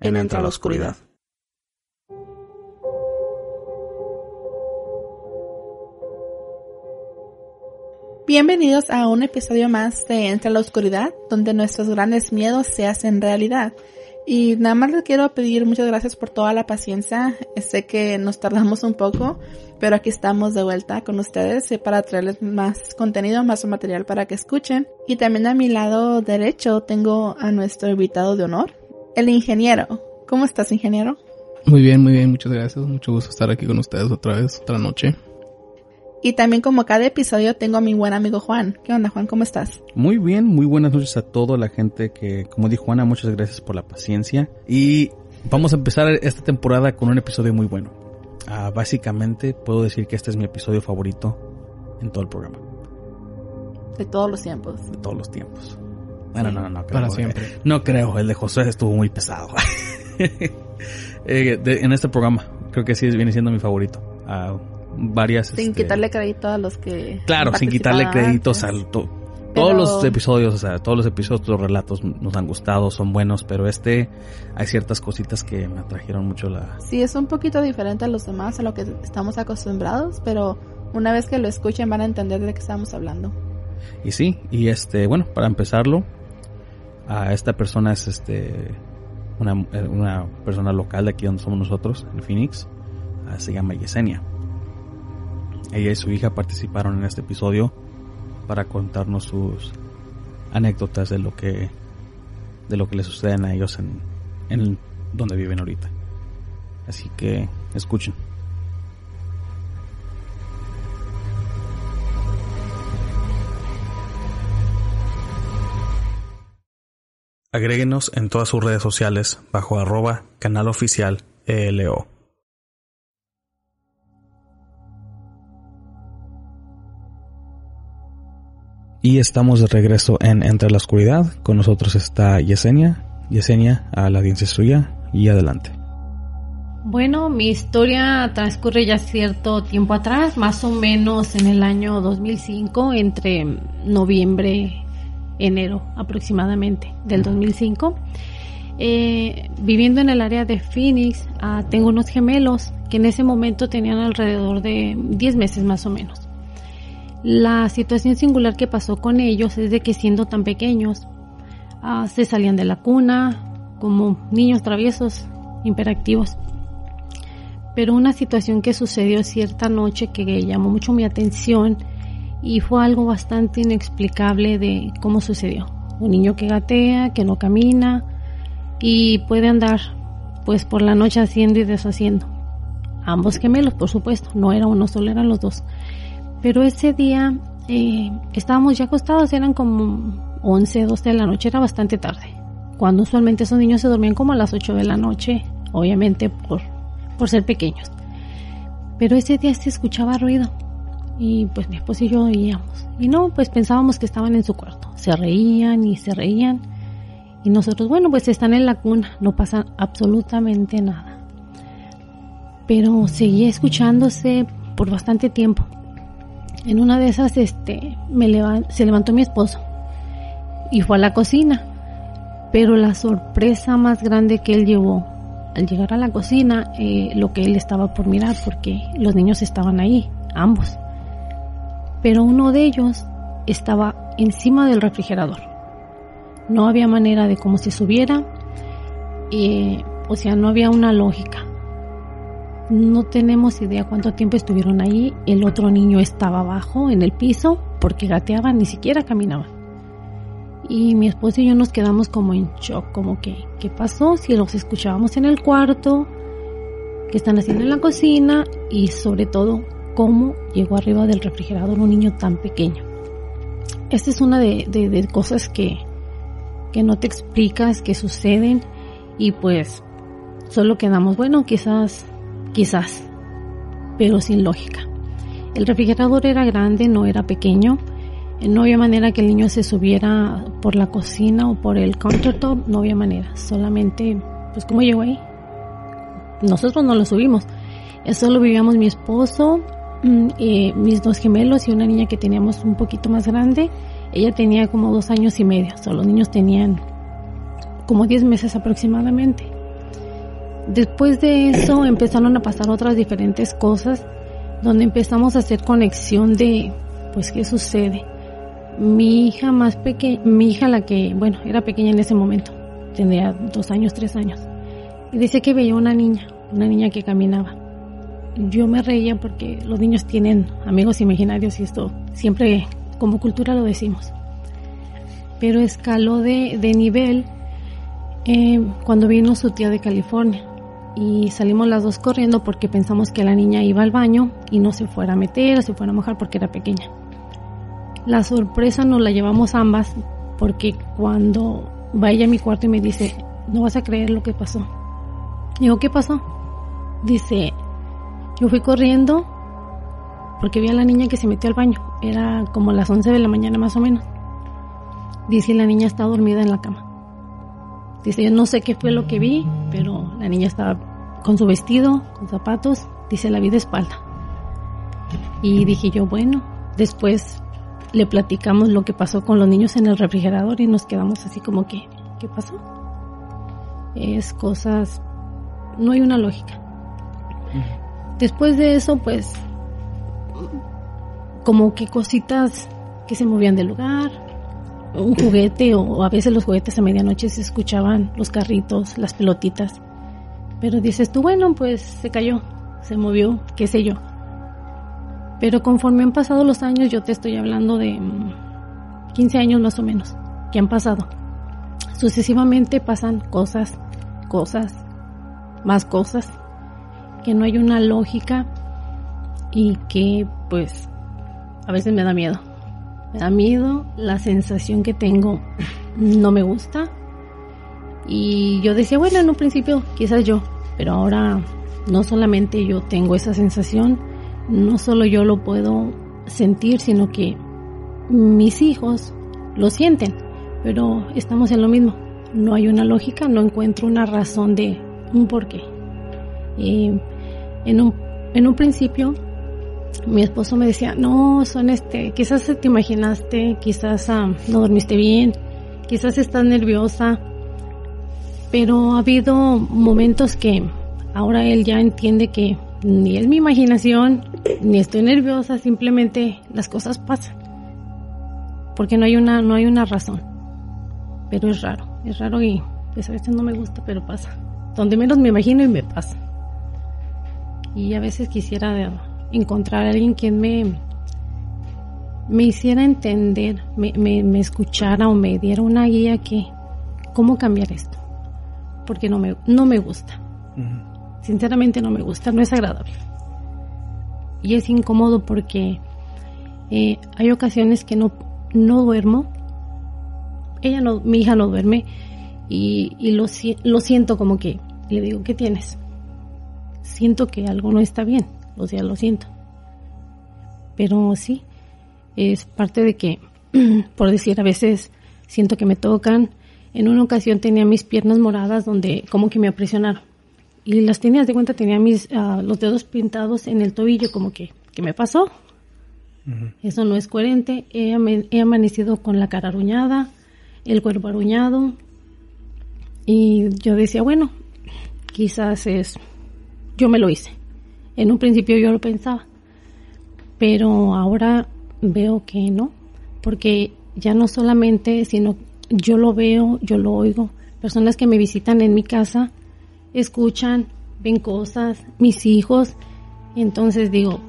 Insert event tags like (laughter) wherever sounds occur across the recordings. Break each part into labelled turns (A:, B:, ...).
A: en Entra la Oscuridad. Bienvenidos a un episodio más de Entra la Oscuridad, donde nuestros grandes miedos se hacen realidad. Y nada más les quiero pedir muchas gracias por toda la paciencia. Sé que nos tardamos un poco, pero aquí estamos de vuelta con ustedes eh, para traerles más contenido, más material para que escuchen. Y también a mi lado derecho tengo a nuestro invitado de honor, el ingeniero. ¿Cómo estás, ingeniero?
B: Muy bien, muy bien, muchas gracias. Mucho gusto estar aquí con ustedes otra vez, otra noche.
A: Y también como cada episodio tengo a mi buen amigo Juan. ¿Qué onda, Juan? ¿Cómo estás?
C: Muy bien, muy buenas noches a toda la gente que, como dijo Juana, muchas gracias por la paciencia. Y vamos a empezar esta temporada con un episodio muy bueno. Ah, básicamente puedo decir que este es mi episodio favorito en todo el programa.
A: De todos los tiempos.
C: De todos los tiempos. Bueno, no, no, no.
B: Para siempre.
C: No creo, el de José estuvo muy pesado. (laughs) Eh, en este programa, creo que sí viene siendo mi favorito. Ah, varias.
A: Sin
C: este,
A: quitarle crédito a los que.
C: Claro, sin quitarle créditos to-
A: Pero-
C: Todos los episodios, o sea, todos los episodios, los relatos nos han gustado, son buenos, pero este hay ciertas cositas que me atrajeron mucho la...
A: Sí, es un poquito diferente a los demás, a lo que estamos acostumbrados, pero una vez que lo escuchen van a entender de qué estamos hablando.
C: Y sí, y este, bueno, para empezarlo, a esta persona es este una, una persona local de aquí donde somos nosotros, en Phoenix, ah, se llama Yesenia. Ella y su hija participaron en este episodio para contarnos sus anécdotas de lo que de lo que les suceden a ellos en, en donde viven ahorita. Así que escuchen.
D: Agréguenos en todas sus redes sociales bajo arroba canal oficial ELO.
C: Y estamos de regreso en Entre la Oscuridad. Con nosotros está Yesenia. Yesenia, a la audiencia suya y adelante.
E: Bueno, mi historia transcurre ya cierto tiempo atrás, más o menos en el año 2005, entre noviembre, enero aproximadamente del 2005. Eh, viviendo en el área de Phoenix, ah, tengo unos gemelos que en ese momento tenían alrededor de 10 meses más o menos. La situación singular que pasó con ellos es de que siendo tan pequeños, ah, se salían de la cuna como niños traviesos, hiperactivos pero una situación que sucedió cierta noche que llamó mucho mi atención y fue algo bastante inexplicable de cómo sucedió. Un niño que gatea, que no camina y puede andar pues por la noche haciendo y deshaciendo. Ambos gemelos, por supuesto, no era uno solo, eran los dos. Pero ese día eh, estábamos ya acostados, eran como 11, 12 de la noche, era bastante tarde. Cuando usualmente esos niños se dormían como a las 8 de la noche, obviamente por por ser pequeños. Pero ese día se escuchaba ruido y pues mi esposo y yo oíamos. Y no, pues pensábamos que estaban en su cuarto. Se reían y se reían. Y nosotros, bueno, pues están en la cuna, no pasa absolutamente nada. Pero seguía escuchándose por bastante tiempo. En una de esas, este, me se levantó mi esposo y fue a la cocina. Pero la sorpresa más grande que él llevó al llegar a la cocina, eh, lo que él estaba por mirar, porque los niños estaban ahí, ambos. Pero uno de ellos estaba encima del refrigerador. No había manera de cómo se subiera, eh, o sea, no había una lógica. No tenemos idea cuánto tiempo estuvieron ahí. El otro niño estaba abajo en el piso porque gateaba, ni siquiera caminaba. Y mi esposo y yo nos quedamos como en shock, como que, ¿qué pasó? Si los escuchábamos en el cuarto, qué están haciendo en la cocina y sobre todo, cómo llegó arriba del refrigerador un niño tan pequeño. Esta es una de, de- de cosas que, que no te explicas, que suceden y pues solo quedamos, bueno, quizás, quizás, pero sin lógica. El refrigerador era grande, no era pequeño. No había manera que el niño se subiera por la cocina o por el countertop, no había manera. Solamente, pues, ¿cómo llegó ahí? Nosotros no lo subimos. Solo vivíamos mi esposo, eh, mis dos gemelos y una niña que teníamos un poquito más grande. Ella tenía como dos años y medio. O los niños tenían como diez meses aproximadamente. Después de eso (clears throat) empezaron a pasar otras diferentes cosas donde empezamos a hacer conexión de, pues, ¿qué sucede? Mi hija más pequeña, mi hija la que, bueno, era pequeña en ese momento, tenía dos años, tres años, y dice que veía una niña, una niña que caminaba. Yo me reía porque los niños tienen amigos imaginarios y esto siempre como cultura lo decimos. Pero escaló de, de nivel eh, cuando vino su tía de California y salimos las dos corriendo porque pensamos que la niña iba al baño y no se fuera a meter o se fuera a mojar porque era pequeña. La sorpresa nos la llevamos ambas porque cuando va ella a mi cuarto y me dice, no vas a creer lo que pasó. Digo, ¿qué pasó? Dice, yo fui corriendo porque vi a la niña que se metió al baño. Era como las 11 de la mañana más o menos. Dice, la niña está dormida en la cama. Dice, yo no sé qué fue lo que vi, pero la niña estaba con su vestido, con zapatos, dice, la vi de espalda. Y dije yo, bueno, después le platicamos lo que pasó con los niños en el refrigerador y nos quedamos así como que, ¿qué pasó? Es cosas, no hay una lógica. Después de eso, pues, como que cositas que se movían del lugar, un juguete o a veces los juguetes a medianoche se escuchaban los carritos, las pelotitas. Pero dices tú, bueno, pues se cayó, se movió, qué sé yo. Pero conforme han pasado los años, yo te estoy hablando de 15 mm, años más o menos, que han pasado. Sucesivamente pasan cosas, cosas, más cosas, que no hay una lógica y que pues a veces me da miedo. Me da miedo, la sensación que tengo no me gusta. Y yo decía, bueno, en un principio quizás yo, pero ahora no solamente yo tengo esa sensación, no solo yo lo puedo sentir, sino que mis hijos lo sienten, pero estamos en lo mismo. No hay una lógica, no encuentro una razón de un porqué. Eh, en, un, en un principio mi esposo me decía, no, son este, quizás te imaginaste, quizás ah, no dormiste bien, quizás estás nerviosa, pero ha habido momentos que ahora él ya entiende que ni es mi imaginación, ni estoy nerviosa, simplemente las cosas pasan. Porque no hay una, no hay una razón. Pero es raro, es raro y pues a veces no me gusta, pero pasa. Donde menos me imagino y me pasa. Y a veces quisiera encontrar a alguien quien me, me hiciera entender, me, me, escuchara o me diera una guía que, ¿cómo cambiar esto? Porque no me, no me gusta. Sinceramente no me gusta, no es agradable. Y es incómodo porque eh, hay ocasiones que no, no duermo. Ella no, mi hija no duerme y, y lo, lo siento como que le digo, ¿qué tienes? Siento que algo no está bien o sea, lo siento. Pero sí, es parte de que, (clears throat) por decir, a veces siento que me tocan. En una ocasión tenía mis piernas moradas donde como que me apresionaron. Y las tenías de cuenta, tenía mis, ah, los dedos pintados en el tobillo, como que, ¿qué me pasó? Eso no es coherente. He, he, amanecido con la cara aruñada, el cuerpo aruñado. Y yo decía, bueno, quizás es, yo me lo hice. En un principio yo lo pensaba, pero ahora veo que no, porque ya no solamente, sino yo lo veo, yo lo oigo. Personas que me visitan en mi casa escuchan, ven cosas, mis hijos, y entonces digo,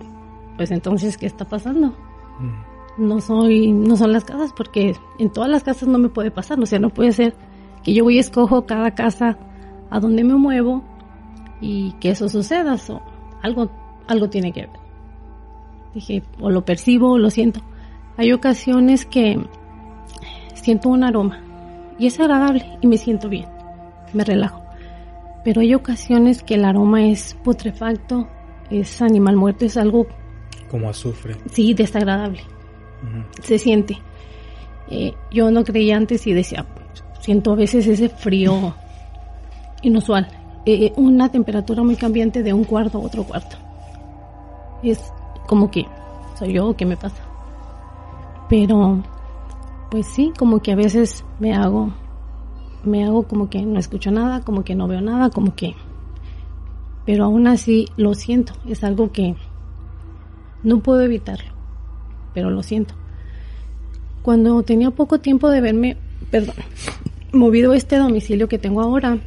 E: pues entonces, ¿qué está pasando? Mm. No soy, no son las casas, porque en todas las casas no me puede pasar, o sea, no puede ser que yo voy y escojo cada casa a donde me muevo y que eso suceda algo, algo tiene que ver. Dije, o lo percibo o lo siento. Hay ocasiones que siento un aroma y es agradable y me siento bien, me relajo. Pero hay ocasiones que el aroma es putrefacto, es animal muerto, es algo...
D: Como azufre.
E: Sí, desagradable. Se siente. Eh, yo no creía antes y decía, siento a veces ese frío (laughs) inusual. Eh, una temperatura muy cambiante de un cuarto a otro cuarto. Es como que, soy yo, ¿qué me pasa? Pero, pues sí, como que a veces me hago, me hago como que no escucho nada, como que no veo nada, como que, pero aún así lo siento, es algo que no puedo evitarlo, pero lo siento. Cuando tenía poco tiempo de verme, perdón, movido este domicilio que tengo ahora,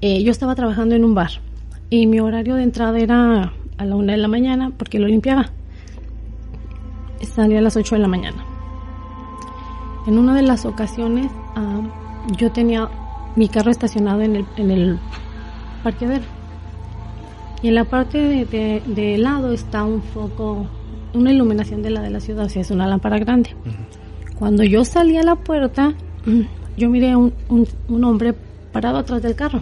E: eh, yo estaba trabajando en un bar y mi horario de entrada era a la una de la mañana porque lo limpiaba. Salía a las 8 de la mañana. En una de las ocasiones ah, yo tenía mi carro estacionado en el, en el parqueadero. Y en la parte de, de, lado está un foco, una iluminación de la de la ciudad, o sea, es una lámpara grande. Cuando yo salí a la puerta, (clears throat) yo miré a un, un, hombre parado atrás del carro.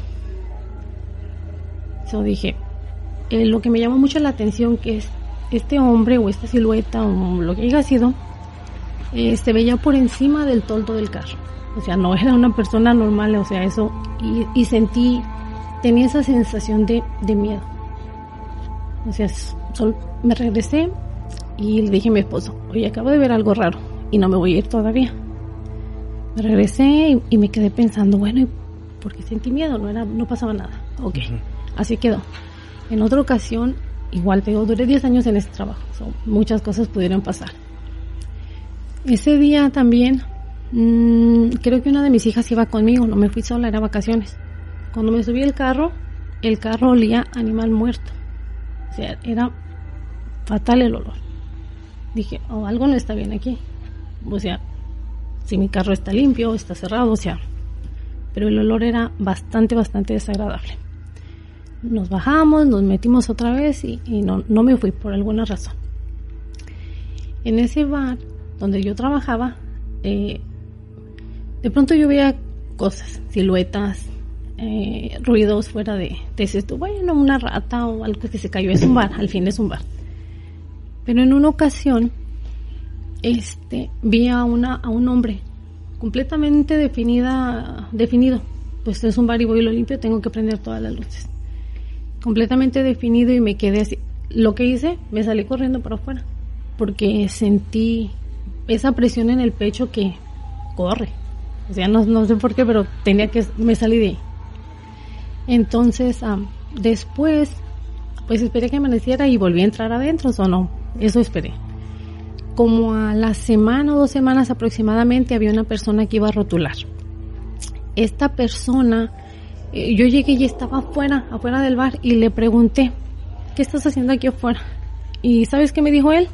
E: Yo dije, eh, lo que me llamó mucho la atención que es este hombre o esta silueta o lo que haya sido, eh, se veía por encima del toldo del carro. O sea, no era una persona normal, o sea, eso, y, sentí, tenía esa sensación de, de miedo. O sea, me regresé y le dije a mi esposo, oye, acabo de ver algo raro y no me voy a ir todavía. Me regresé y, me quedé pensando, bueno, ¿y por qué sentí miedo? No, era, no pasaba nada. Ok, así quedó. En otra ocasión, igual te digo, duré 10 años en este trabajo. muchas cosas pudieron pasar. Ese día también, mmm, creo que una de mis hijas iba conmigo, no me fui sola, era vacaciones. Cuando me subí el carro, el carro olía animal muerto. O sea, era fatal el olor. Dije, oh, algo no está bien aquí. O sea, si mi carro está limpio, está cerrado, o sea, pero el olor era bastante, bastante desagradable. Nos bajamos, nos metimos otra vez y, no, no me fui por alguna razón. En ese bar donde yo trabajaba, eh, de pronto yo veía cosas, siluetas, eh, ruidos fuera de, bueno, una rata o algo que se cayó, es un bar, al fin es un bar. Pero en una ocasión este, vi a, una, a un hombre completamente definida, definido. Pues es un bar y voy lo limpio, tengo que prender todas las luces. Completamente definido y me quedé así. Lo que hice, me salí corriendo para afuera, porque sentí esa presión en el pecho que corre. O sea, no, no sé por qué, pero tenía que, me salí de ahí. Entonces, después, pues esperé que amaneciera y volví a entrar adentro, o no, eso esperé como a la semana o dos semanas aproximadamente había una persona que iba a rotular. Esta persona, yo llegué y estaba afuera, afuera del bar y le pregunté, ¿qué estás haciendo aquí afuera? Y ¿sabes qué me dijo él?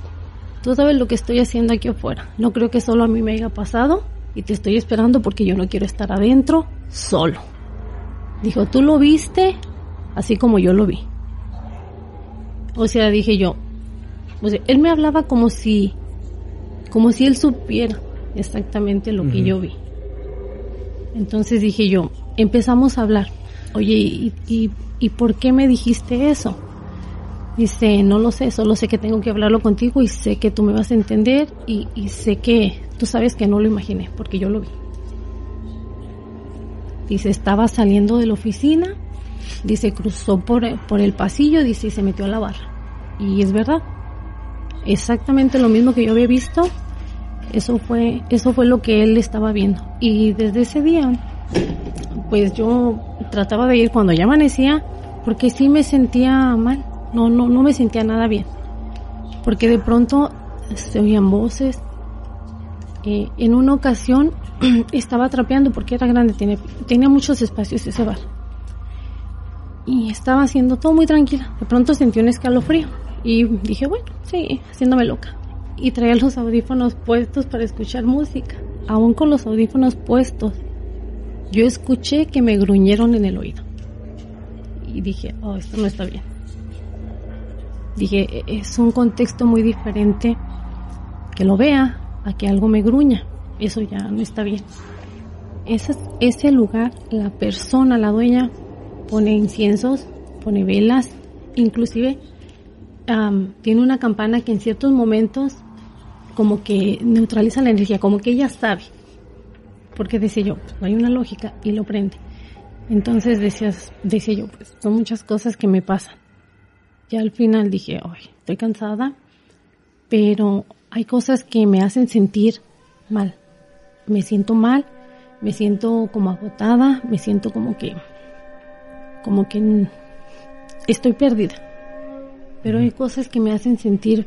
E: Tú sabes lo que estoy haciendo aquí afuera. No creo que solo a mí me haya pasado y te estoy esperando porque yo no quiero estar adentro solo. Dijo, tú lo viste así como yo lo vi. O sea, dije yo, o sea, él me hablaba como si como si él supiera exactamente lo que yo vi. Entonces dije yo, empezamos a hablar, oye, ¿y, y, por qué me dijiste eso? Dice, no lo sé, solo sé que tengo que hablarlo contigo y sé que tú me vas a entender y, y sé que tú sabes que no lo imaginé porque yo lo vi. Dice, estaba saliendo de la oficina, dice, cruzó por, por el pasillo, dice, y se metió a la barra. Y es verdad, exactamente lo mismo que yo había visto. Eso fue, eso fue lo que él estaba viendo. Y desde ese día, pues yo trataba de ir cuando ya amanecía, porque sí me sentía mal. No, no, no me sentía nada bien. Porque de pronto se oían voces. Eh, en una ocasión (clears throat) estaba trapeando porque era grande, tenía, tenía muchos espacios ese bar. Y estaba haciendo todo muy tranquila. De pronto sentí un escalofrío y dije, bueno, sí, haciéndome loca. Y traía los audífonos puestos para escuchar música. Aún con los audífonos puestos, yo escuché que me gruñeron en el oído. Y dije, oh, esto no está bien. Dije, e-, es un contexto muy diferente que lo vea a que algo me gruña. Eso ya no está bien. ese, ese lugar, la persona, la dueña, pone inciensos, pone velas, inclusive am, tiene una campana que en ciertos momentos como que neutraliza la energía, como que ella sabe. Porque decía yo, pues, no hay una lógica y lo prende. Entonces decías, decía yo, pues son muchas cosas que me pasan. Ya al final dije, ay, estoy cansada, pero hay cosas que me hacen sentir mal. Me siento mal, me siento como agotada, me siento como que, como que estoy perdida. Pero hay cosas que me hacen sentir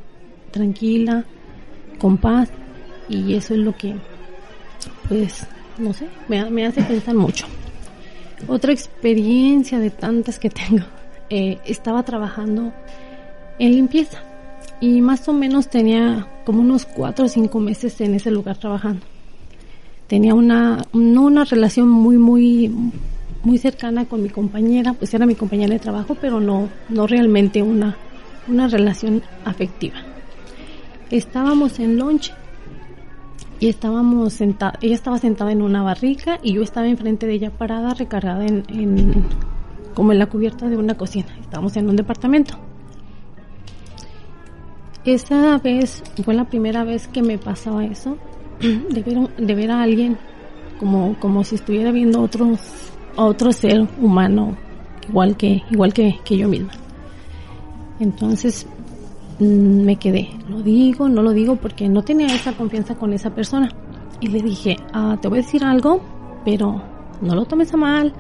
E: tranquila, con paz, y eso es lo que, pues, no sé, me, hace pensar mucho. Otra experiencia de tantas que tengo, eh, estaba trabajando en limpieza y más o menos tenía como unos cuatro o cinco meses en ese lugar trabajando. Tenía una, no una relación muy, muy, muy cercana con mi compañera, pues era mi compañera de trabajo, pero no, no realmente una, una relación afectiva. Estábamos en lunch y estábamos sentados, ella estaba sentada en una barrica y yo estaba enfrente de ella parada, recargada en, en como en la cubierta de una cocina. Estábamos en un departamento. Esa vez fue la primera vez que me pasaba eso, de ver, de ver a alguien como, como si estuviera viendo otros, a otro ser humano igual que, igual que, que yo misma. Entonces me quedé, lo digo, no lo digo porque no tenía esa confianza con esa persona. Y le dije, ah, te voy a decir algo, pero no lo tomes a mal.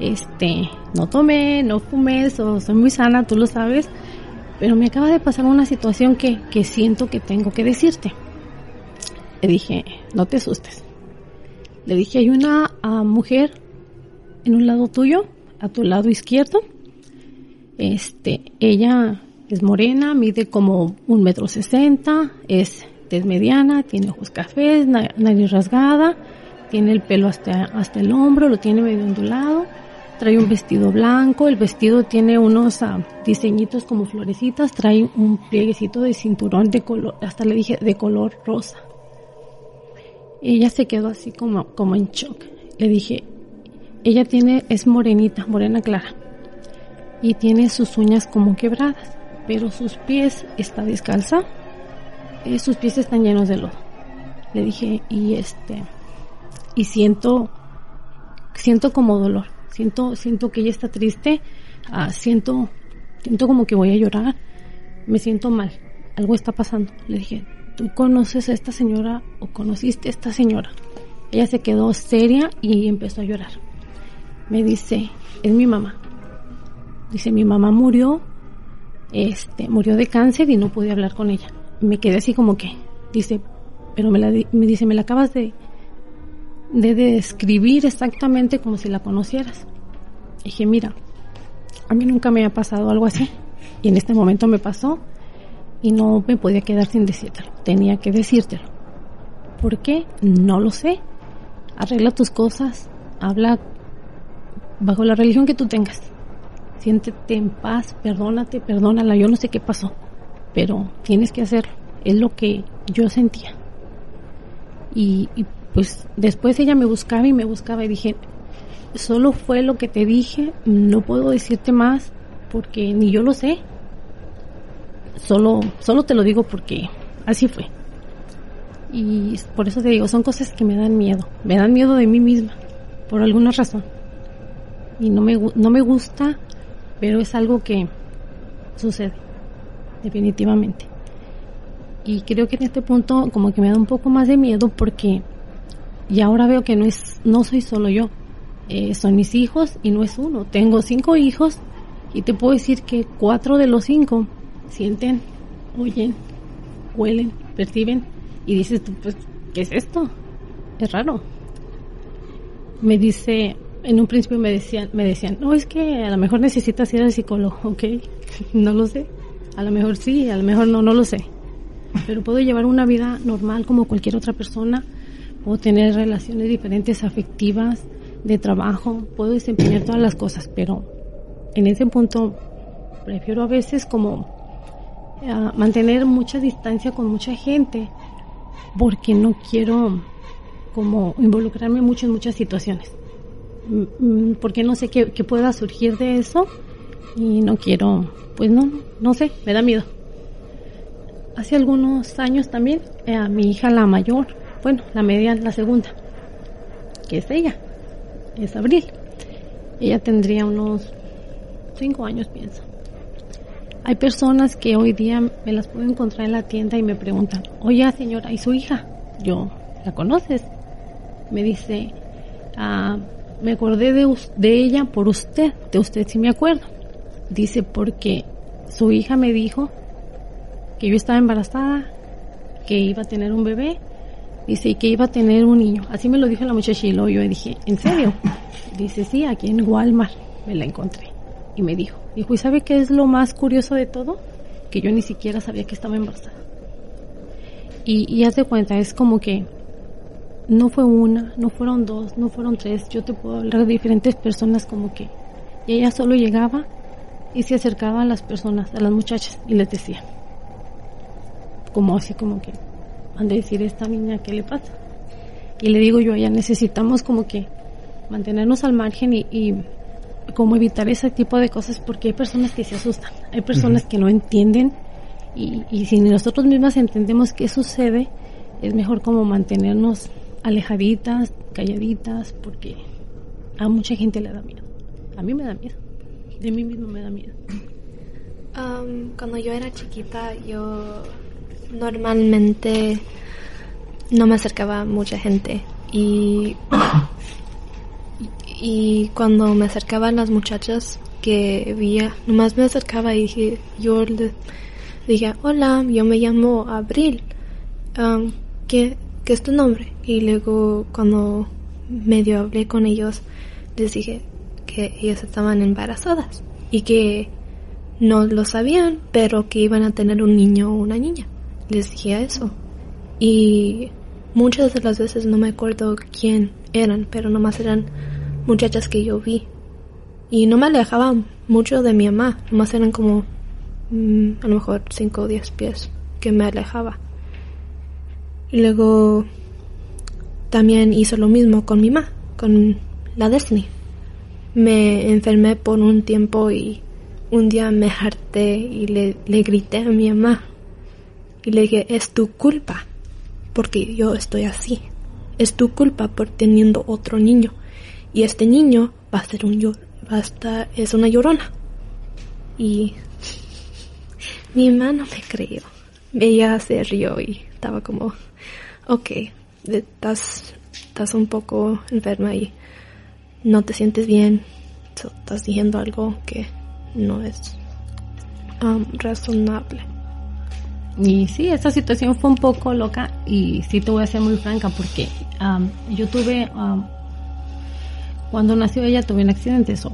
E: Este, no tomé, no fumé, so- soy muy sana, tú lo sabes. Pero me acaba de pasar una situación que, que siento que tengo que decirte. Le dije, no te asustes. Le dije, hay una ah, mujer en un lado tuyo, a tu lado izquierdo. Este, ella es morena, mide como un metro sesenta, es tez mediana, tiene ojos cafés, na- nariz rasgada, tiene el pelo hasta, hasta el hombro, lo tiene medio ondulado, trae un vestido blanco, el vestido tiene unos ah, diseñitos como florecitas, trae un plieguecito de cinturón de color, hasta le dije, de color rosa. Ella se quedó así como, como en shock. Le dije, ella tiene, es morenita, morena clara. Y tiene sus uñas como quebradas. Pero sus pies está descalza. eh, sus pies están llenos de lodo. Le dije, y este, y siento, siento como dolor. Siento, siento que ella está triste. ah, siento, siento como que voy a llorar. Me siento mal. Algo está pasando. Le dije, ¿tú conoces a esta señora o conociste a esta señora? Ella se quedó seria y empezó a llorar. Me dice, es mi mamá. Dice, mi mamá murió, este, murió de cáncer y no pude hablar con ella. Me quedé así como que, dice, pero me la, me dice, me la acabas de, de describir exactamente como si la conocieras. Dije, mira, a mí nunca me ha pasado algo así. Y en este momento me pasó y no me podía quedar sin decírtelo. Tenía que decírtelo. ¿Por qué? No lo sé. Arregla tus cosas, habla bajo la religión que tú tengas. Siéntete en paz, perdónate, perdónala. Yo no sé qué pasó, pero tienes que hacerlo. Es lo que yo sentía. Y, y pues después ella me buscaba y me buscaba y dije, solo fue lo que te dije, no puedo decirte más porque ni yo lo sé. Solo, solo te lo digo porque así fue. Y por eso te digo, son cosas que me dan miedo. Me dan miedo de mí misma, por alguna razón. Y no me, no me gusta, pero es algo que sucede, definitivamente. Y creo que en este punto como que me da un poco más de miedo porque y ahora veo que no es, no soy solo yo. Eh, son mis hijos y no es uno. Tengo cinco hijos y te puedo decir que cuatro de los cinco sienten, oyen, huelen, perciben y dices pues, ¿qué es esto? Es raro. Me dice, en un principio me decían, me decían, no, es que a lo mejor necesitas ir al psicólogo, ok, (laughs) no lo sé. A lo mejor sí, a lo mejor no, no lo sé. Pero puedo llevar una vida normal como cualquier otra persona. Puedo tener relaciones diferentes, afectivas, de trabajo. Puedo desempeñar todas las cosas, pero en ese punto prefiero a veces como ah, mantener mucha distancia con mucha gente porque no quiero como involucrarme mucho en muchas situaciones. Mm, mm, Porque no sé qué, pueda surgir de eso y no quiero, pues no, no sé, me da miedo. Hace algunos años también, eh, a mi hija la mayor, bueno, la media, la segunda, que es ella, es Abril. Ella tendría unos cinco años, pienso. Hay personas que hoy día me las puedo encontrar en la tienda y me preguntan, oye señora, ¿y su hija? Yo, ¿la conoces? Me dice, ah, me acordé de, de ella por usted, de usted sí me acuerdo. Dice, porque su hija me dijo que yo estaba embarazada, que iba a tener un bebé, dice, y que iba a tener un niño. Así me lo dijo la muchacha y luego yo dije, ¿en serio? (laughs) Dice, sí, aquí en Walmart me la encontré. Y me dijo, dijo, ¿y sabe qué es lo más curioso de todo? Que yo ni siquiera sabía que estaba embarazada. Y, y haz de cuenta, es como que no fue una, no fueron dos, no fueron tres. Yo te puedo hablar de diferentes personas como que y ella solo llegaba y se acercaba a las personas, a las muchachas y les decía, como así como que, han de decir esta niña, ¿qué le pasa? Y le digo yo a ella, necesitamos como que mantenernos al margen y, y como evitar ese tipo de cosas porque hay personas que se asustan, hay personas que no entienden y, y si nosotros mismas entendemos qué sucede, es mejor como mantenernos alejaditas, calladitas, porque a mucha gente le da miedo. A mí me da miedo. De mí mismo me da miedo.
F: Um, cuando yo era chiquita, yo normalmente no me acercaba a mucha gente y, y cuando me acercaba a las muchachas que veía, nomás me acercaba y dije, yo le dije, hola, yo me llamo Abril, um, ¿qué, ¿qué es tu nombre? Y luego cuando medio hablé con ellos, les dije que ellas estaban embarazadas y que no lo sabían, pero que iban a tener un niño o una niña. Les dije eso. Y muchas de las veces no me acuerdo quién eran, pero nomás eran muchachas que yo vi. Y no me alejaba mucho de mi mamá, nomás eran como mm, a lo mejor 5 o 10 pies que me alejaba. Y luego también hizo lo mismo con mi mamá, con la Destiny. Me enfermé por un tiempo y un día me harté y le, le grité a mi mamá. Y le dije, es tu culpa, porque yo estoy así. Es tu culpa por teniendo otro niño. Y este niño va a ser un llor, va a estar, es una llorona. Y (laughs) mi mamá no me creyó. Ella se rió y estaba como, ok, estás, estás un poco enferma y no te sientes bien. Estás diciendo algo que no es um, razonable.
E: Y sí, esta situación fue un poco loca y sí te voy a ser muy franca porque um, yo tuve, um, cuando nació ella tuve un accidente so.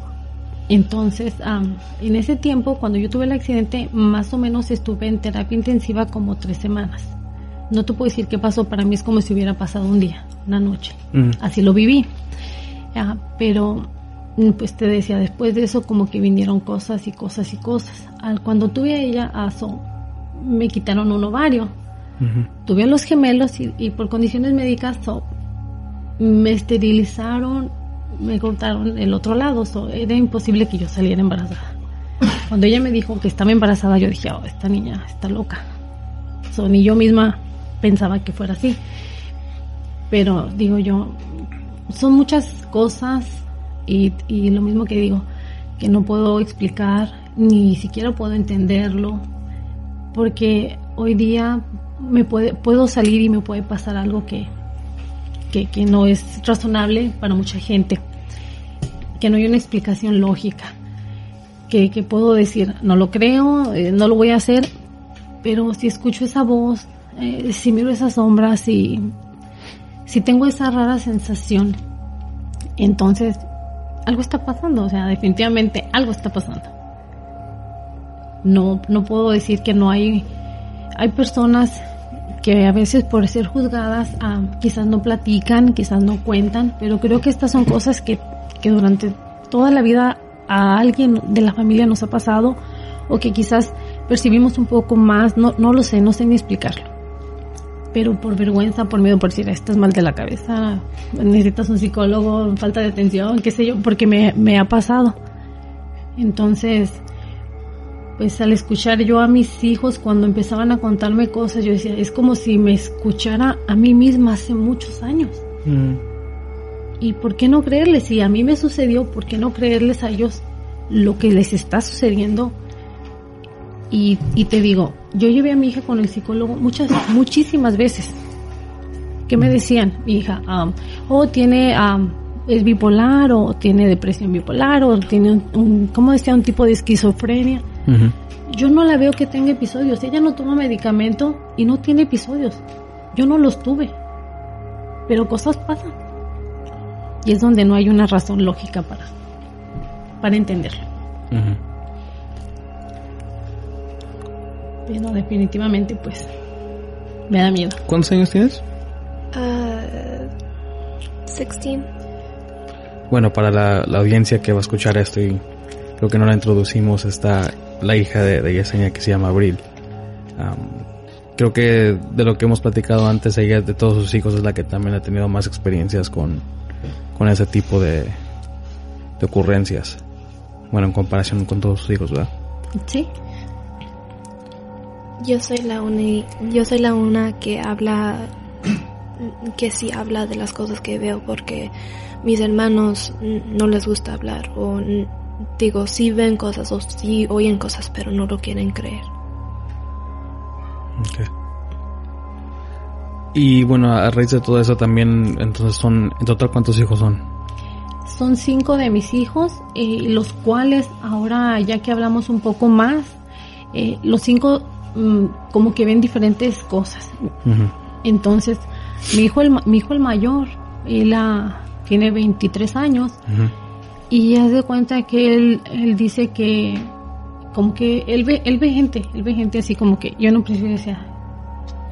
E: Entonces, um, en ese tiempo, cuando yo tuve el accidente, más o menos estuve en terapia intensiva como tres semanas. No te puedo decir qué pasó, para mí es como si hubiera pasado un día, una noche.
C: Mm.
E: Así lo viví. Ah, pero, mm, pues te decía, después de eso como que vinieron cosas y cosas y cosas. Al, cuando tuve a ella, a So, me quitaron un ovario. Tuve a los gemelos y, y por condiciones médicas so, me esterilizaron, me cortaron el otro lado. So, era imposible que yo saliera embarazada. Cuando ella me dijo que estaba embarazada, yo dije, oh, esta niña está loca. So, ni yo misma pensaba que fuera así. Pero digo yo, son muchas cosas y, y lo mismo que digo, que no puedo explicar, ni siquiera puedo entenderlo, porque hoy día me puede, puedo salir y me puede pasar algo que, que, que no es razonable para mucha gente, que no hay una explicación lógica, que, que puedo decir, no lo creo, eh, no lo voy a hacer, pero si escucho esa voz, eh, si miro esas sombras, si, si tengo esa rara sensación, entonces algo está pasando, o sea, definitivamente algo está pasando. No, no puedo decir que no hay, hay personas que a veces por ser juzgadas ah, quizás no platican, quizás no cuentan, pero creo que estas son cosas que, que durante toda la vida a alguien de la familia nos ha pasado o que quizás percibimos un poco más, no, no lo sé, no sé ni explicarlo. Pero por vergüenza, por miedo, por decir, estás mal de la cabeza, necesitas un psicólogo, falta de atención, qué sé yo, porque me, me ha pasado. Entonces, pues al escuchar yo a mis hijos cuando empezaban a contarme cosas, yo decía, es como si me escuchara a mí misma hace muchos años.
C: Mm.
E: ¿Y por qué no creerles? Si a mí me sucedió, ¿por qué no creerles a ellos lo que les está sucediendo? Y, y te digo, yo llevé a mi hija con el psicólogo muchas, muchísimas veces. ¿Qué me decían? Mi hija, um, oh, tiene, um, es bipolar, o tiene depresión bipolar, o tiene un, un, ¿cómo decía? Un tipo de esquizofrenia. Yo no la veo que tenga episodios. Ella no toma medicamento y no tiene episodios. Yo no los tuve. Pero cosas pasan. Y es donde no hay una razón lógica para, para entenderlo.
C: Ujú.
E: Pero definitivamente, pues, me da miedo.
B: ¿Cuántos años tienes?
F: Uh, 16.
C: Bueno, para la, la audiencia que va a escuchar esto y creo que no la introducimos, está la hija de, de Yesenia que se llama Abril. Am, creo que de lo que hemos platicado antes, ella de todos sus hijos es la que también ha tenido más experiencias con, con ese tipo de, de ocurrencias. Bueno, en comparación con todos sus hijos, ¿verdad?
E: Sí,
F: Yo soy la uni, yo soy la una que habla, (clears throat) que sí habla de las cosas que veo porque mis hermanos no les gusta hablar o digo sí ven cosas o sí oyen cosas pero no lo quieren creer.
C: Ok. Y bueno, a raíz de todo eso también, entonces son, en total, ¿cuántos hijos son?
E: son cinco de mis hijos, eh, los cuales ahora, ya que hablamos un poco más, eh, los cinco mm, como que ven diferentes cosas. Entonces, mi hijo el, mi hijo el mayor, él ah, tiene 23 años y haz de cuenta que él, él dice que como que él ve, él ve gente, él ve gente así como que yo un principio decía,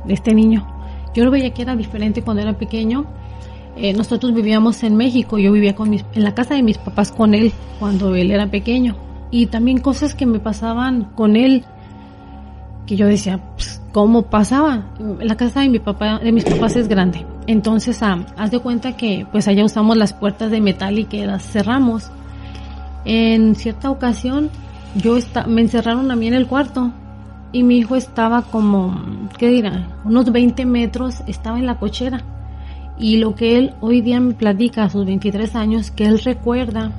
E: de este niño, yo lo veía que era diferente cuando era pequeño. Eh, nosotros vivíamos en México, yo vivía con mis, en la casa de mis papás con él cuando él era pequeño y también cosas que me pasaban con él que yo decía, pues, ¿cómo pasaba? La casa de mi papá, de mis papás es grande. Entonces, ah, haz de cuenta que pues allá usamos las puertas de metal y que las cerramos. En cierta ocasión, yo esta- me encerraron a mí en el cuarto y mi hijo estaba como, ¿qué dirá? Unos 20 metros, estaba en la cochera. Y lo que él hoy día me platica a sus 23 años, que él recuerda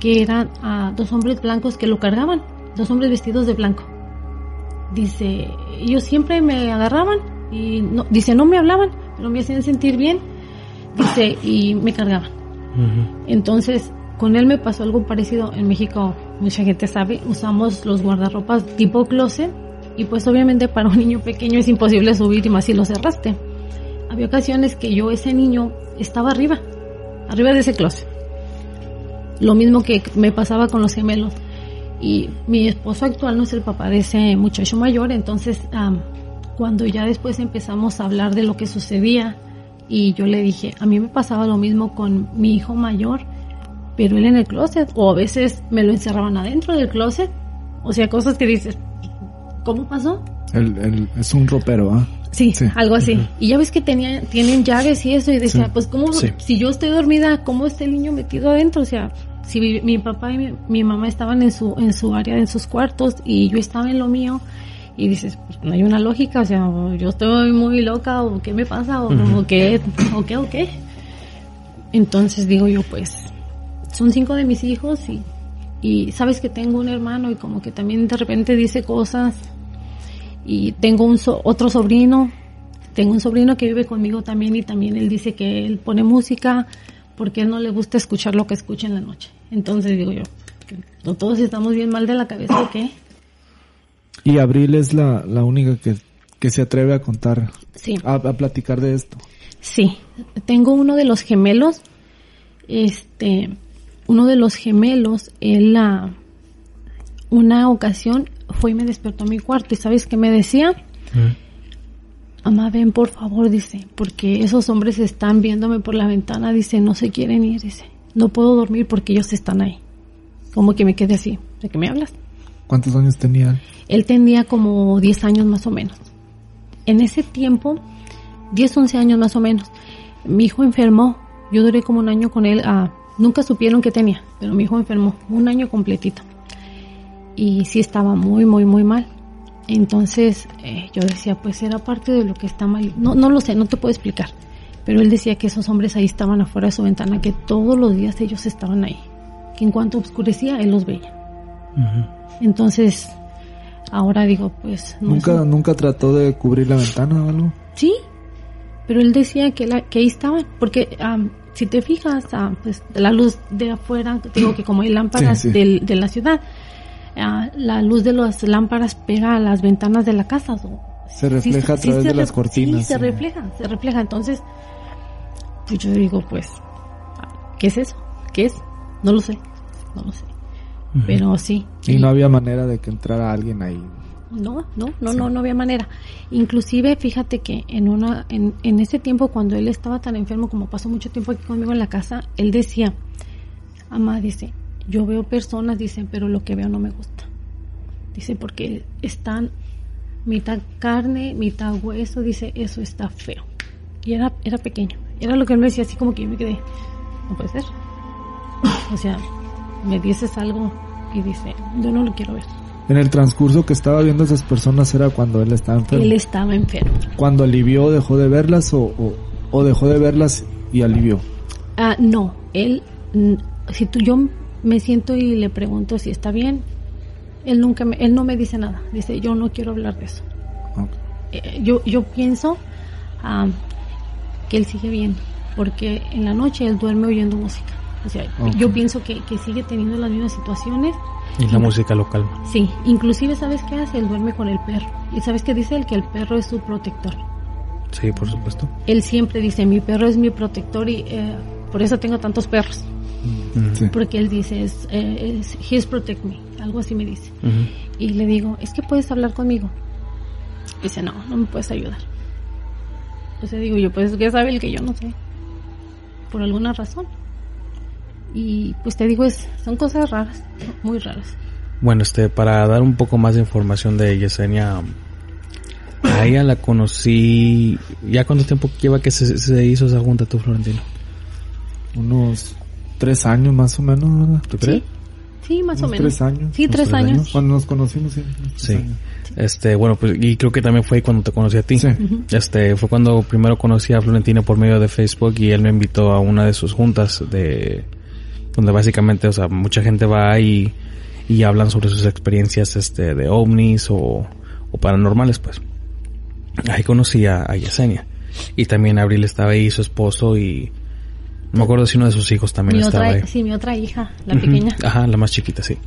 E: que eran dos hombres blancos que lo cargaban, dos hombres vestidos de blanco. Dice, ellos siempre me agarraban y no, dice, no me hablaban, pero me hacían sentir bien. Dice, y me cargaban. Entonces, con él me pasó algo parecido. En México, mucha gente sabe, usamos los guardarropas tipo closet. Y pues obviamente para un niño pequeño es imposible subir y más si lo cerraste. Había ocasiones que yo, ese niño, estaba arriba, arriba de ese closet. Lo mismo que me pasaba con los gemelos. Y mi esposo actual no es el papá de ese muchacho mayor, entonces am, cuando ya después empezamos a hablar de lo que sucedía y yo le dije, a mí me pasaba lo mismo con mi hijo mayor, pero él en el closet, o a veces me lo encerraban adentro del closet, o sea, cosas que dices, ¿cómo pasó?
G: El, el- es un ropero, ¿ah?
E: Sí,
G: Sí.
E: algo así. Y ya ves que tenía, tienen llaves y eso, y decía,
G: Sí.
E: pues, ¿cómo,
G: Sí.
E: si yo estoy dormida, cómo está el niño metido adentro? O sea, si mi, mi papá y mi, mi mamá estaban en su, en su área, en sus cuartos, y yo estaba en lo mío, y dices, pues, no hay una lógica, o sea, yo estoy muy loca, o qué me pasa, o, o qué, o qué, o qué. Entonces digo yo, pues, son cinco de mis hijos, y, y sabes que tengo un hermano, y como que también de repente dice cosas, y tengo un so- otro sobrino, tengo un sobrino que vive conmigo también y también él dice que él pone música porque no le gusta escuchar lo que escucha en la noche. Entonces digo yo, que no todos estamos bien mal de la cabeza o qué.
G: Y Abril es la, la única que, que se atreve a contar,
E: Sí.
G: a, a platicar de esto.
E: Sí, tengo uno de los gemelos, este, uno de los gemelos, él la, una ocasión fue y me despertó a mi cuarto y ¿sabes qué me decía? Mamá, ven por favor, dice, porque esos hombres están viéndome por la ventana, dice, no se quieren ir, dice, no puedo dormir porque ellos están ahí. Como que me quedé así, ¿de qué me hablas?
G: ¿Cuántos años tenía? él?
E: Él tenía como 10 años más o menos. En ese tiempo, 10, 11 años más o menos. Mi hijo enfermó, yo duré como un año con él, ah, nunca supieron que tenía, pero mi hijo enfermó un año completito. Y sí estaba muy, muy, muy mal. Entonces eh, yo decía, pues era parte de lo que está mal. No, no lo sé, no te puedo explicar. Pero él decía que esos hombres ahí estaban afuera de su ventana, que todos los días ellos estaban ahí. Que en cuanto oscurecía, él los veía. Entonces, ahora digo, pues... No
G: ¿Nunca. ¿Nunca trató de cubrir la ventana o algo?
E: Sí, pero él decía que, la, que ahí estaban, porque am, si te fijas, ah, pues la luz de afuera, digo que como hay lámparas
G: Sí, sí.
E: del- de la ciudad, ah, la luz de las lámparas pega a las ventanas de la casa.
G: Se refleja a través de las cortinas,
E: Sí, se refleja, se refleja. Entonces, pues yo digo, pues, ¿qué es eso? ¿Qué es? No lo sé, no lo sé. Pero sí.
G: Y no había manera de que entrara alguien ahí.
E: No, no, no, no, no había manera. Inclusive, fíjate que en una, en, en ese tiempo cuando él estaba tan enfermo, como pasó mucho tiempo aquí conmigo en la casa, él decía, Amá, dice, yo veo personas, dice, pero lo que veo no me gusta. Dice, porque están mitad carne, mitad hueso, dice, eso está feo. Y era, era pequeño. Era lo que él me decía, así como que yo me quedé, no puede ser. (coughs) O sea, me dices algo y dice, yo no lo quiero ver.
G: En el transcurso que estaba viendo a esas personas era cuando él estaba enfermo.
E: Él estaba enfermo.
G: Cuando alivió, dejó de verlas o, o, o dejó de verlas y alivió.
E: Ah, no, él, si tú, yo me siento y le pregunto si está bien, él nunca me, él no me dice nada. Dice, yo no quiero hablar de eso. Eh, yo, yo pienso ah, que él sigue bien, porque en la noche él duerme oyendo música. O sea, yo pienso que, que sigue teniendo las mismas situaciones.
C: Y la música local.
E: Sí, inclusive sabes qué hace, él duerme con el perro. Y sabes qué dice él, que el perro es su protector.
C: Sí, por supuesto.
E: Él siempre dice, mi perro es mi protector y eh, por eso tengo tantos perros.
G: Sí.
E: Porque él dice, es, eh, es, he's protect me, algo así me dice. Y le digo, es que puedes hablar conmigo. Dice, no, no me puedes ayudar. Sea, digo yo, pues ya sabe el que yo no sé. Por alguna razón. Y pues te digo, es, son cosas raras, muy raras.
C: Bueno, este, para dar un poco más de información de Yesenia, a ella la conocí, ¿ya cuánto tiempo lleva que se, se hizo esa junta tú, Florentino?
G: Unos tres años más o menos, ¿verdad?
C: ¿Tú crees?
E: Sí, más o menos.
G: tres años.
E: Sí, tres
C: tres
E: años.
C: años.
G: Cuando nos conocimos, sí.
C: Sí.
G: años.
C: Este, bueno, pues, y creo que también fue cuando te conocí a ti.
G: Sí.
C: Este, fue cuando primero conocí a Florentino por medio de Facebook y él me invitó a una de sus juntas de, donde básicamente, o sea, mucha gente va y, y hablan sobre sus experiencias, este, de ovnis o, o paranormales, pues. Ahí conocí a, a Yesenia. Y también Abril estaba ahí, su esposo y, no me acuerdo si uno de sus hijos también
E: Mi
C: estaba
E: otra,
C: ahí.
E: sí, mi otra hija, la pequeña.
C: Ajá, la más chiquita, sí.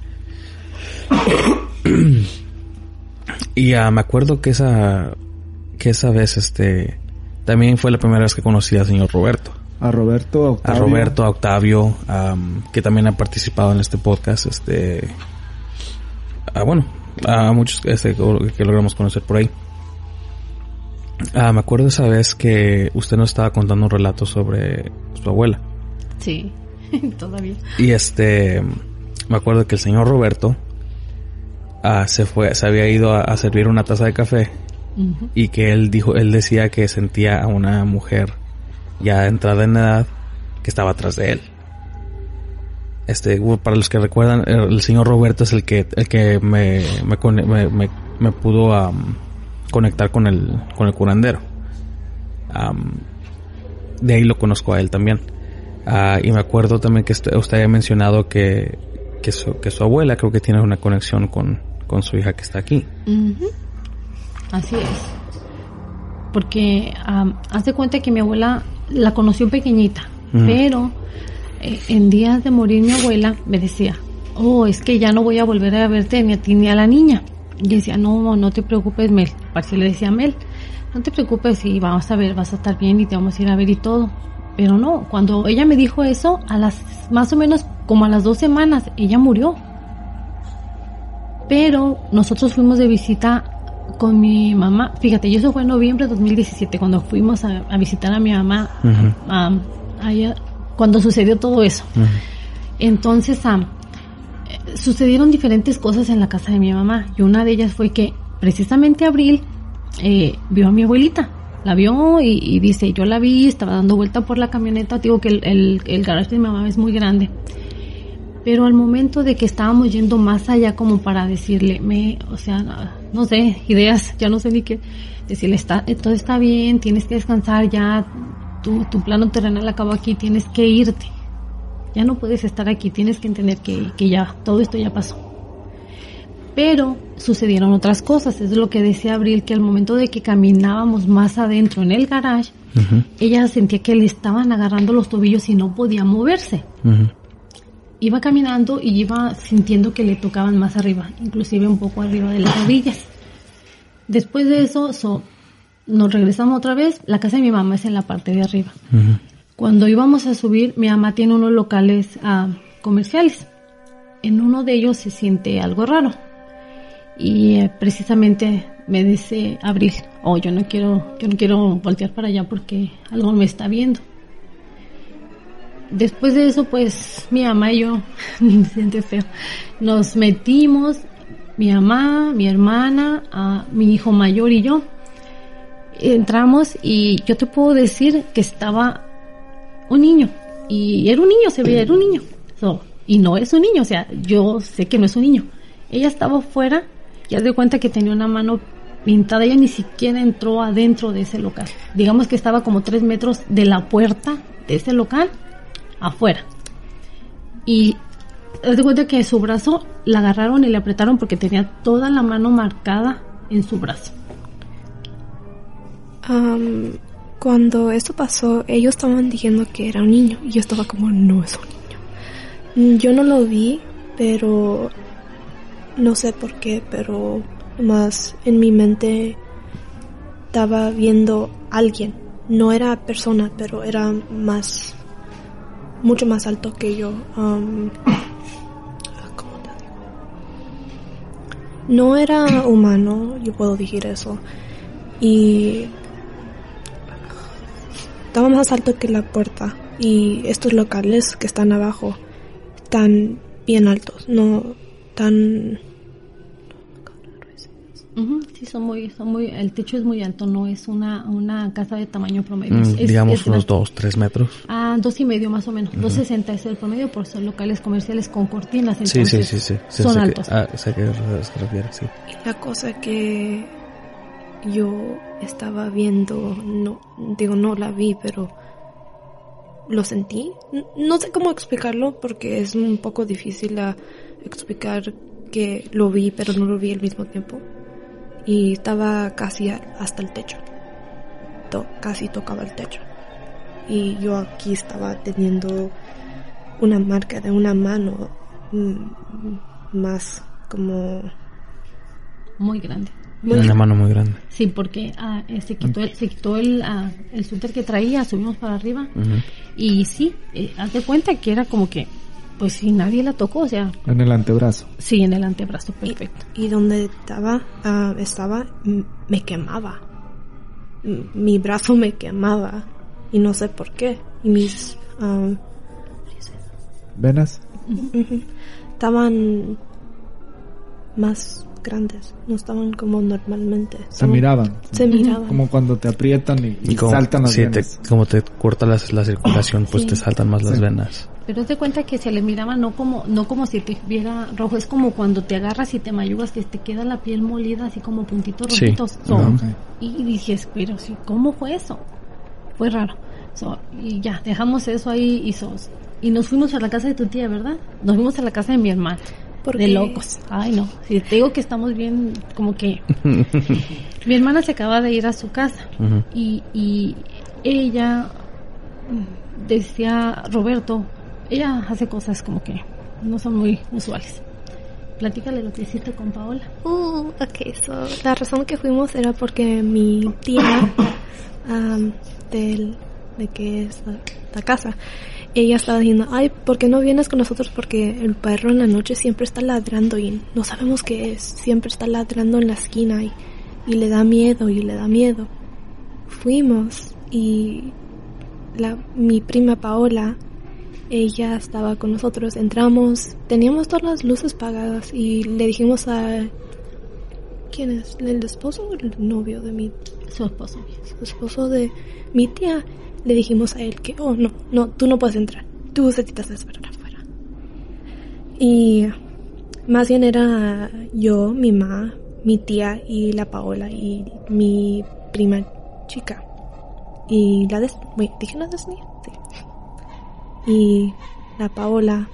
C: y ah, me acuerdo que esa que esa vez este también fue la primera vez que conocí al señor Roberto.
G: A Roberto, a
C: A
G: Octavio.
C: Roberto, a Octavio, que también ha participado en este podcast, este ah, bueno, a muchos este, que logramos conocer por ahí. Ah, me acuerdo esa vez que usted nos estaba contando un relato sobre su abuela.
E: Sí, (laughs) todavía.
C: Y este, me acuerdo que el señor Roberto ah, se fue, se había ido a, a servir una taza de café y que él dijo, él decía que sentía a una mujer ya entrada en edad que estaba atrás de él. Este, para los que recuerdan, el señor Roberto es el que, el que me, me, me, pudo am, conectar con el, con el curandero. Am, de ahí lo conozco a él también. Ah, y me acuerdo también que usted había mencionado que, que, su, que su abuela creo que tiene una conexión con, con su hija que está aquí.
E: Así es. Porque de cuenta que mi abuela la conoció pequeñita, pero eh, en días de morir mi abuela me decía, oh, es que ya no voy a volver a verte ni a ti ni a la niña. Y decía, no, no te preocupes, Mel. Así le decía a Mel, no te preocupes, y vamos a ver, vas a estar bien y te vamos a ir a ver y todo. Pero no, cuando ella me dijo eso, a las más o menos como a las dos semanas, ella murió. Pero nosotros fuimos de visita con mi mamá. Fíjate, y eso fue en noviembre de 2017, cuando fuimos a, a visitar a mi mamá. Cuando sucedió todo eso. Entonces, eh, sucedieron diferentes cosas en la casa de mi mamá. Y una de ellas fue que precisamente Abril eh, vio a mi abuelita. La vio y, y dice, yo la vi, estaba dando vuelta por la camioneta, digo que el, el, el garage de mi mamá es muy grande. Pero al momento de que estábamos yendo más allá como para decirle, me, o sea, no sé, ideas, ya no sé ni qué, decirle, está, todo está bien, tienes que descansar, ya tu, tu plano terrenal acabó aquí, tienes que irte. Ya no puedes estar aquí, tienes que entender que, que ya, todo esto ya pasó. Pero sucedieron otras cosas, es lo que decía Abril, que al momento de que caminábamos más adentro en el garage, ella sentía que le estaban agarrando los tobillos y no podía moverse. Iba caminando y iba sintiendo que le tocaban más arriba, inclusive un poco arriba de las rodillas. Después de eso, so, nos regresamos otra vez, la casa de mi mamá es en la parte de arriba. Cuando íbamos a subir, mi mamá tiene unos locales ah, comerciales. En uno de ellos se siente algo raro. Y eh, precisamente me dice Abril, oh, yo no quiero, yo no quiero voltear para allá porque algo me está viendo. Después de eso, pues mi mamá y yo, (laughs) me siente feo, nos metimos, mi mamá, mi hermana, a mi hijo mayor y yo. Entramos y yo te puedo decir que estaba un niño. Y era un niño, se veía, era un niño. So, y no es un niño, o sea, yo sé que no es un niño. Ella estaba afuera y haz de cuenta que tenía una mano pintada, ella ni siquiera entró adentro de ese local. Digamos que estaba como tres metros de la puerta de ese local, afuera. Y haz de cuenta que su brazo la agarraron y le apretaron porque tenía toda la mano marcada en su brazo.
F: Am, cuando esto pasó, ellos estaban diciendo que era un niño y yo estaba como, no es un niño. Yo no lo vi, pero no sé por qué, pero más en mi mente estaba viendo alguien. No era persona, pero era más, mucho más alto que yo. Am, ¿cómo te digo? No era humano, yo puedo decir eso. Y estaba más alto que la puerta. Y estos locales que están abajo están bien altos, no tan...
E: Sí, son muy, son muy, el techo es muy alto, no es una, una casa de tamaño promedio.
C: Mm,
E: Es-
C: digamos
E: es
C: unos
E: grande.
C: dos, tres metros.
E: Ah, dos y medio más o menos. Dos sesenta es el promedio por ser locales comerciales con cortinas.
C: Sí, sí,
E: entonces
C: sí, sí. Sí,
E: son
C: sé que-
E: altos.
C: ah, sé que se refiere, sí.
F: Y la cosa que yo estaba viendo, no, digo, no la vi, pero lo sentí. No sé cómo explicarlo porque es un poco difícil explicar que lo vi, pero no lo vi al mismo tiempo. Y estaba casi hasta el techo. Casi tocaba el techo. Y yo aquí estaba teniendo una marca de una mano mm, más como
E: Muy grande.
C: Una mano muy grande.
E: Sí, porque ah, eh, se quitó, el, se quitó el, ah, el suéter que traía, subimos para arriba. Y sí, eh, haz de cuenta que era como que, pues si nadie la tocó, o sea,
G: En el antebrazo.
E: sí, en el antebrazo, perfecto.
F: y donde estaba ah, estaba me quemaba M- mi brazo me quemaba y no sé por qué y mis ah,
G: ¿Venas?
F: estaban más grandes no estaban como normalmente
G: Se miraban.
F: se miraban
G: Como cuando te aprietan y, y
C: Y como,
G: saltan las
C: sí, te-
G: venas.
C: como te corta la circulación, pues
E: Sí.
C: te saltan más las venas.
E: Pero de cuenta que se le miraba no como, no como si te viera rojo, es como cuando te agarras y te mayugas que te queda la piel molida así como puntitos
C: Sí.
E: rojitos. So. Y dije, pero sí, ¿cómo fue eso? Fue raro. So, y ya, dejamos eso ahí y, sos, y nos fuimos a la casa de tu tía, ¿verdad? Nos fuimos a la casa de mi hermana.
F: ¿Por
E: de locos. Ay, no. Si te digo que estamos bien, como que... (laughs) mi hermana se acaba de ir a su casa y, y ella decía, Roberto, ella hace cosas como que no son muy usuales. Platícale lo que hiciste con Paola.
F: Uh, ok, so, la razón que fuimos era porque mi tía (coughs) del, de que es la, la casa, ella estaba diciendo, ay, ¿por qué no vienes con nosotros? Porque el perro en la noche siempre está ladrando y no sabemos qué es, siempre está ladrando en la esquina y, y le da miedo y le da miedo. Fuimos y la, mi prima Paola ella estaba con nosotros, entramos, teníamos todas las luces apagadas y le dijimos a... ¿Quién es? ¿El esposo o el novio de mi
E: Su esposo.
F: su esposo de mi tía, le dijimos a él que, oh, no, no, tú no puedes entrar. Tú necesitas esperar afuera. Y más bien era yo, mi mamá, mi tía y la Paola y mi prima chica. Y la de... Wait, ¿Dije la Disney? Sí. Y la Paola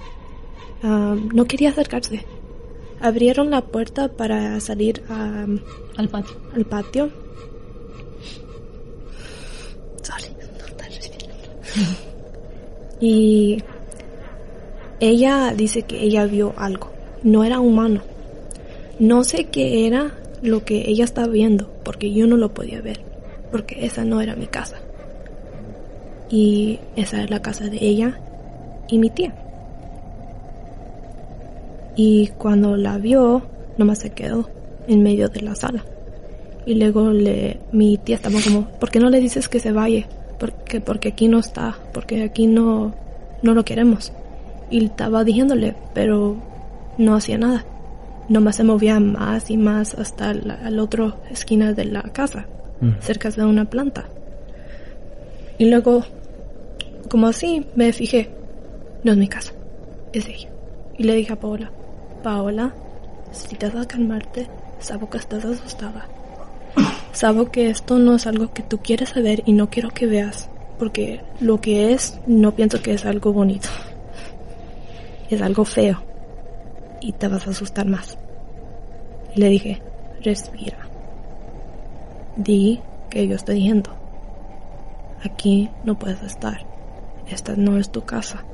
F: um, no quería acercarse. Abrieron la puerta para salir a,
E: Al patio.
F: al patio. Sorry. Y ella dice que ella vio algo. No era humano. No sé qué era lo que ella estaba viendo, porque yo no lo podía ver, porque esa no era mi casa. Y esa es la casa de ella y mi tía. Y cuando la vio, nomás se quedó en medio de la sala. Y luego le, mi tía estaba como, ¿por qué no le dices que se vaya? Porque, porque aquí no está, porque aquí no, no lo queremos. Y estaba diciéndole, pero no hacía nada. Nomás se movía más y más hasta la, la otra esquina de la casa, cerca de una planta. Y luego, como así, me fijé, no es mi casa, es ella. Y le dije a Paola, Paola, necesitas calmarte, sabo que estás asustada. Sabo que esto no es algo que tú quieres saber y no quiero que veas, porque lo que es, no pienso que es algo bonito. Es algo feo. Y te vas a asustar más. Le dije, respira. Di que yo estoy yendo. Aquí no puedes estar. Esta no es tu casa.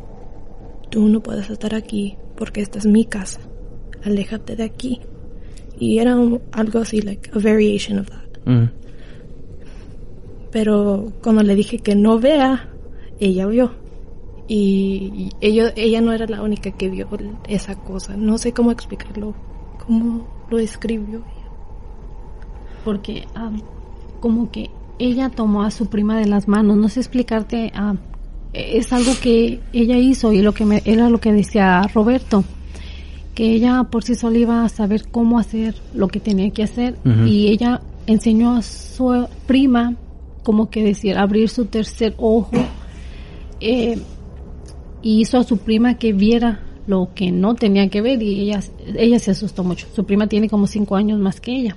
F: Tú no puedes estar aquí porque esta es mi casa. Aléjate de aquí. Y era algo así, like a variation of that.
C: Mm.
F: Pero cuando le dije que no vea, ella vio. Y ella, ella no era la única que vio esa cosa. No sé cómo explicarlo. ¿Cómo lo escribió?
E: porque ah, como que ella tomó a su prima de las manos, no sé explicarte, ah, es algo que ella hizo y lo que me, era lo que decía Roberto, que ella por sí sola iba a saber cómo hacer lo que tenía que hacer y ella enseñó a su prima como que decir abrir su tercer ojo eh, y hizo a su prima que viera lo que no tenía que ver y ella, ella se asustó mucho. Su prima tiene como cinco años más que ella.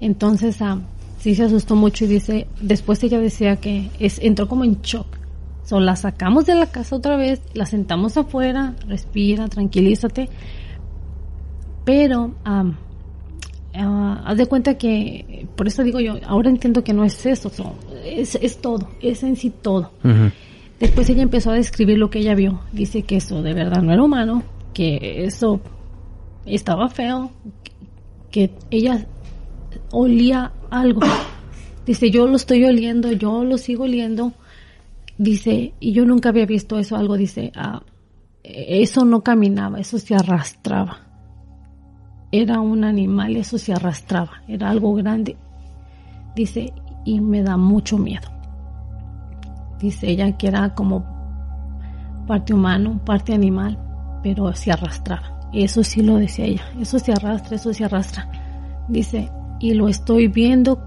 E: Entonces, ah, sí se asustó mucho y dice, después ella decía que entró como en shock. So, la sacamos de la casa otra vez, la sentamos afuera, respira, tranquilízate. Pero, am, ah, haz de cuenta que, por eso digo yo, ahora entiendo que no es eso, so, es, es todo, es en sí todo. Después ella empezó a describir lo que ella vio. Dice que eso de verdad no era humano, que eso estaba feo, que ella olía algo. Dice, yo lo estoy oliendo, yo lo sigo oliendo. Dice, y yo nunca había visto eso, algo. Dice, ah, eso no caminaba, eso se arrastraba. Era un animal, eso se arrastraba, era algo grande. Dice, y me da mucho miedo dice ella que era como parte humano, parte animal, pero se arrastraba. Eso sí lo decía ella, eso se arrastra, eso se arrastra. Dice, y lo estoy viendo,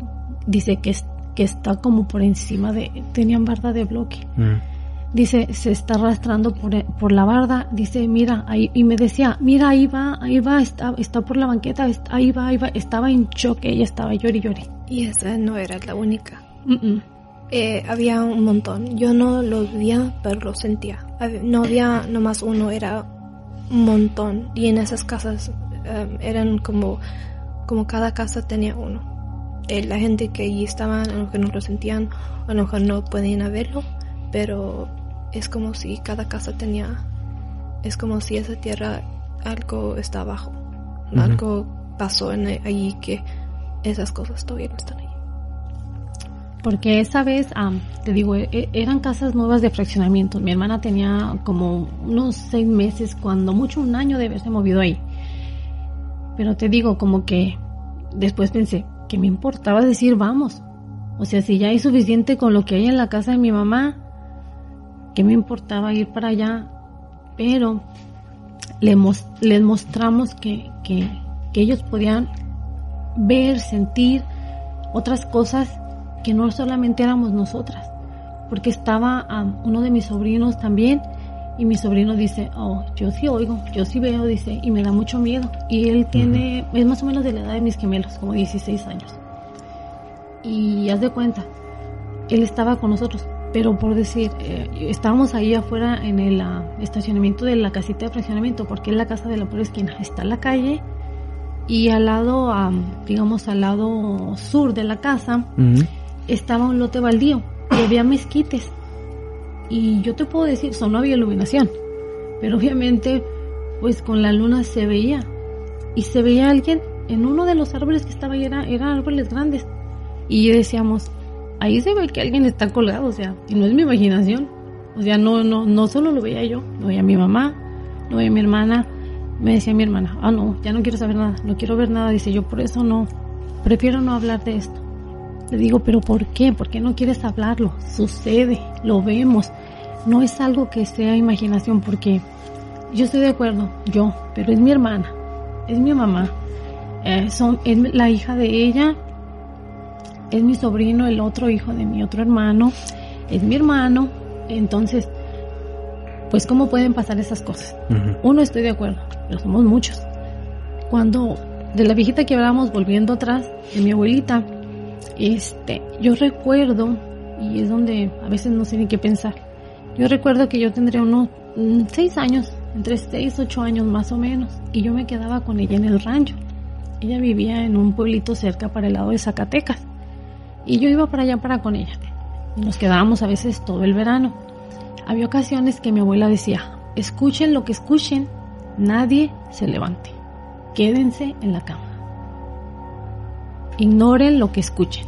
E: dice que, que está como por encima de, tenían barda de bloque.
C: Mm.
E: Dice, se está arrastrando por, por la barda, dice, mira, ahí, y me decía, mira, ahí va, ahí va, está, está por la banqueta, está- ahí va, ahí va, estaba en choque, ella estaba llori llori.
F: Y esa no era la única.
E: Mm, mm.
F: Eh, había un montón. Yo no lo veía, pero lo sentía. No había nomás uno, era un montón. Y en esas casas eh, eran como, como cada casa tenía uno. Eh, la gente que allí estaban, a lo mejor no lo sentían, a lo mejor no podían verlo, pero es como si cada casa tenía, es como si esa tierra algo está abajo. Algo pasó en allí que esas cosas todavía no están ahí.
E: Porque esa vez, te digo, e- e- eran casas nuevas de fraccionamiento. Mi hermana tenía como unos seis meses, cuando mucho un año de haberse movido ahí. Pero te digo, como que después pensé, que me importaba decir vamos? O sea, si ya hay suficiente con lo que hay en la casa de mi mamá, ¿qué me importaba ir para allá? Pero les mostramos que, que, que ellos podían ver, sentir, otras cosas que no solamente éramos nosotras, porque estaba um, uno de mis sobrinos también y mi sobrino dice, oh, yo sí oigo, yo sí veo, dice, y me da mucho miedo. Y él tiene, es más o menos de la edad de mis gemelos, como 16 años. Y haz de cuenta, él estaba con nosotros, pero por decir, eh, estábamos ahí afuera en el ah, estacionamiento de la casita de fraccionamiento, porque es la casa de la pura esquina. Está la calle y al lado, ah, digamos, al lado sur de la casa, estaba un lote baldío y había mezquites. Y yo te puedo decir, solo no había iluminación, pero obviamente, pues con la luna se veía. Y se veía alguien en uno de los árboles que estaba ahí, era, eran árboles grandes. Y decíamos, ahí se ve que alguien está colgado, o sea, y no es mi imaginación. O sea, no, no, no solo lo veía yo, lo veía mi mamá, lo veía mi hermana. Me decía mi hermana, ah, no, ya no quiero saber nada, no quiero ver nada. Dice, yo por eso no, prefiero no hablar de esto. Le digo, pero ¿por qué? ¿Por qué no quieres hablarlo? Sucede, lo vemos. No es algo que sea imaginación porque yo estoy de acuerdo, yo, pero es mi hermana, es mi mamá, eh, son, es la hija de ella, es mi sobrino, el otro hijo de mi otro hermano, es mi hermano, entonces, pues cómo pueden pasar esas cosas. Uno estoy de acuerdo, pero somos muchos. Cuando de la viejita que hablábamos volviendo atrás de mi abuelita, este, yo recuerdo, y es donde a veces no sé ni qué pensar, yo recuerdo que yo tendría unos mm, seis años, entre seis, ocho años más o menos, y yo me quedaba con ella en el rancho. Ella vivía en un pueblito cerca para el lado de Zacatecas, y yo iba para allá para con ella. Y nos quedábamos a veces todo el verano. Había ocasiones que mi abuela decía, escuchen lo que escuchen, nadie se levante, quédense en la cama. Ignoren lo que escuchen.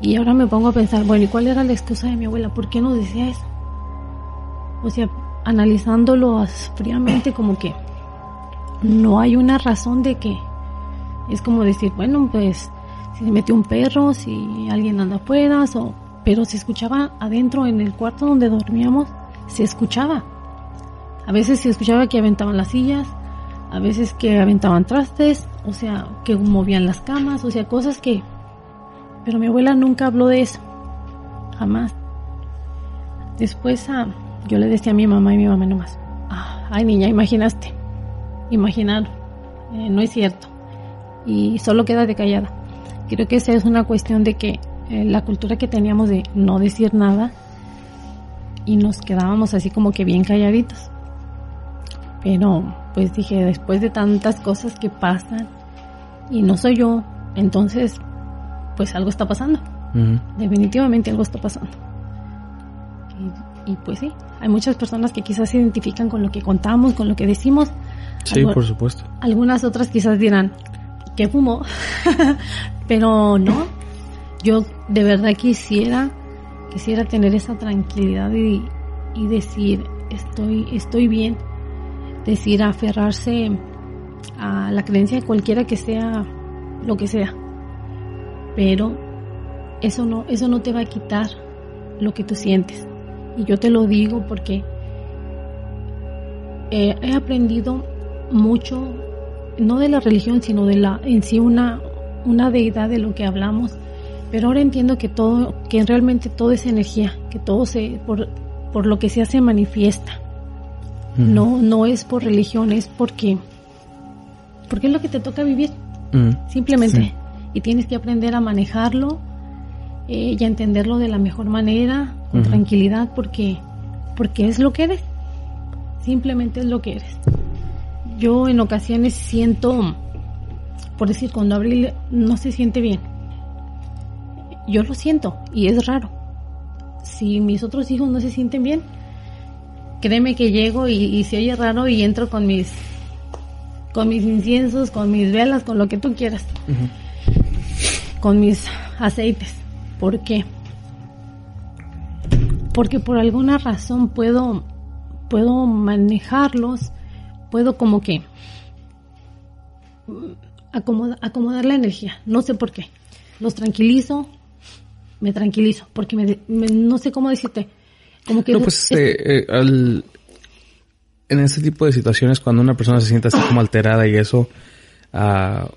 E: Y ahora me pongo a pensar, bueno, ¿y cuál era la excusa de mi abuela? ¿Por qué no decía eso? O sea, analizándolo fríamente como que no hay una razón de que es como decir, bueno, pues si se metió un perro, si alguien anda afuera, o, pero se escuchaba adentro en el cuarto donde dormíamos, se escuchaba. A veces se escuchaba que aventaban las sillas, a veces que aventaban trastes, o sea, que movían las camas, o sea, cosas que... Pero mi abuela nunca habló de eso, jamás. Después. Ah, yo le decía a mi mamá y mi mamá nomás, ah, ay niña, imaginaste, imaginar, eh, no es cierto. Y solo quédate callada. Creo que esa es una cuestión de que eh, la cultura que teníamos de no decir nada y nos quedábamos así como que bien calladitos. Pero pues dije, después de tantas cosas que pasan y no soy yo, entonces pues algo está pasando. Definitivamente algo está pasando. Y, y, pues sí, hay muchas personas que quizás se identifican con lo que contamos, con lo que decimos.
C: Sí, por supuesto.
E: Algunas otras quizás dirán, ¿qué fumó? Pero no, yo de verdad quisiera, quisiera tener esa tranquilidad y, y decir, estoy, estoy bien. Decir, aferrarse a la creencia de cualquiera que sea lo que sea. Pero eso no, eso no te va a quitar lo que tú sientes. Y yo te lo digo porque eh, he aprendido mucho, no de la religión, sino de la en sí una, una deidad de lo que hablamos. Pero ahora entiendo que todo, que realmente todo es energía, que todo se, por, por lo que se hace manifiesta. No, no es por religión, es porque, porque es lo que te toca vivir. Simplemente. Y tienes que aprender a manejarlo eh, y a entenderlo de la mejor manera, con tranquilidad porque, porque es lo que eres. Simplemente es lo que eres. Yo en ocasiones siento, por decir, cuando Abril no se siente bien, yo lo siento y es raro. Si mis otros hijos no se sienten bien, créeme que llego y, se oye raro y entro con mis con mis inciensos, con mis velas, con lo que tú quieras, con mis aceites. ¿Por qué? porque por alguna razón puedo, puedo manejarlos, puedo como que acomodar la energía, no sé por qué. Los tranquilizo, me tranquilizo, porque me, no sé cómo decirte. Como que
C: no, pues este, eh, al, en ese tipo de situaciones, cuando una persona se siente así como alterada y eso, uh,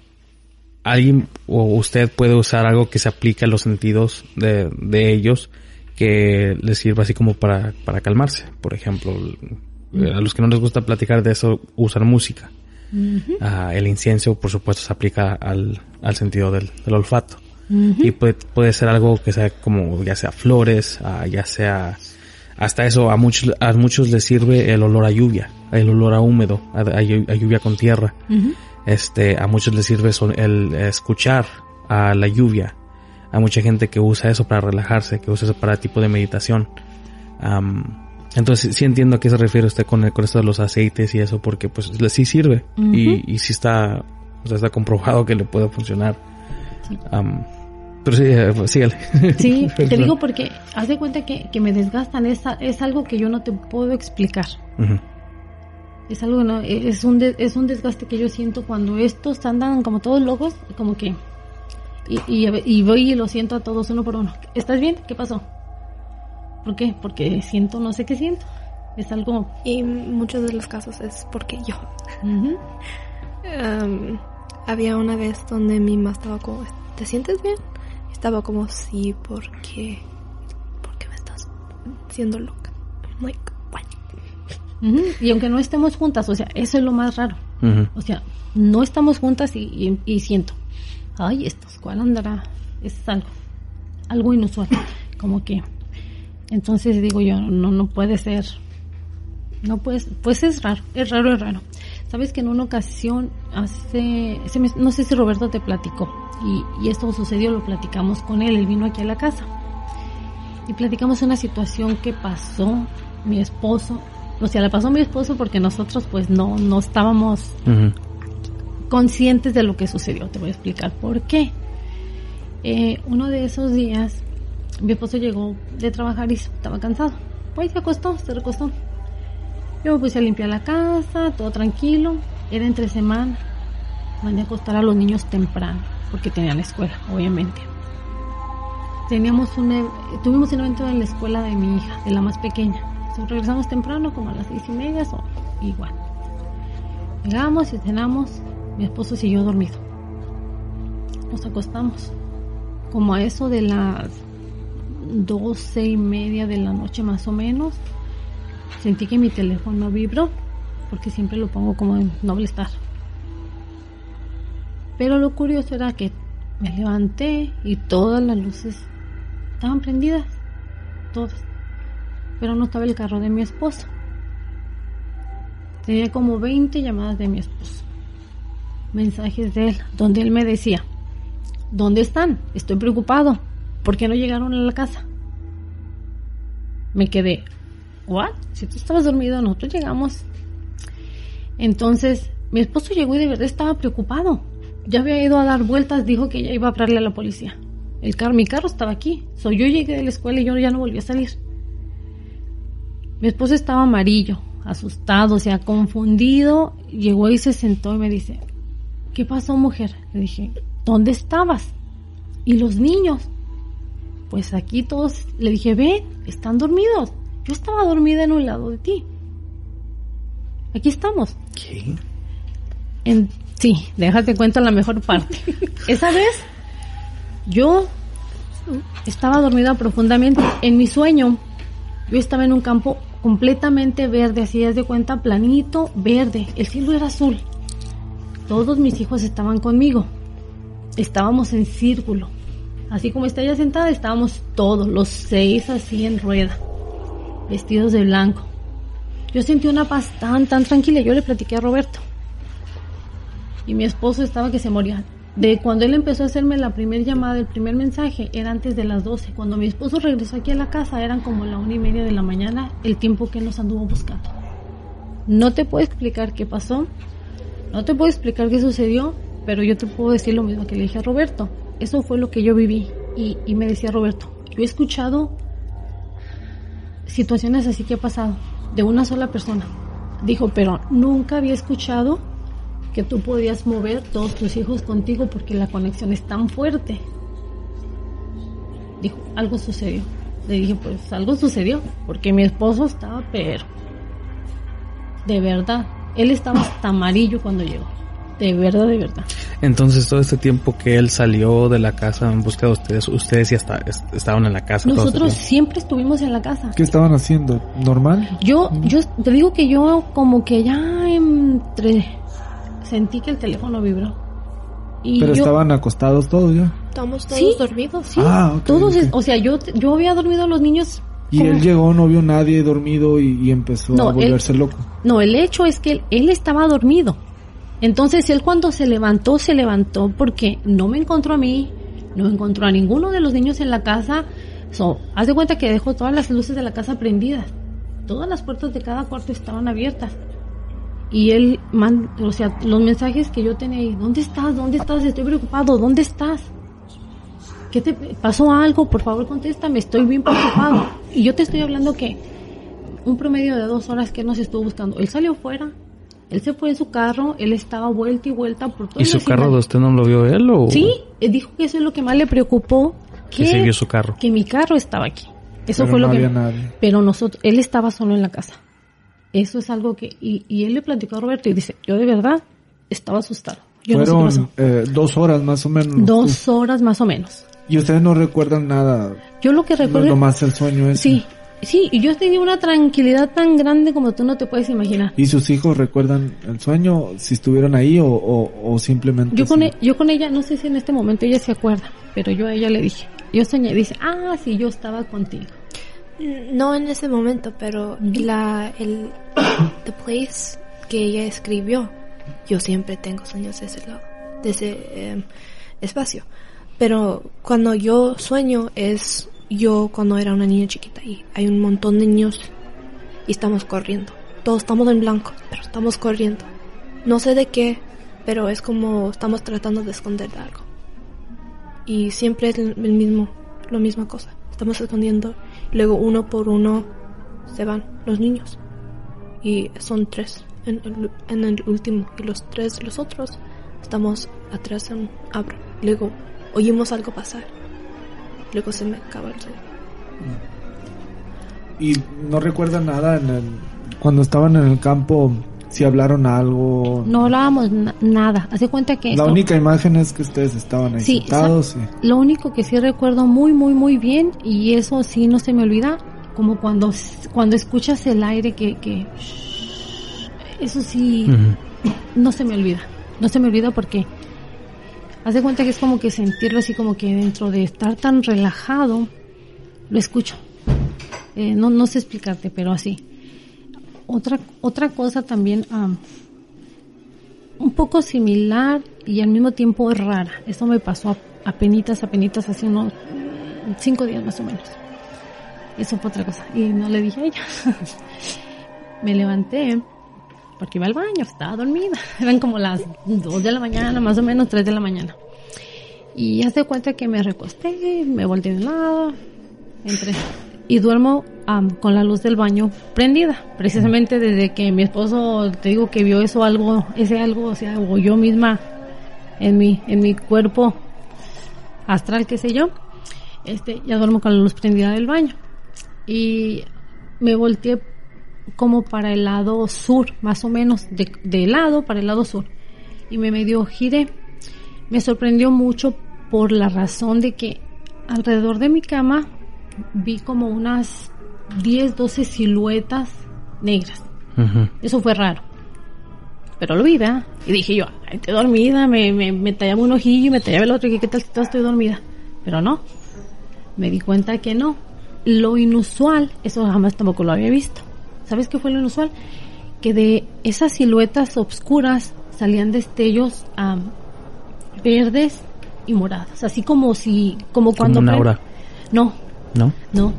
C: alguien o usted puede usar algo que se aplique a los sentidos de, de ellos que les sirva así como para, para calmarse. Por ejemplo, a los que no les gusta platicar de eso, usan música. Ah, el incienso, por supuesto, se aplica al, al sentido del, del olfato. Y puede, puede ser algo que sea como, ya sea flores, ah, ya sea, hasta eso a muchos, a muchos les sirve el olor a lluvia, el olor a húmedo, a, a llu- a lluvia con tierra. Este, a muchos les sirve son- el escuchar a la lluvia. A mucha gente que usa eso para relajarse, que usa eso para tipo de meditación. Entonces sí entiendo a qué se refiere usted con, el- con esto de los aceites y eso, porque pues le- sí sirve y, y sí está, o sea, está comprobado que le puede funcionar. Am, pero sí, eh, pues, sígale. (laughs)
E: Sí, (laughs) te digo porque haz de cuenta que, que me desgastan, es, es algo que yo no te puedo explicar. Es algo no, es un, de- es un desgaste que yo siento cuando estos andan como todos locos, como que... Y, y, y voy y lo siento a todos uno por uno. ¿Estás bien? ¿Qué pasó? ¿Por qué? Porque siento, no sé qué siento. Es algo...
F: Y muchos de los casos es porque yo. Am, había una vez donde mi mamá estaba como, ¿te sientes bien? Estaba como, sí, porque, porque me estás siendo loca. I'm like, what?
E: Y aunque no estemos juntas, o sea, eso es lo más raro. O sea, no estamos juntas y, y- y siento, ay, estos, ¿cuál andará? Es algo, algo inusual. Como que, entonces digo yo, no, no puede ser. No puedes, pues es raro, es raro, es raro. Sabes que en una ocasión, hace, se me- no sé si Roberto te platicó, y, y esto sucedió, lo platicamos con él, él vino aquí a la casa. Y platicamos una situación que pasó mi esposo, o sea, la pasó mi esposo porque nosotros pues no, no estábamos conscientes de lo que sucedió. Te voy a explicar por qué. Eh, uno de esos días, mi esposo llegó de trabajar y estaba cansado. Pues se acostó, se recostó. Yo me puse a limpiar la casa, todo tranquilo. Era entre semana. Mandé a acostar a los niños temprano, porque tenían escuela, obviamente. Teníamos un, tuvimos un evento en la escuela de mi hija, de la más pequeña. Regresamos temprano, como a las seis y media, o igual. Llegamos y cenamos. Mi esposo siguió dormido. Nos acostamos. Como a eso de las doce y media de la noche más o menos, sentí que mi teléfono vibró, porque siempre lo pongo como en no estar. Pero lo curioso era que me levanté y todas las luces estaban prendidas, todas. Pero no estaba el carro de mi esposo. Tenía como 20 llamadas de mi esposo. Mensajes de él, donde él me decía, ¿dónde están? Estoy preocupado. ¿Por qué no llegaron a la casa? Me quedé, ¿what? Si tú estabas dormido, nosotros llegamos. Entonces, mi esposo llegó y de verdad estaba preocupado. Ya había ido a dar vueltas, dijo que ya iba a hablarle a la policía. El carro, mi carro estaba aquí. So, yo llegué de la escuela y yo ya no volví a salir. Mi esposo estaba amarillo, asustado, o sea, confundido. Llegó y se sentó y me dice, ¿qué pasó, mujer? Le dije, ¿dónde estabas? ¿Y los niños? Pues aquí todos, le dije, ven, están dormidos. Yo estaba dormida en un lado de ti. Aquí estamos.
C: ¿Qué?
E: En, sí, déjate cuento la mejor parte. (laughs) Esa vez yo estaba dormida profundamente. En mi sueño, yo estaba en un campo completamente verde, así es de cuenta, planito, verde. El cielo era azul. Todos mis hijos estaban conmigo. Estábamos en círculo. Así como está ella sentada, estábamos todos, los seis así en rueda, vestidos de blanco. Yo sentí una paz tan, tan tranquila. Yo le platiqué a Roberto y mi esposo estaba que se moría. De cuando él empezó a hacerme la primera llamada, el primer mensaje era antes de las 12. Cuando mi esposo regresó aquí a la casa eran como la una y media de la mañana, el tiempo que nos anduvo buscando. No te puedo explicar qué pasó, no te puedo explicar qué sucedió, pero yo te puedo decir lo mismo que le dije a Roberto. Eso fue lo que yo viví. Y, me decía Roberto, yo he escuchado situaciones así que ha pasado de una sola persona. Dijo, pero nunca había escuchado que tú podías mover todos tus hijos contigo porque la conexión es tan fuerte. Dijo, algo sucedió. Le dije, pues algo sucedió, porque mi esposo estaba, pero... De verdad, él estaba hasta amarillo cuando llegó. De verdad, de verdad.
C: Entonces, todo este tiempo que él salió de la casa en busca de ustedes, ustedes ya está- est- estaban en la casa. este
E: Nosotros siempre estuvimos en la casa.
G: ¿Qué estaban haciendo? ¿Normal?
E: Yo, yo te digo que yo como que ya entre sentí que el teléfono vibró. Y
G: Pero
E: yo,
G: estaban acostados todos ya.
F: Estamos todos
E: Sí.
F: dormidos.
E: sí,
G: Ah, ok,
E: todos,
G: ok.
E: es- o sea, yo, yo había dormido a los niños.
G: Y
E: como-
G: él llegó, no vio nadie dormido y, y empezó
E: No,
G: a
E: él-
G: volverse loco.
E: No, el hecho es que él, él estaba dormido. Entonces él cuando se levantó, se levantó porque no me encontró a mí, no encontró a ninguno de los niños en la casa. So, haz de cuenta que dejó todas las luces de la casa prendidas. Todas las puertas de cada cuarto estaban abiertas. Y él, man, o sea, los mensajes que yo tenía ahí, ¿dónde estás? ¿Dónde estás? Estoy preocupado, ¿dónde estás? ¿Qué te pasó algo? Por favor, contéstame, estoy bien preocupado. Y yo te estoy hablando que un promedio de dos horas que él nos estuvo buscando. Él salió fuera, él se fue en su carro, él estaba vuelta y vuelta por todo
C: ¿Y su carro de usted no lo vio él o...?
E: Sí, él dijo que eso es lo que más le preocupó.
C: Que
E: Que,
C: se vio su carro.
E: que mi carro estaba aquí. Eso
G: Pero
E: fue lo
G: no
E: que...
G: había nadie.
E: Pero nosotros, él estaba solo en la casa. Eso es algo que... Y, y él le platicó a Roberto y dice, yo de verdad estaba asustado. Yo no sé
G: Fueron
E: pasó.
G: eh, dos horas más o menos.
E: Dos horas más o menos.
G: Y ustedes no recuerdan nada.
E: Yo lo que
G: No es
E: recuerdo...
G: nomás el sueño ese.
E: Sí, sí, y yo tenía una tranquilidad tan grande como tú no te puedes imaginar.
G: ¿Y sus hijos recuerdan el sueño? Si estuvieron ahí o, o, o simplemente...
E: Yo con,
G: sí?
E: e- yo con ella, no sé si en este momento ella se acuerda, pero yo a ella le dije, yo soñé, dice, ah, sí, yo estaba contigo.
F: No en ese momento, pero la, el, the place que ella escribió, yo siempre tengo sueños de ese lado, de ese eh, espacio. Pero cuando yo sueño es yo cuando era una niña chiquita y hay un montón de niños y estamos corriendo. Todos estamos en blanco, pero estamos corriendo. No sé de qué, pero es como estamos tratando de esconder de algo. Y siempre es el mismo, la misma cosa. Estamos escondiendo. Luego uno por uno se van los niños. Y son tres en el, en el último. Y los tres, los otros, estamos atrás en árbol. Luego oímos algo pasar. Luego se me acaba el sueño.
G: Y no recuerdan nada en el... Cuando estaban en el campo, si hablaron algo...
E: No hablábamos na- nada, hace cuenta que...
G: La
E: esto-
G: única imagen es que ustedes estaban ahí
E: Sí,
G: sentados y...
E: Lo único que sí recuerdo muy, muy, muy bien, y eso sí no se me olvida, como cuando, cuando escuchas el aire que... que eso sí,
C: Ujú.
E: no se me olvida. No se me olvida porque haz de cuenta que es como que sentirlo así como que dentro de estar tan relajado, lo escucho. Eh, no, no sé explicarte, pero así. Otra, otra cosa también, am, un poco similar y al mismo tiempo rara. Eso me pasó a, apenitas, apenitas, hace unos cinco días más o menos. Eso fue otra cosa. Y no le dije a ella. (laughs) me levanté porque iba al baño, estaba dormida. (laughs) Eran como las 2 de la mañana, más o menos 3 de la mañana. Y hace cuenta que me recosté, me volteé de un lado, entré. Y duermo am, con la luz del baño prendida. Precisamente desde que mi esposo, te digo que vio eso algo, ese algo, o sea, o yo misma en mi, en mi cuerpo astral, qué sé yo. Este, ya duermo con la luz prendida del baño. Y me volteé como para el lado sur, más o menos, de, de lado para el lado sur. Y me medio giré. Me sorprendió mucho por la razón de que alrededor de mi cama vi como unas 10, 12 siluetas negras. Eso fue raro. Pero lo vi, ¿verdad? Y dije yo, ay, estoy dormida, me, me, me tallaba un ojillo y me tallaba el otro, y dije, ¿qué tal si estoy dormida? Pero no. Me di cuenta que no. Lo inusual, eso jamás tampoco lo había visto. ¿Sabes qué fue lo inusual? Que de esas siluetas oscuras salían destellos am, verdes y morados. Así como si, como cuando...
C: una
E: pre-
C: aura.
E: No,
C: ¿No?
E: no.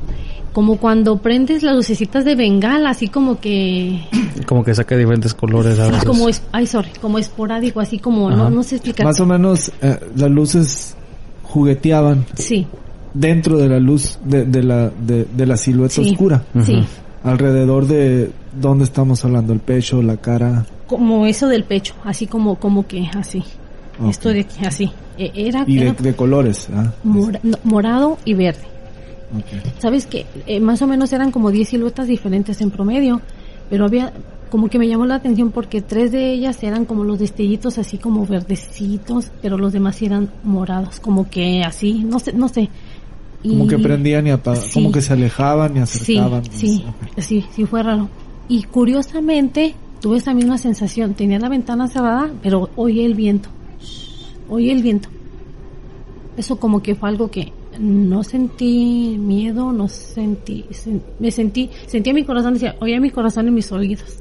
E: Como cuando prendes las lucecitas de bengala, así como que... (clears throat)
C: Como que saca diferentes colores a
E: Sí,
C: veces.
E: como es, ay, sorry, como esporádico, así como, no, no sé explicar.
G: Más o menos eh, las luces jugueteaban
E: Sí,
G: dentro de la luz de, de la, de, de la silueta
E: sí,
G: oscura.
E: sí.
G: Alrededor de dónde estamos hablando, el pecho, la cara.
E: Como eso del pecho, así como, como que, así. Esto de aquí, así. E- Era,
G: Y de,
E: era
G: de colores. ¿ah?
E: mora- no, morado y verde. Sabes que más o menos eran como 10 siluetas diferentes en promedio, pero había como que me llamó la atención porque tres de ellas eran como los destellitos así como verdecitos, pero los demás eran morados, como que así, no sé, no sé.
G: Como que prendían y apagaban,
E: Sí.
G: como que se alejaban y acercaban.
E: Sí, sí, sí, sí fue raro. Y curiosamente tuve esa misma sensación. Tenía la ventana cerrada, pero oí el viento. Oí el viento. Eso como que fue algo que no sentí miedo, no sentí, sen- me sentí, sentía mi corazón, decía, oía mi corazón en mis oídos.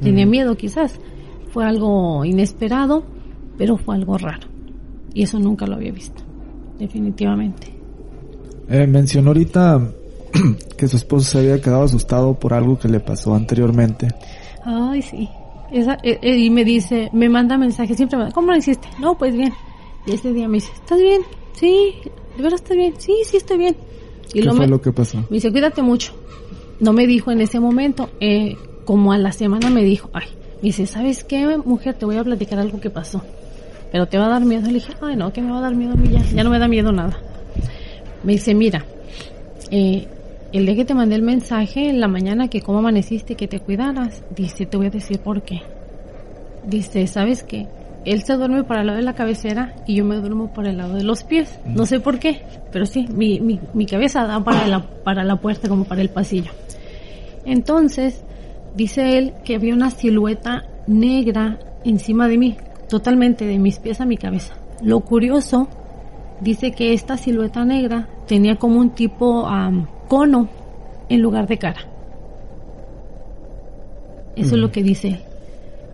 E: Tenía miedo quizás. Fue algo inesperado, pero fue algo raro. Y eso nunca lo había visto. Definitivamente.
G: Eh, mencionó ahorita (clears throat) que su esposo se había quedado asustado por algo que le pasó anteriormente.
E: Ay, sí. Esa, eh, eh, y me dice, me manda mensajes, siempre me ¿cómo lo hiciste? No, pues bien. Y ese día me dice, ¿estás bien? Sí, ¿de verdad estás bien? Sí, sí estoy bien. Y
G: ¿Qué
E: lo
G: fue
E: me,
G: lo que pasó?
E: me dice, cuídate mucho. No me dijo en ese momento, eh, como a la semana me dijo, ay, me dice, ¿sabes qué, mujer? Te voy a platicar algo que pasó. Pero te va a dar miedo. Le dije, ay, no, que me va a dar miedo a mí ya. Ya no me da miedo nada. Me dice, mira, eh, el día que te mandé el mensaje en la mañana que cómo amaneciste, que te cuidaras, dice, te voy a decir por qué. Dice, ¿sabes qué? Él se duerme para el lado de la cabecera y yo me duermo para el lado de los pies. No sé por qué, pero sí, mi, mi, mi cabeza da para la, para la puerta como para el pasillo. Entonces, dice él que había una silueta negra encima de mí, totalmente de mis pies a mi cabeza. Lo curioso, dice que esta silueta negra tenía como un tipo am, cono en lugar de cara. Eso es lo que dice.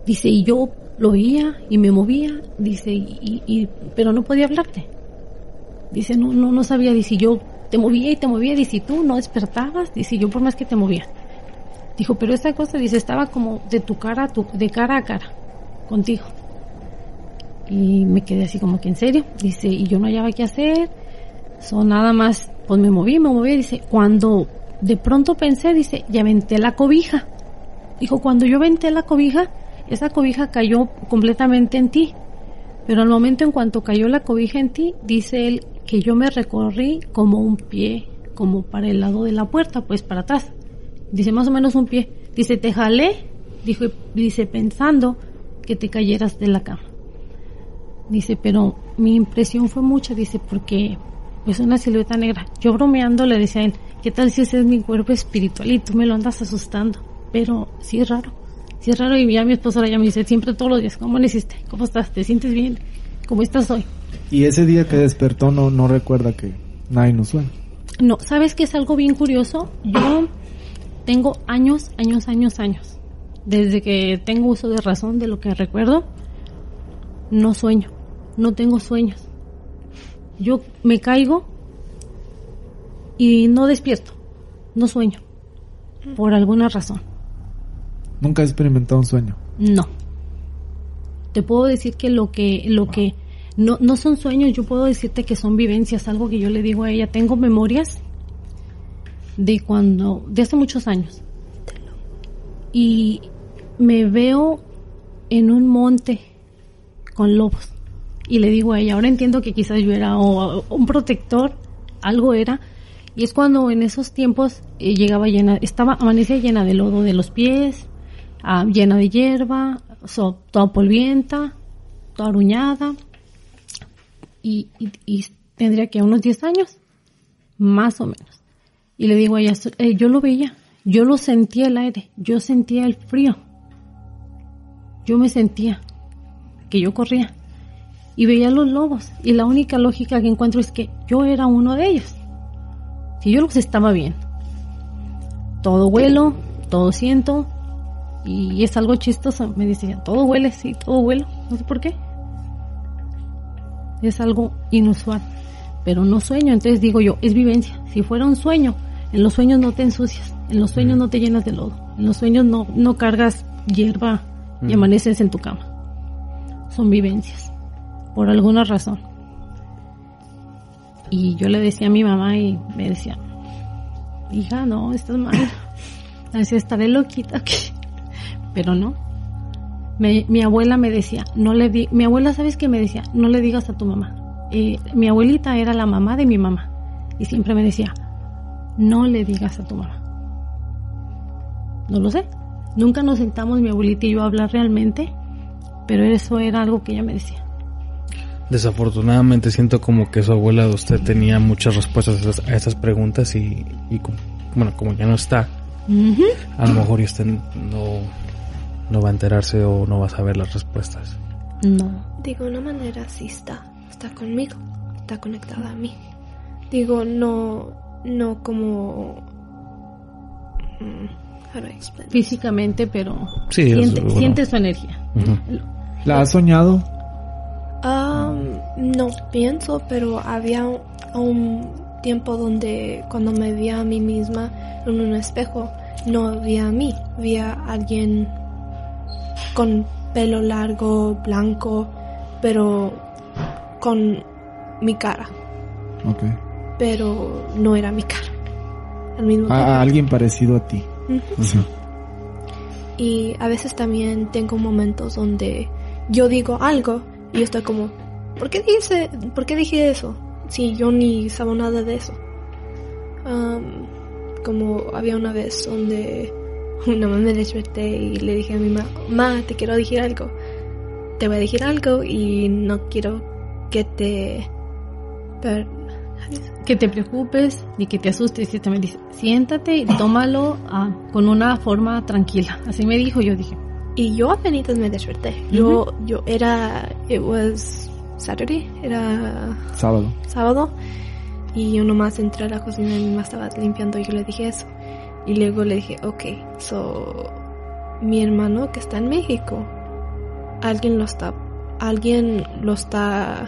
E: Dice, y yo lo oía y me movía, dice, y, y- pero no podía hablarte. Dice, no, no, no sabía, dice, yo te movía y te movía, dice, y tú no despertabas, dice, yo por más que te movía. Dijo, pero esta cosa, dice, estaba como de tu cara, a tu, de cara a cara, contigo. Y me quedé así como que en serio, dice, y yo no hallaba qué hacer, son nada más, pues me moví, me moví, dice, cuando de pronto pensé, dice, y aventé la cobija. Dijo, cuando yo aventé la cobija, esa cobija cayó completamente en ti. Pero al momento en cuanto cayó la cobija en ti, dice él que yo me recorrí como un pie, como para el lado de la puerta, pues para atrás. Dice más o menos un pie. Dice, te jalé, dijo, dice, pensando que te cayeras de la cama. Dice, pero mi impresión fue mucha, dice, porque pues una silueta negra. Yo bromeando le decía a él, ¿qué tal si ese es mi cuerpo espiritual y tú me lo andas asustando? Pero sí es raro, sí es raro y ya mi esposa ahora ya me dice siempre todos los días, ¿cómo le hiciste? ¿Cómo estás? ¿Te sientes bien? ¿Cómo estás hoy?
G: Y ese día que despertó no, no recuerda que nada inusual.
E: No, ¿sabes qué es algo bien curioso? Yo tengo años, años, años, años. Desde que tengo uso de razón de lo que recuerdo, no sueño, no tengo sueños. Yo me caigo y no despierto, no sueño, por alguna razón.
G: Nunca he experimentado un sueño.
E: No. Te puedo decir que lo que, lo que, no, no son sueños, yo puedo decirte que son vivencias, algo que yo le digo a ella. Tengo memorias de cuando, de hace muchos años. Y me veo en un monte con lobos. Y le digo a ella, ahora entiendo que quizás yo era un protector, algo era. Y es cuando en esos tiempos eh, llegaba llena, estaba, amanecía llena de lodo de los pies, ah, llena de hierba, so- toda polvienta, toda aruñada. Y tendría que unos 10 años, más o menos. Y le digo a ella, eh, yo lo veía, yo lo sentía el aire, yo sentía el frío. Yo me sentía que yo corría y veía los lobos y la única lógica que encuentro es que yo era uno de ellos. Si yo los estaba bien. Todo huelo, todo siento y es algo chistoso. Me decían, todo huele, sí, todo huelo. No sé por qué. Es algo inusual. Pero no sueño, entonces digo yo, es vivencia. Si fuera un sueño, en los sueños no te ensucias, en los sueños no te llenas de lodo, en los sueños no, no cargas hierba y amaneces en tu cama. Son vivencias, por alguna razón. Y yo le decía a mi mamá y me decía, hija, no, estás mal. (laughs) Así estaré loquita aquí. (laughs) Pero no. Mi abuela me decía, no le di, mi abuela, ¿sabes qué me decía? No le digas a tu mamá. Eh, mi abuelita era la mamá de mi mamá. Y siempre me decía, no le digas a tu mamá. No lo sé. Nunca nos sentamos mi abuelita y yo a hablar realmente, pero eso era algo que ella me decía.
C: Desafortunadamente siento como que su abuela de usted tenía muchas respuestas a esas, a esas preguntas y, y como- bueno, como ya no está, a lo mejor y usted no, no va a enterarse o no va a saber las respuestas.
E: No.
F: Digo, una manera sí está, está conmigo, está conectada a mí. Digo, no, no como... mm?
E: Físicamente, pero
C: Sí, es-
E: siente,
C: bueno.
E: siente su energía.
G: ¿La has soñado?
F: Um, no pienso, pero había un, tiempo donde cuando me veía a mí misma en un espejo, no veía a mí, veía a alguien con pelo largo, blanco, pero con mi cara,
G: Ok.
F: pero no era mi cara. Al mismo
G: A,
F: tiempo.
G: a alguien parecido a ti.
F: Ujú. Y a veces también tengo momentos donde yo digo algo y estoy como, ¿por qué dice, por qué dije eso? Si yo ni sabo nada de eso. Am, como había una vez donde (laughs) una vez me desperté y le dije a mi mamá, ma, te quiero decir algo. Te voy a decir algo y no quiero que te...
E: Que te preocupes ni que te asustes. Y también dice, siéntate y tómalo ah, con una forma tranquila. Así me dijo, yo dije,
F: Y yo apenas me desperté. Yo, yo era, it was Saturday, era
G: Sábado.
F: sábado. Y yo nomás entré a la cocina y mi mamá estaba limpiando y yo le dije eso. Y luego le dije, ok, so, mi hermano que está en México, alguien lo está, alguien lo está,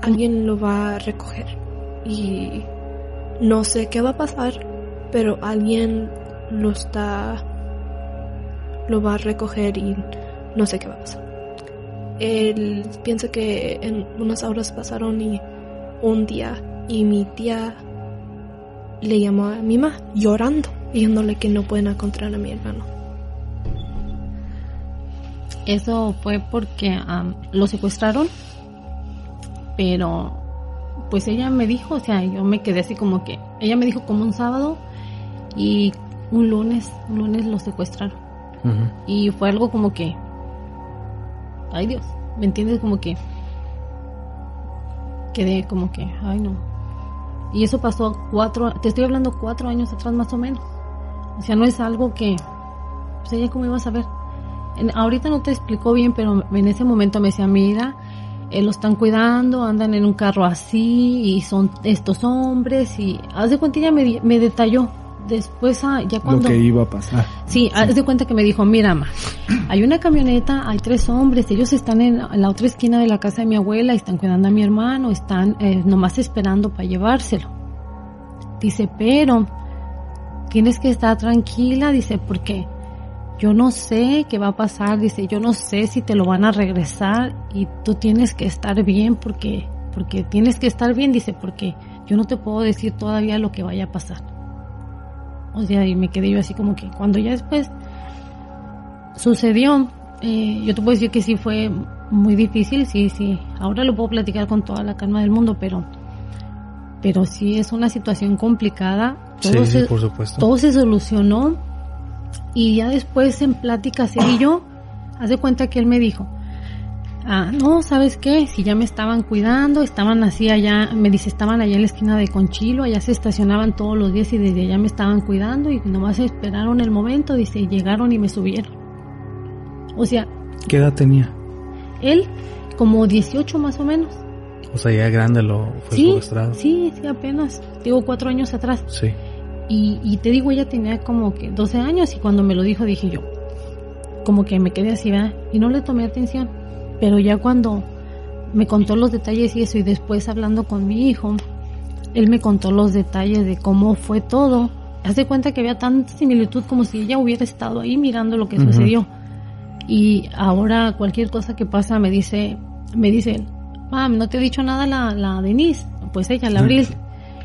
F: alguien lo va a recoger. Y no sé qué va a pasar, pero alguien lo está, lo va a recoger y no sé qué va a pasar. Él piensa que en unas horas pasaron y un día y mi tía le llamó a mi mamá llorando, diciéndole que no pueden encontrar a mi hermano.
E: Eso fue porque am, lo secuestraron, pero pues ella me dijo, o sea, yo me quedé así como que, ella me dijo como un sábado y un lunes, un lunes lo secuestraron. Y fue algo como que, ay Dios, ¿me entiendes? Como que quedé como que, ay no. Y eso pasó cuatro, te estoy hablando cuatro años atrás más o menos. O sea, no es algo que, pues ella cómo iba a saber. Ahorita no te explicó bien, pero en ese momento me decía, mira, eh, lo están cuidando, andan en un carro así y son estos hombres y haz de cuenta ella me detalló. Después, ah, ya cuando...
G: Lo que iba a pasar.
E: Sí, haz de cuenta que me dijo, mira, ma, hay una camioneta, hay tres hombres, ellos están en la otra esquina de la casa de mi abuela, y están cuidando a mi hermano, están eh, nomás esperando para llevárselo. Dice, pero tienes que estar tranquila, dice, porque yo no sé qué va a pasar, dice, yo no sé si te lo van a regresar y tú tienes que estar bien porque, porque tienes que estar bien, dice, porque yo no te puedo decir todavía lo que vaya a pasar. O sea, y me quedé yo así como que cuando ya después sucedió, eh, yo te puedo decir que sí fue muy difícil, sí, sí. Ahora lo puedo platicar con toda la calma del mundo, pero, pero sí es una situación complicada. Todo,
C: Sí, sí,
E: se,
C: por supuesto.
E: todo se solucionó y ya después en pláticas él y yo, haz de cuenta que él me dijo, ah, no, ¿sabes qué? Si ya me estaban cuidando, estaban así allá, me dice, estaban allá en la esquina de Conchilo, allá se estacionaban todos los días y desde allá me estaban cuidando y nomás esperaron el momento, dice, llegaron y me subieron. O sea,
C: ¿Qué edad tenía?
E: él como 18 más o menos.
C: O sea, ya grande lo fue
E: Sí,
C: secuestrado.
E: sí, sí, apenas. Digo, cuatro años atrás.
C: Sí.
E: Y, y te digo, ella tenía como que 12 años y cuando me lo dijo dije yo, como que me quedé así, ¿verdad? Y no le tomé atención. Pero ya cuando me contó los detalles y eso y después hablando con mi hijo, él me contó los detalles de cómo fue todo. Haz de cuenta que había tanta similitud como si ella hubiera estado ahí mirando lo que
C: Ujú.
E: sucedió. Y ahora cualquier cosa que pasa me dice, me dice, mam, ¿no te ha dicho nada la, la Denise? Pues ella, la Abril.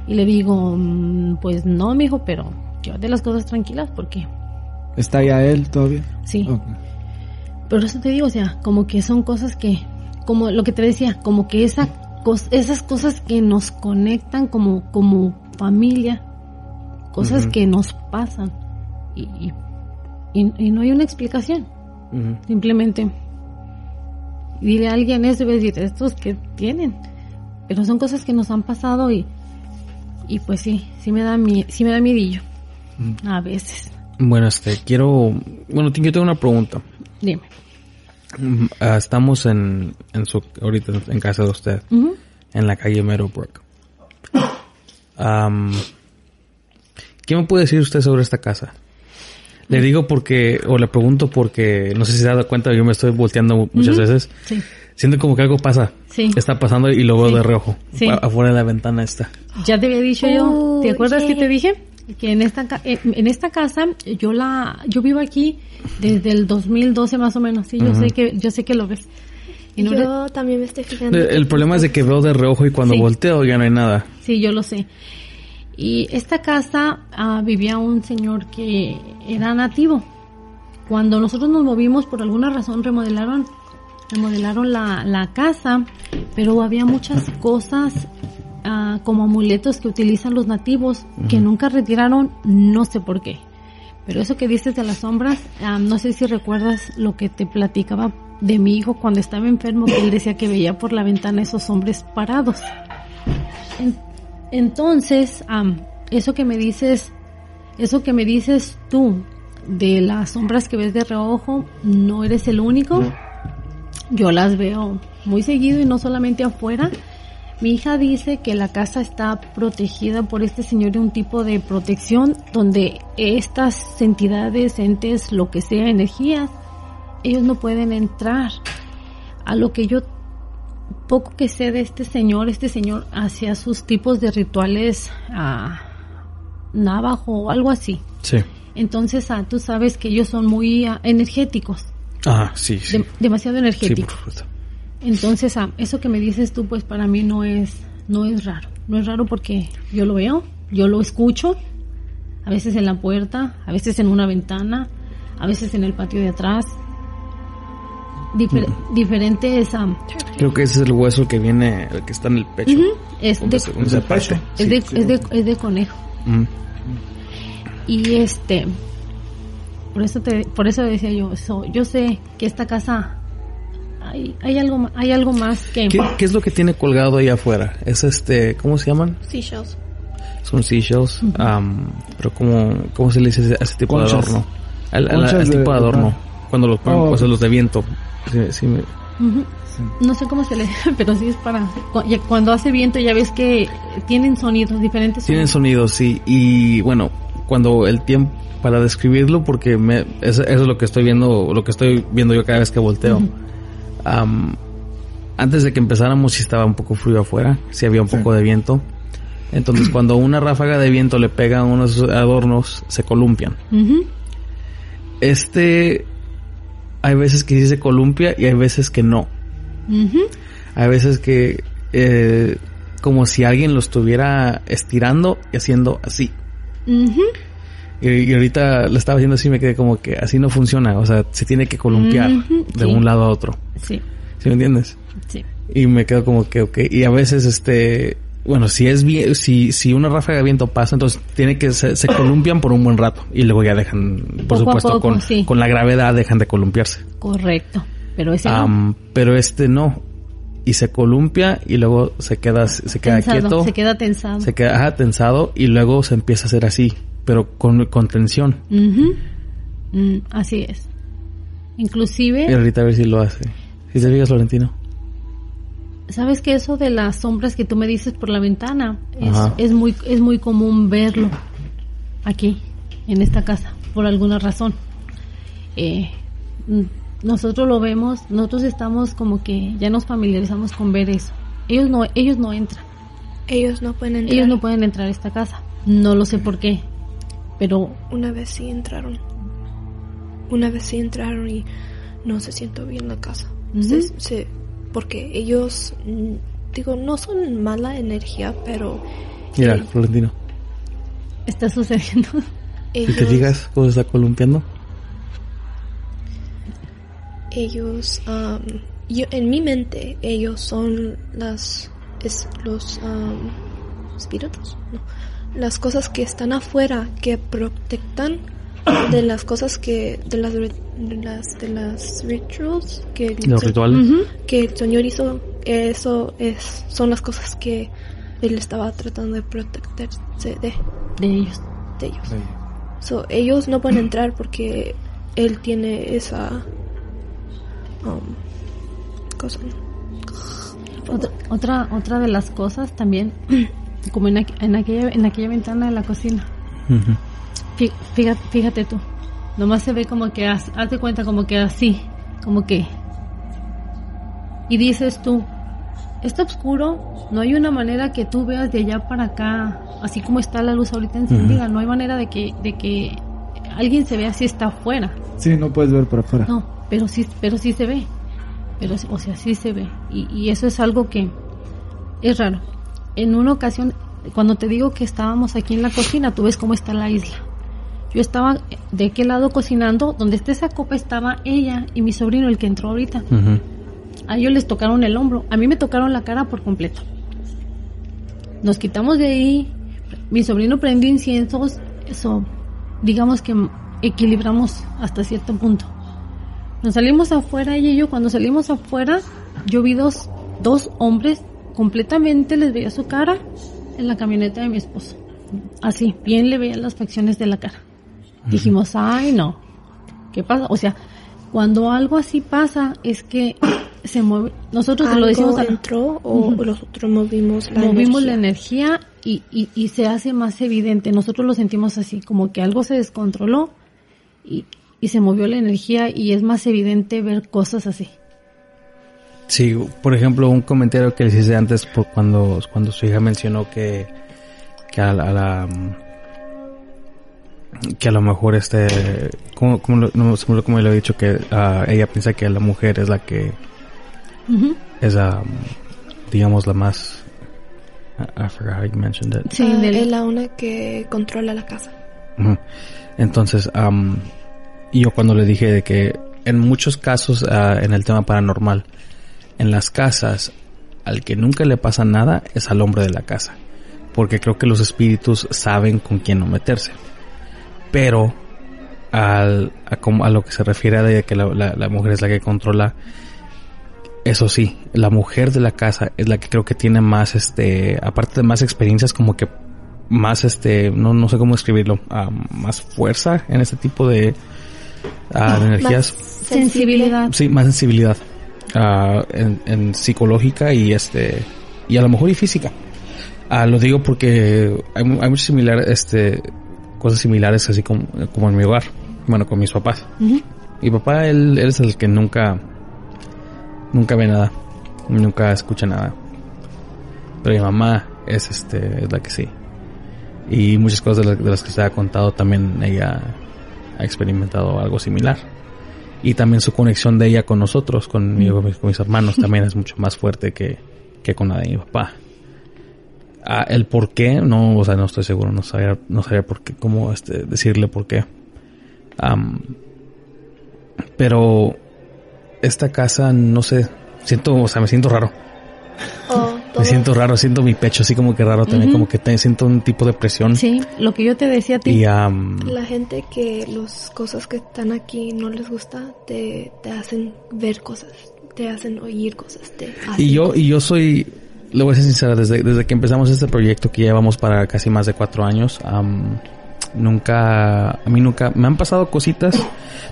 E: Y le digo, "Mm, pues no, mijo, pero llévate las cosas tranquilas porque
G: ¿Está ya él todavía?
E: sí.
G: Ok.
E: Pero eso te digo, o sea, como que son cosas que, como lo que te decía, como que esa esas cosas que nos conectan como, como familia, cosas que nos pasan y, y, y- y no hay una explicación. Simplemente dile a alguien eso y decir, estos que tienen. Pero son cosas que nos han pasado y, y pues sí, sí me da, mi, sí me da miedillo. A veces.
C: Bueno, este, quiero... Bueno, yo tengo una pregunta.
E: Dime.
C: Mm, ah, estamos en, en su... Ahorita en casa de usted. En la calle Meadowbrook. ¿Qué me puede decir usted sobre esta casa? Le digo porque... O le pregunto porque... No sé si se ha dado cuenta, yo me estoy volteando muchas veces.
E: Sí.
C: Siento como que algo pasa.
E: Sí.
C: Está pasando y lo veo
E: Sí.
C: de reojo. Afuera de la ventana está.
E: Ya te había dicho yo, ¿te
F: Oh,
E: acuerdas que te dije? Que en esta, ca- en, esta casa, yo la, yo vivo aquí desde el 2012 más o menos, sí, yo sé que, yo sé que lo ves. Y no
F: Yo también me estoy fijando.
C: El, el problema es de que veo de reojo y cuando
E: Sí.
C: volteo ya no hay nada.
E: Sí, yo lo sé. Y esta casa ah, vivía un señor que era nativo. Cuando nosotros nos movimos, por alguna razón remodelaron, remodelaron la, la casa, pero había muchas cosas ah, como amuletos que utilizan los nativos que nunca retiraron, no sé por qué. Pero eso que dices de las sombras, ah, no sé si recuerdas lo que te platicaba de mi hijo cuando estaba enfermo, que él decía que veía por la ventana esos hombres parados. En- entonces, am, eso que me dices, eso que me dices tú de las sombras que ves de reojo, no eres el único. Yo las veo muy seguido y no solamente afuera. Mi hija dice que la casa está protegida por este señor de un tipo de protección donde estas entidades, entes, lo que sea, energías, ellos no pueden entrar. A lo que yo poco que sé de este señor, este señor hacía sus tipos de rituales a navajo o algo así.
C: Sí.
E: Entonces, ah, tú sabes que ellos son muy ah, energéticos,
C: Ah, sí, sí.
E: de- demasiado
C: sí,
E: energéticos.
C: por supuesto.
E: Entonces, ah, eso que me dices tú, pues para mí no es, no es raro. No es raro porque yo lo veo, yo lo escucho, a veces en la puerta, a veces en una ventana, a veces en el patio de atrás. Difer- Diferentes, ah,
C: Creo que ese es el hueso que viene, el que está en el pecho.
E: es de,
C: se-
E: es de, es de, es de conejo.
C: Mm.
E: Y este, por eso te, por eso decía yo, eso, yo sé que esta casa hay, hay algo, hay algo más que
C: ¿Qué, qué es lo que tiene colgado ahí afuera? Es este, ¿cómo se llaman?
F: Seashells.
C: Son seashells. am, pero ¿cómo, ¿cómo se le dice a ese tipo
G: Conchas.
C: de adorno? Al, al- al tipo de adorno. Cuando los ponen,
G: Oh.
C: pues los de viento. Sí, sí me-
E: Ujú. No sé cómo se le (laughs) pero sí es para cuando hace viento ya ves que tienen sonidos diferentes.
C: Tienen
E: sonidos.
C: sonidos, sí. Y bueno, cuando el tiempo para describirlo, porque me, eso, eso es lo que estoy viendo, lo que estoy viendo yo cada vez que volteo.
E: Ujú.
C: Antes de que empezáramos, sí estaba un poco frío afuera, sí había un
G: Sí.
C: poco de viento. Entonces, cuando una ráfaga de viento le pega a unos adornos, se columpian. Este, hay veces que sí se columpia y hay veces que no. Hay veces que, eh, como si alguien lo estuviera estirando y haciendo así.
E: Ujú.
C: Y, y ahorita lo estaba haciendo así, me quedé como que así no funciona. O sea, se tiene que columpiar de
E: sí.
C: un lado a otro.
E: Sí,
C: ¿Sí me entiendes?
E: sí.
C: Y me quedo como que, ok. Y a veces, este, bueno, si es bien, si, si una ráfaga de viento pasa, entonces tiene que, se, se columpian por un buen rato. Y luego ya dejan, por
E: Poco
C: supuesto,
E: poco,
C: con,
E: sí.
C: con la gravedad dejan de columpiarse.
E: Correcto. Pero ese no.
C: Pero este no. Y se columpia y luego se queda, se queda
E: Tensado,
C: quieto.
E: Se queda tensado.
C: Se queda ajá, tensado y luego se empieza a hacer así, pero con, con tensión.
E: Ujú. Mm, así es.
C: Y
E: Inclusive,
C: ahorita a ver si lo hace. Si te fijas, Florentino.
E: sabes que eso de las sombras que tú me dices por la ventana es, es muy es muy común verlo aquí en esta casa por alguna razón. Eh, mm, nosotros lo vemos, nosotros estamos como que ya nos familiarizamos con ver eso. Ellos no ellos no entran,
F: Ellos no pueden entrar.
E: ellos no pueden entrar a esta casa. No lo sé por qué, pero
F: Una vez sí entraron. Una vez sí entraron y no se siento bien la casa.
E: Ujú.
F: Se- se- porque ellos, mm, digo, no son mala energía, pero
C: Mira,
F: Sí.
C: Florentino.
E: está sucediendo. (laughs)
C: Si
F: ellos,
C: te fijas cómo se está columpiando.
F: ellos, am, yo, en mi mente, ellos son las, es, los am, espíritus, no, las cosas que están afuera que protectan (coughs) de las cosas que de las de las de las rituals que el
C: Los rituales.
F: Que el señor hizo eso es son las cosas que él estaba tratando de protegerse de,
E: De ellos.
F: de ellos. So, ellos no pueden entrar porque él tiene esa um, cosa.
E: Otra, otra, otra de las cosas también, como en, aqu- en, aquella, en aquella ventana de la cocina. Fíjate, fíjate tú. Nomás se ve como que, haz, haz de cuenta como que así, como que. Y dices tú, está oscuro, no hay una manera que tú veas de allá para acá, así como está la luz ahorita encendida, no hay manera de que, de que alguien se vea si está afuera.
G: Sí, no puedes ver para afuera.
E: No, pero sí, pero sí se ve. Pero, o sea, sí se ve. Y, y eso es algo que es raro. En una ocasión, cuando te digo que estábamos aquí en la cocina, tú ves cómo está la isla. Yo estaba de aquel lado cocinando, donde está esa copa estaba ella y mi sobrino, el que entró ahorita.
C: Ujú.
E: A ellos les tocaron el hombro, a mí me tocaron la cara por completo. Nos quitamos de ahí, mi sobrino prendió inciensos, eso, digamos que equilibramos hasta cierto punto. Nos salimos afuera, ella y yo, cuando salimos afuera, yo vi dos, dos hombres, completamente les veía su cara en la camioneta de mi esposo. Así, bien le veía las facciones de la cara. Dijimos, ay no, ¿qué pasa? O sea, cuando algo así pasa, es que (coughs) se mueve. Nosotros lo decimos a
F: ¿Algo entró o nosotros movimos la
E: movimos la
F: energía?
E: energía y, y, y se hace más evidente. Nosotros lo sentimos así, como que algo se descontroló y, y se movió la energía y es más evidente ver cosas así.
C: Sí, por ejemplo, un comentario que les hice antes por cuando, cuando su hija mencionó que, que a, la- a la que a lo mejor este como, como, lo- no, se me olvidó cómo le he dicho que ah, ella piensa que la mujer es la que es la digamos la más I, I forgot how you mentioned it.
E: Sí,
F: Ah, es la una que controla la casa.
C: Entonces, am, yo cuando le dije de que en muchos casos ah, en el tema paranormal, en las casas, al que nunca le pasa nada es al hombre de la casa. Porque creo que los espíritus saben con quién no meterse. Pero al, a, como- a lo que se refiere de que la, la- la mujer es la que controla, eso sí, la mujer de la casa es la que creo que tiene más, este, aparte de más experiencias, como que más, este, no, no sé cómo escribirlo, ah, más fuerza en este tipo de, ah, de energías.
E: sensibilidad.
C: Sí, más sensibilidad ah, en, en psicológica y este y a lo mejor y física. Ah, lo digo porque hay, hay muchas similares, este, cosas similares así como, como en mi hogar, bueno, con mis papás. Mi papá, él, él es el que nunca, nunca ve nada, nunca escucha nada. Pero mi mamá es este, es la que sí. Y muchas cosas de, la- de las que se ha contado también ella ha experimentado algo similar. Y también su conexión de ella con nosotros, con, mi- con mis hermanos, (laughs) también es mucho más fuerte que, que con la de mi papá. Ah, el por qué, no, o sea, no estoy seguro, no sabía, no sabía por qué, cómo este, decirle por qué. Am, pero esta casa, no sé, siento, o sea, me siento raro.
F: Oh,
C: Me siento raro, siento mi pecho así como que raro también, como que te, siento un tipo de presión.
E: Sí, lo que yo te decía a ti.
C: Y am,
F: La gente que las cosas que están aquí no les gusta, te, te hacen ver cosas, te hacen oír cosas. Te hacen
C: y yo,
F: cosas.
C: y yo soy, le voy a ser sincera, desde, desde que empezamos este proyecto que llevamos para casi más de cuatro años, am, nunca, a mí nunca, me han pasado cositas.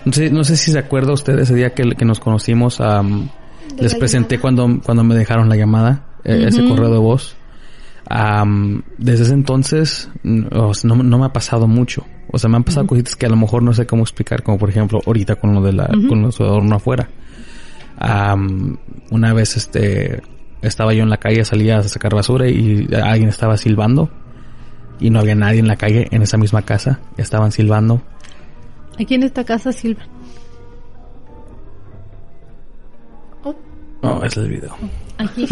C: No sé, no sé si se acuerda usted ese día que, que nos conocimos,
F: De
C: les presenté
F: llamada.
C: cuando, cuando me dejaron la llamada, eh, ese
E: Ujú.
C: correo de voz. Desde ese entonces no, no me ha pasado mucho. O sea, me han pasado cositas que a lo mejor no sé cómo explicar, como por ejemplo ahorita con lo de la,
E: Ujú.
C: con lo de su adorno afuera. Una vez este estaba yo en la calle, salía a sacar basura y alguien estaba silbando y no había nadie en la calle en esa misma casa, estaban silbando.
E: Aquí en esta casa Silva.
C: No, es el video.
E: Aquí,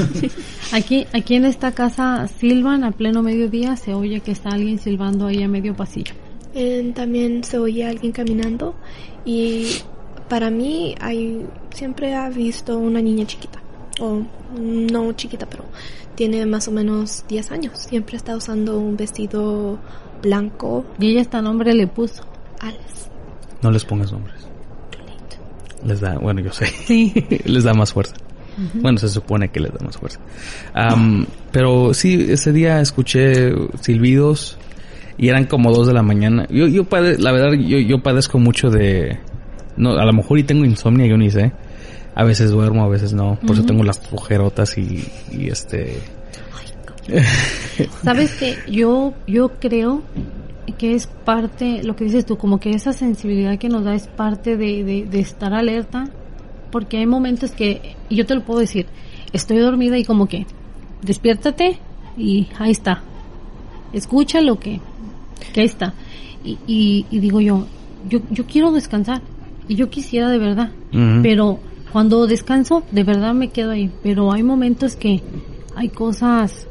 E: aquí, aquí en esta casa silban a pleno mediodía, se oye que está alguien silbando ahí a medio pasillo.
F: eh, también se oye alguien caminando y para mí hay siempre ha visto una niña chiquita o no chiquita pero tiene más o menos 10 años siempre está usando un vestido blanco
E: Y ella hasta nombre le puso.
F: Alex.
C: No les pongas nombres. Les da, bueno, yo sé.
E: Sí. (laughs)
C: les da más fuerza. Bueno, se supone que les da más fuerza. Am, pero sí, ese día escuché silbidos y eran como dos de la mañana. Yo, yo pade- la verdad, yo, yo padezco mucho de, no, a lo mejor y tengo insomnio, yo ni sé. A veces duermo, a veces no. Por eso tengo las ojerotas y, y este,
E: Sabes que yo, yo creo que es parte, lo que dices tú, como que esa sensibilidad que nos da es parte de, de, de estar alerta, porque hay momentos que, y yo te lo puedo decir, estoy dormida y como que, despiértate y ahí está, escucha lo que, que ahí está. Y, y, y digo yo, yo, yo quiero descansar, y yo quisiera de verdad, pero cuando descanso, de verdad me quedo ahí, pero hay momentos que hay cosas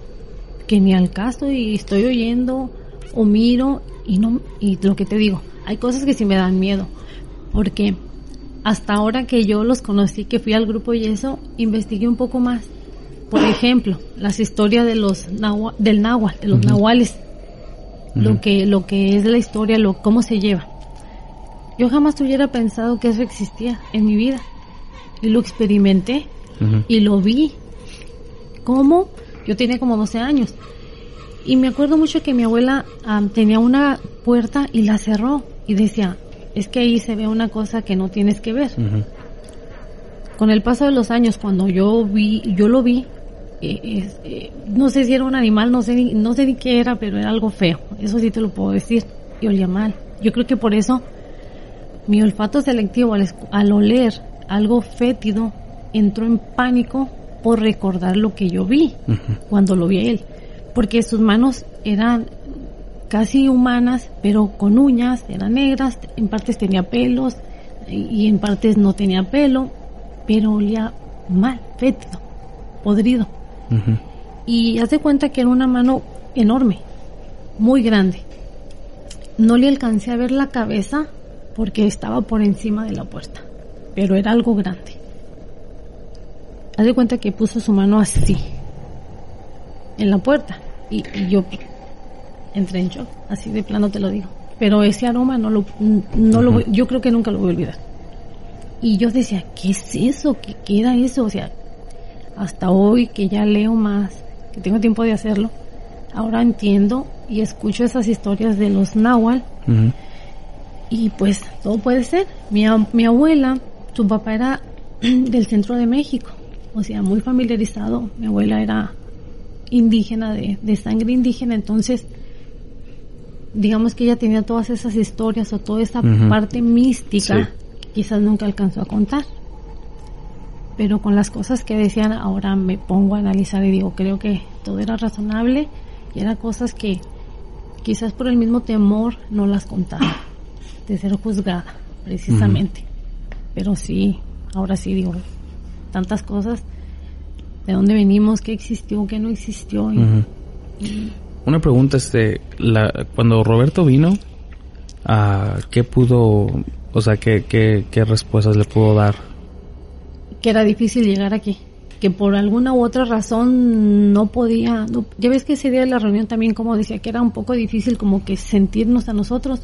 E: que ni al caso y estoy oyendo o miro y no y lo que te digo hay cosas que sí me dan miedo porque hasta ahora que yo los conocí que fui al grupo y eso investigué un poco más. Por ejemplo las historias de los nahua- del náhuatl de los nahuales. Lo que lo que es la historia lo cómo se lleva. Yo jamás hubiera pensado que eso existía en mi vida. Y lo experimenté y lo vi. ¿Cómo? Yo tenía como 12 años. Y me acuerdo mucho que mi abuela am, tenía una puerta y la cerró y decía, es que ahí se ve una cosa que no tienes que ver. Con el paso de los años, cuando yo vi, yo lo vi, eh, eh, no sé si era un animal, no sé, ni, no sé ni qué era, pero era algo feo. Eso sí te lo puedo decir. Y olía mal. Yo creo que por eso mi olfato selectivo al, al oler algo fétido entró en pánico por recordar lo que yo vi cuando lo vi a él. Porque sus manos eran casi humanas, pero con uñas, eran negras, en partes tenía pelos y y en partes no tenía pelo, pero olía mal, fétido, podrido.
C: Ujú.
E: Y haz de cuenta que era una mano enorme, muy grande. No le alcancé a ver la cabeza porque estaba por encima de la puerta, pero era algo grande. Haz de cuenta que puso su mano así, en la puerta, y, y yo entré en shock, así de plano te lo digo. Pero ese aroma no lo, no lo voy- yo creo que nunca lo voy a olvidar. Y yo decía, ¿qué es eso? ¿Qué, qué era eso? O sea, hasta hoy que ya leo más, que tengo tiempo de hacerlo, ahora entiendo y escucho esas historias de los náhuatl y pues todo puede ser. Mi, mi abuela, su papá era (clears throat) del centro de México, o sea, muy familiarizado. Mi abuela era indígena, de, de sangre indígena, entonces digamos que ella tenía todas esas historias o toda esa parte mística
C: Sí.
E: que quizás nunca alcanzó a contar. Pero con las cosas que decían, ahora me pongo a analizar y digo, creo que todo era razonable y eran cosas que quizás por el mismo temor no las contaba, de ser juzgada, precisamente. Pero sí, ahora sí digo, tantas cosas, de dónde venimos, qué existió, qué no existió. y-
C: Ujú.
E: y
C: Una pregunta, este, la, cuando Roberto vino, ah, ¿qué pudo, o sea, qué, qué, qué respuestas le pudo dar?
E: que era difícil llegar aquí, que por alguna u otra razón no podía, no- ya ves que ese día de la reunión también como decía que era un poco difícil como que sentirnos a nosotros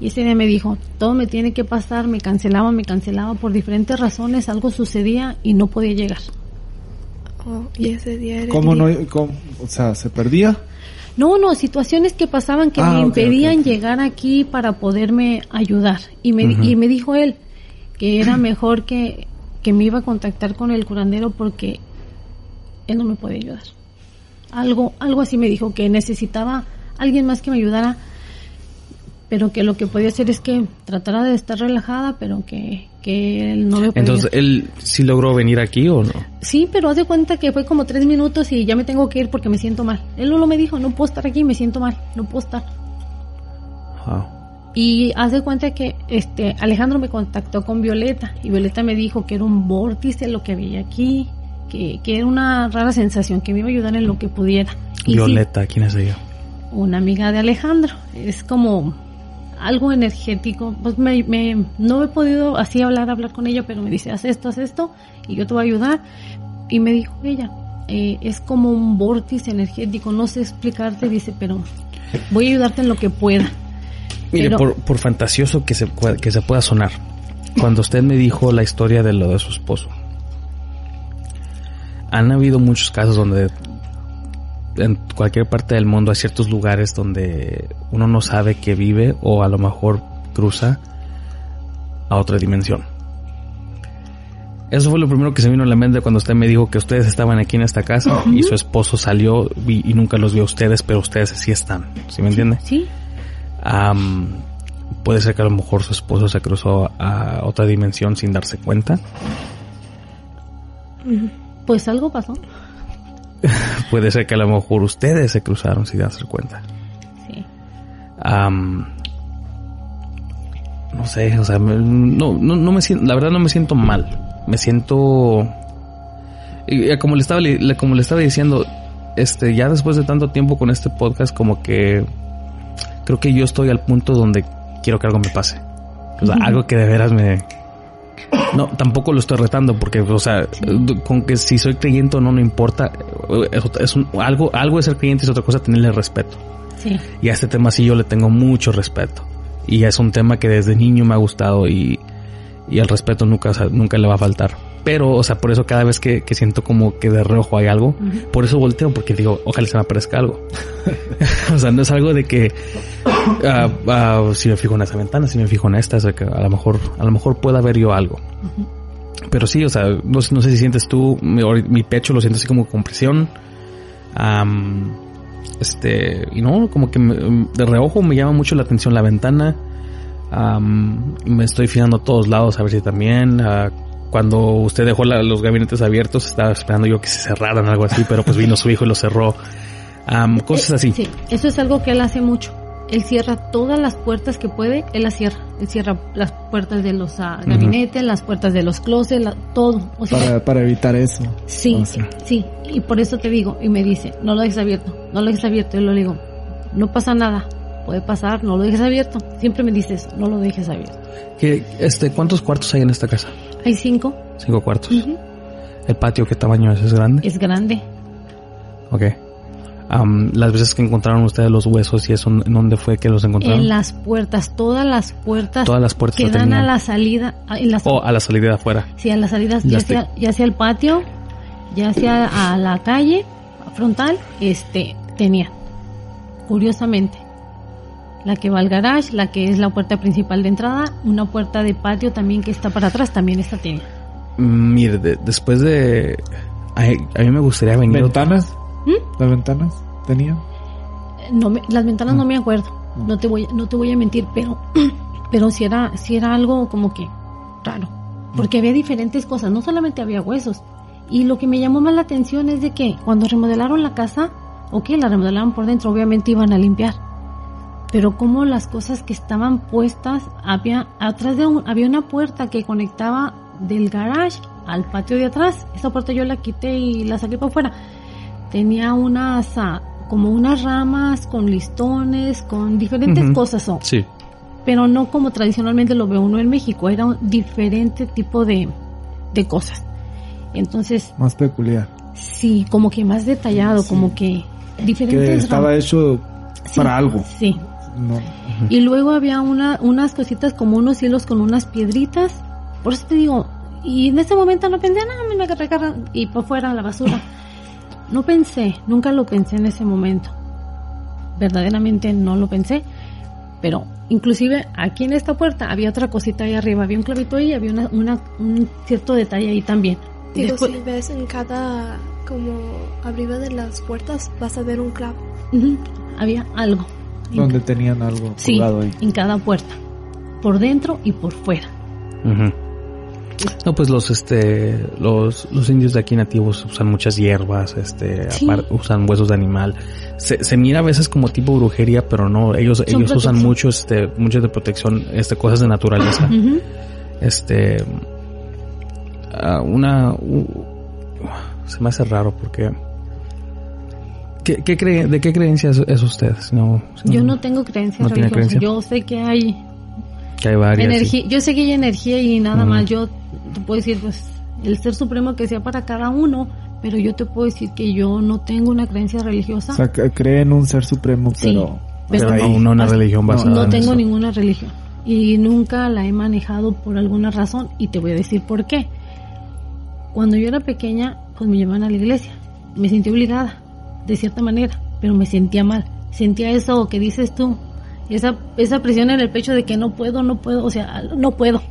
E: y ese día me dijo, todo me tiene que pasar, me cancelaba, me cancelaba por diferentes razones, algo sucedía y no podía llegar.
F: Oh, y ese día era el
G: ¿Cómo no? cómo- o sea, ¿se perdía?
E: No, no, situaciones que pasaban que
G: Ah,
E: me
G: ok,
E: impedían llegar aquí para poderme ayudar. Y me, y me dijo él que era mejor que, que me iba a contactar con el curandero porque él no me puede ayudar. Algo, algo así me dijo que necesitaba alguien más que me ayudara, pero que lo que podía hacer es que tratara de estar relajada, pero que, que él no me podía
C: Entonces, ¿él sí logró venir aquí o no?
E: Sí, pero haz de cuenta que fue como tres minutos y ya me tengo que ir porque me siento mal. Él no lo me dijo, no puedo estar aquí, me siento mal, no puedo estar.
C: Ah,
E: Y haz de cuenta que este Alejandro me contactó con Violeta y Violeta me dijo que era un vórtice lo que había aquí, que, que era una rara sensación, que me iba a ayudar en lo que pudiera. Y sí,
C: Violeta, ¿quién es ella?
E: una amiga de Alejandro. Es como algo energético. Pues me, me- no he podido así hablar, hablar con ella, pero me dice, haz esto, haz esto, y yo te voy a ayudar. Y me dijo ella, eh, es como un vórtice energético, no sé explicarte, dice, pero voy a ayudarte en lo que pueda.
C: Mire,
E: Pero-
C: por, por fantasioso que se, que se pueda sonar, cuando usted me dijo la historia de lo de su esposo, han habido muchos casos donde en cualquier parte del mundo hay ciertos lugares donde uno no sabe que vive o a lo mejor cruza a otra dimensión. Eso fue lo primero que se vino a la mente cuando usted me dijo que ustedes estaban aquí en esta casa y su esposo salió y, y nunca los vio a ustedes, pero ustedes sí están. ¿Sí me entiende?
E: Sí,
C: puede ser que a lo mejor su esposo se cruzó a otra dimensión sin darse cuenta.
E: pues algo pasó. (laughs)
C: Puede ser que a lo mejor ustedes se cruzaron sin darse cuenta.
E: Sí.
C: No sé, o sea, no, no, no me siento, la verdad no me siento mal. Me siento, como le estaba, como le estaba diciendo, este, ya después de tanto tiempo con este podcast, como que creo que yo estoy al punto donde quiero que algo me pase. O sea, algo que de veras me, no, tampoco lo estoy retando porque, o sea, con que si soy creyente o no, no importa. Es, un- algo, algo es ser creyente y es otra cosa tenerle respeto.
E: Sí.
C: Y a este tema sí yo le tengo mucho respeto. Y es un tema que desde niño me ha gustado y, y el respeto nunca, nunca le va a faltar. Pero, o sea, por eso cada vez que, que siento como que de reojo hay algo, por eso volteo, porque digo, ojalá se me aparezca algo. (laughs) o sea, no es algo de que ah, ah, si me fijo en esa ventana, si me fijo en esta, o sea, que a lo mejor, a lo mejor pueda ver yo algo. Pero sí, o sea, no, sé- no sé si sientes tú, mi, mi pecho lo siento así como con presión. Am, este, y no, como que me- de reojo me llama mucho la atención la ventana. Me estoy fijando a todos lados a ver si también. ah, cuando usted dejó la- los gabinetes abiertos, estaba esperando yo que se cerraran algo así, pero pues vino su hijo y lo cerró. Am, cosas así.
E: Sí, eso es algo que él hace mucho. Él cierra todas las puertas que puede, él las cierra. Él cierra las puertas de los ah, gabinetes, las puertas de los closets, la- todo. O sea,
G: Para, para evitar eso.
E: sí,
G: O sea,
E: sí. Y por eso te digo, y me dice, no lo dejes abierto, no lo dejes abierto. Yo le digo, no pasa nada, puede pasar, no lo dejes abierto. Siempre me dices, no lo dejes abierto.
C: ¿Qué, este, ¿Cuántos cuartos hay en esta casa?
E: Hay cinco,
C: Cinco cuartos.
E: Ujú.
C: ¿El patio qué tamaño es? ¿Es grande?
E: es grande.
C: Ok. Am, las veces que encontraron ustedes los huesos y eso, ¿en dónde fue que los encontraron?
E: En las puertas, todas las puertas
C: Todas las puertas
E: que dan a la salida, en las
C: O a la salida de afuera.
E: Sí, a las salidas,
C: Ya
E: ya sea, ya sea al patio, ya sea a la calle frontal, este, tenía. Curiosamente. La que va al garage, la que es la puerta principal de entrada, una puerta de patio también que está para atrás, también esta tenía.
C: Mm, Mire, de- después de... ay, a mí me gustaría venir...
G: ¿Ventanas?
E: ¿Mm?
G: ¿Las ventanas tenían?
E: No me- las ventanas no me acuerdo, no te voy, no te voy a mentir, pero, (clears throat) pero si era, si era algo como que raro, porque había diferentes cosas, no solamente había huesos. Y lo que me llamó más la atención es de que cuando remodelaron la casa, ok, la remodelaron por dentro, obviamente iban a limpiar, pero como las cosas que estaban puestas, había atrás de un, había una puerta que conectaba del garage al patio de atrás. Esa puerta yo la quité y la saqué para afuera. Tenía unas ah, como unas ramas con listones, con diferentes cosas
C: Sí.
E: pero no como tradicionalmente lo ve uno en México, era un diferente tipo de, de cosas. Entonces,
G: Más peculiar.
E: sí, como que más detallado, como que diferentes
G: Que estaba
E: ramas.
G: hecho
E: Sí,
G: para algo.
E: Sí,
G: No.
E: y luego había una, unas cositas como unos hilos con unas piedritas. Por eso te digo, y en ese momento no pensé, nada, me agarré", y por fuera la basura. (laughs) No pensé, nunca lo pensé en ese momento. Verdaderamente no lo pensé. Pero inclusive aquí en esta puerta había otra cosita ahí arriba, había un clavito ahí, había una, una- un cierto detalle ahí también.
F: Digo,
E: Después-
F: si ves en cada, como arriba de las puertas, vas a ver un clavo.
E: Había algo.
G: Donde tenían algo
E: Sí,
G: colgado ahí.
E: en cada puerta. Por dentro y por fuera.
C: No, pues los este los, los indios de aquí nativos usan muchas hierbas, este
E: Sí.
C: usan huesos de animal. Se, se mira a veces como tipo brujería, pero no, ellos ellos usan mucho este mucho de protección, este cosas de naturaleza. Este ah, una se me hace raro porque ¿Qué, qué cree, ¿De qué creencia es, es usted? No,
E: Yo no tengo creencias
C: no
E: religiosas.
C: creencia.
E: Yo sé que hay
C: que hay varias.
E: energía. Yo sé que hay energía y nada más. Yo te puedo decir, pues, el ser supremo que sea para cada uno. Pero yo te puedo decir que yo no tengo una creencia religiosa.
G: O sea, que cree en un ser supremo,
E: Sí.
G: pero
C: Pero
G: Hasta
C: no, no una religión basada
E: No
C: en
E: tengo
C: eso.
E: ninguna religión. Y nunca la he manejado por alguna razón. Y te voy a decir por qué. Cuando yo era pequeña, pues me llevaban a la iglesia. Me sentí obligada, de cierta manera, pero me sentía mal. Sentía eso que dices tú. Esa, esa presión en el pecho de que no puedo, no puedo, o sea, no puedo.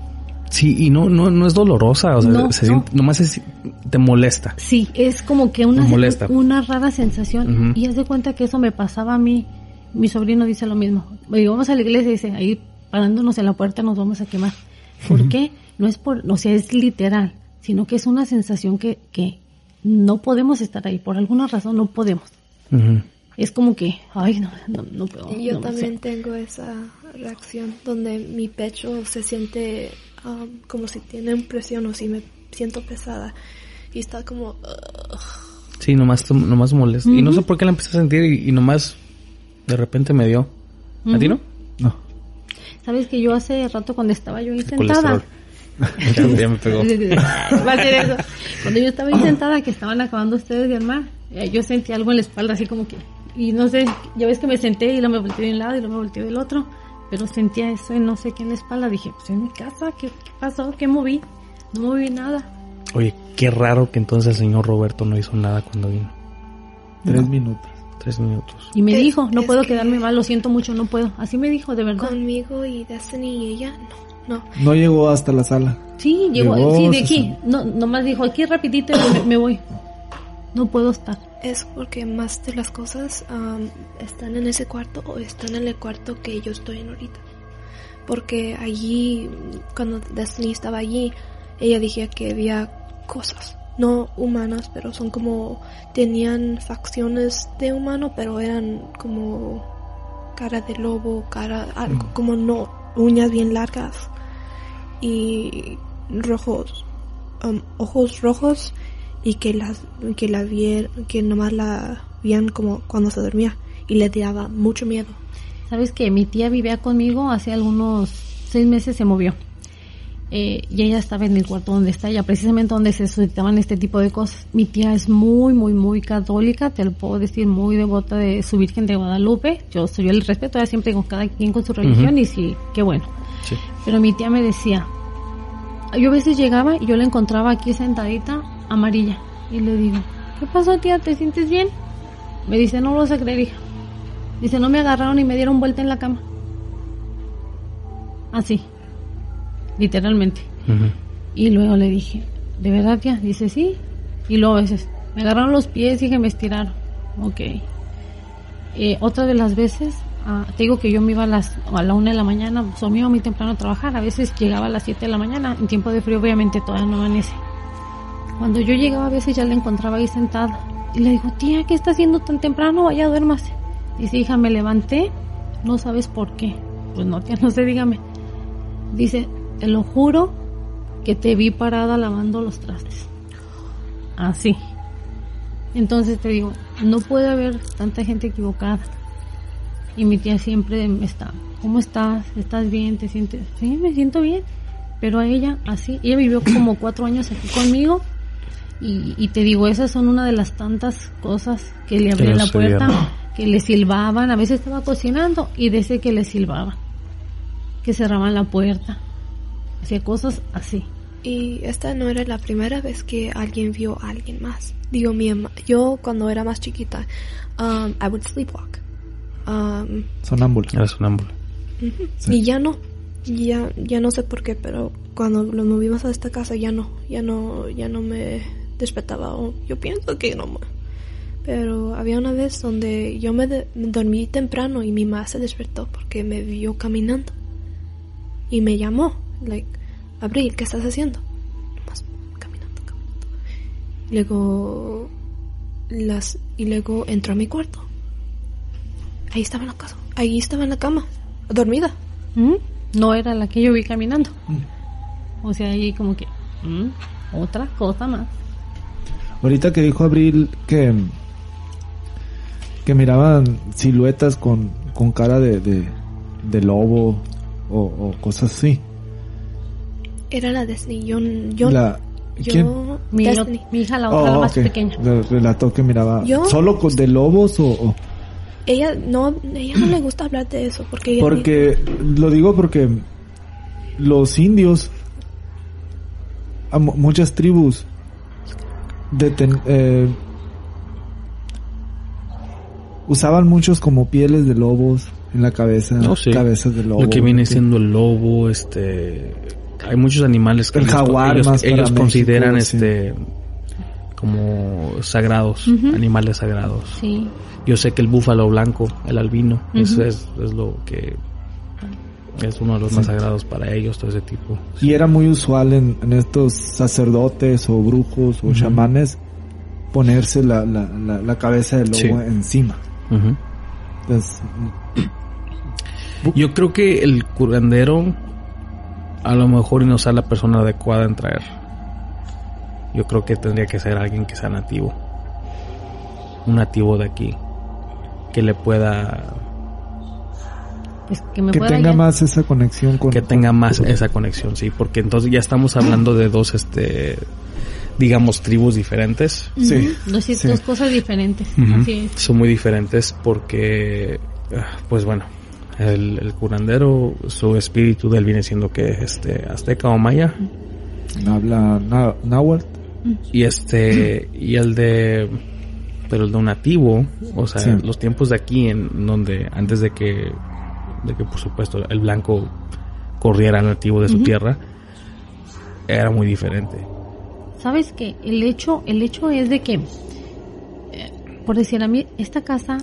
C: Sí, y no, no, no es dolorosa, o sea,
E: No,
C: se
E: no.
C: siente- nomás es- te molesta.
E: Sí, es como que una,
C: molesta.
E: una rara sensación. Y haz de cuenta que eso me pasaba a mí. Mi sobrino dice lo mismo. Vamos a la iglesia y dice, ahí parándonos en la puerta nos vamos a quemar. ¿Por qué? No es por, o sea, es literal, sino que es una sensación que, que no podemos estar ahí. Por alguna razón no podemos. Es como que, ay, no, no, no puedo.
F: Yo
E: no
F: también tengo esa reacción donde mi pecho se siente um, como si tiene presión o si me siento pesada y está como ugh.
C: Sí, nomás, nomás molesta. Y no sé por qué la empecé a sentir y, y nomás de repente me dio. ¿A ti no?
G: No.
E: Sabes que yo hace rato cuando estaba yo ahí
C: Colesterol.
E: sentada. (laughs)
C: ya, me pegó.
E: Va a ser eso. Cuando yo estaba ahí sentada, que estaban acabando ustedes de armar, eh, yo sentí algo en la espalda, así como que. Y no sé, ya ves que me senté y luego me volteé de un lado y luego me volteé del otro. Pero sentía eso en no sé qué en la espalda. Dije, pues en mi casa, ¿qué, qué pasó? ¿Qué moví? No moví nada.
C: Oye, qué raro que entonces el señor Roberto no hizo nada cuando vino.
G: Tres minutos.
C: Tres minutos.
E: Y me
F: Es-
E: dijo, no puedo
F: que-
E: quedarme mal, lo siento mucho, no puedo. Así me dijo, de verdad.
F: conmigo y Destiny y ella no no
G: No llegó hasta la sala.
E: Sí, llegó,
G: Llegó,
E: sí, de aquí. No, nomás dijo, aquí rapidito y me, me voy. No puedo estar.
F: es porque más de las cosas um, están en ese cuarto o están en el cuarto que yo estoy en ahorita porque allí cuando Destiny estaba allí ella decía que había cosas no humanas pero son como tenían facciones de humano pero eran como cara de lobo cara algo como no uñas bien largas y rojos um, ojos rojos y que las que la vier, que nomás la veían como cuando se dormía y le daba mucho miedo
E: Sabes que mi tía vivía conmigo hace algunos seis meses se movió. Eh, y ella estaba en el cuarto donde está ella, precisamente donde se suscitaban este tipo de cosas. Mi tía es muy, muy, muy católica, te lo puedo decir, muy devota de su Virgen de Guadalupe. Yo soy el respeto, ella siempre con cada quien con su religión y sí, qué bueno.
C: Sí.
E: Pero mi tía me decía, yo a veces llegaba y yo la encontraba aquí sentadita, amarilla. Y le digo, ¿qué pasó tía? ¿Te sientes bien? Me dice, no lo vas a creer, hija. Dice, no me agarraron y me dieron vuelta en la cama. Así. Literalmente. Y luego le dije, ¿de verdad tía? Dice, sí. Y luego a veces, me agarraron los pies y que me estiraron. Ok. Eh, otra de las veces, ah, te digo que yo me iba a las a la una de la mañana, pues, me iba muy temprano a trabajar. A veces llegaba a las 7 de la mañana. En tiempo de frío, obviamente, todavía no amanece. Cuando yo llegaba, a veces ya la encontraba ahí sentada. Y le digo, tía, ¿qué está haciendo tan temprano? Vaya, duérmase. Dice, hija, me levanté. No sabes por qué. Pues no, tía, no sé, dígame. Dice, te lo juro que te vi parada lavando los trastes. Así. Entonces te digo, no puede haber tanta gente equivocada. Y mi tía siempre me está, ¿cómo estás? ¿Estás bien? ¿Te sientes? Sí, me siento bien. Pero a ella, así, ella vivió como cuatro años aquí conmigo. Y, y te digo, esas son una de las tantas cosas que le abrían la puerta, que le silbaban. A veces estaba cocinando y desde que le silbaban, que cerraban la puerta. Hacía cosas así.
F: y esta no era la primera vez que alguien vio a alguien más digo mi ama- yo cuando era más chiquita um, I would sleepwalk um,
G: Sonámbulo.
C: Era sonámbulo.
F: Ujú.
G: Sí.
F: Y ya no, ya, ya no sé por qué, pero cuando nos movimos a esta casa ya no, ya no, ya no me despertaba. o yo pienso que no. me- Pero había una vez donde yo me, de- me dormí temprano y mi mamá se despertó porque me vio caminando y me llamó, like, Abril, ¿qué estás haciendo? Nomás caminando, caminando. Y luego las y luego entró a mi cuarto. Ahí estaba en la casa, ahí estaba en la cama, dormida.
E: ¿Mm? No era la que yo vi caminando. O sea, ahí como que, ¿mm? otra cosa más.
G: Ahorita que dijo Abril que que miraban siluetas con, con cara de, de, de lobo o, o cosas así.
F: Era la Destiny. Yo, yo,
G: La,
F: yo,
G: ¿quién?
E: Mi, mi hija, la otra, la
G: Oh,
E: más pequeña.
G: Relató que miraba
F: ¿Yo?
G: solo con de lobos o, o-
F: ella no, ella no le gusta hablar de eso porque ella
G: Porque, lo digo porque los indios, a muchas tribus, deten- eh, usaban muchos como pieles de lobos en la cabeza,
C: No, sí.
G: cabezas de lobo.
C: Lo que viene siendo el lobo, este... Hay muchos animales que
G: El
C: ellos-
G: jaguar
C: ellos,
G: más
C: ellos
G: México,
C: consideran
G: sí.
C: Como sagrados, animales sagrados.
E: Sí.
C: Yo sé que el búfalo blanco, el albino, eso es, es lo que es uno de los más sagrados para ellos, todo ese tipo.
G: Y era muy usual en, en estos sacerdotes o brujos o chamanes ponerse la, la, la, la cabeza del lobo
C: Sí.
G: encima. Entonces,
C: Yo creo que el curandero a lo mejor no sea la persona adecuada en traer. Yo creo que tendría que ser alguien que sea nativo. Un nativo de aquí. Que le pueda...
E: Pues que me
G: que
E: pueda
G: tenga más esa conexión con...
C: que tenga más esa conexión, sí. Porque entonces ya estamos hablando de dos, este... Digamos, tribus diferentes.
G: Sí,
E: Dos,
G: sí.
E: dos cosas diferentes. Así es.
C: Son muy diferentes porque, ah, pues bueno, el, el curandero, su espíritu de él viene siendo que este azteca o maya
G: Habla na- náhuatl.
C: Y este y el de pero el de un nativo, o sea,
G: Sí.
C: los tiempos de aquí en donde antes de que de que por supuesto el blanco corriera nativo de su tierra era muy diferente.
E: ¿Sabes qué? El hecho, el hecho es de que, eh, por decir a mí, esta casa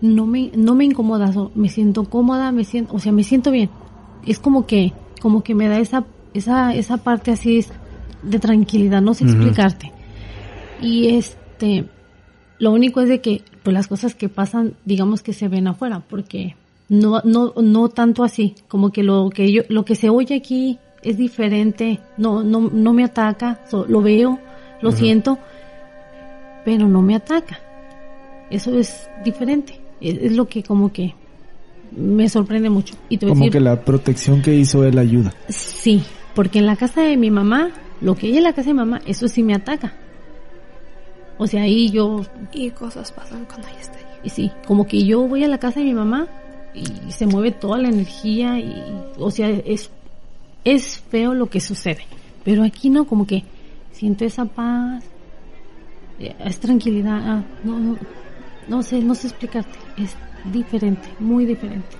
E: no me, no me incomoda, me siento cómoda, me siento, o sea, me siento bien. Es como que, como que me da esa, esa, esa parte así de tranquilidad, no sé explicarte. Y este, lo único es de que, pues las cosas que pasan, digamos que se ven afuera, porque no, no, no tanto así, como que lo que yo, lo que se oye aquí es diferente, no, no, no me ataca, so- lo veo, lo siento, pero no me ataca. Eso es diferente, es, es lo que como que me sorprende mucho. Y te voy a
G: Como
E: decir,
G: que la protección que hizo él ayuda.
E: Sí, porque en la casa de mi mamá, lo que hay en la casa de mi mamá, eso sí me ataca. O sea, ahí yo,
F: y cosas pasan cuando ella está ahí.
E: y sí, como que yo voy a la casa de mi mamá y se mueve toda la energía y, o sea, es, es feo lo que sucede. Pero aquí no, como que siento esa paz, eh, es tranquilidad, ah, no, no, no sé, no sé explicarte, es diferente, muy diferente.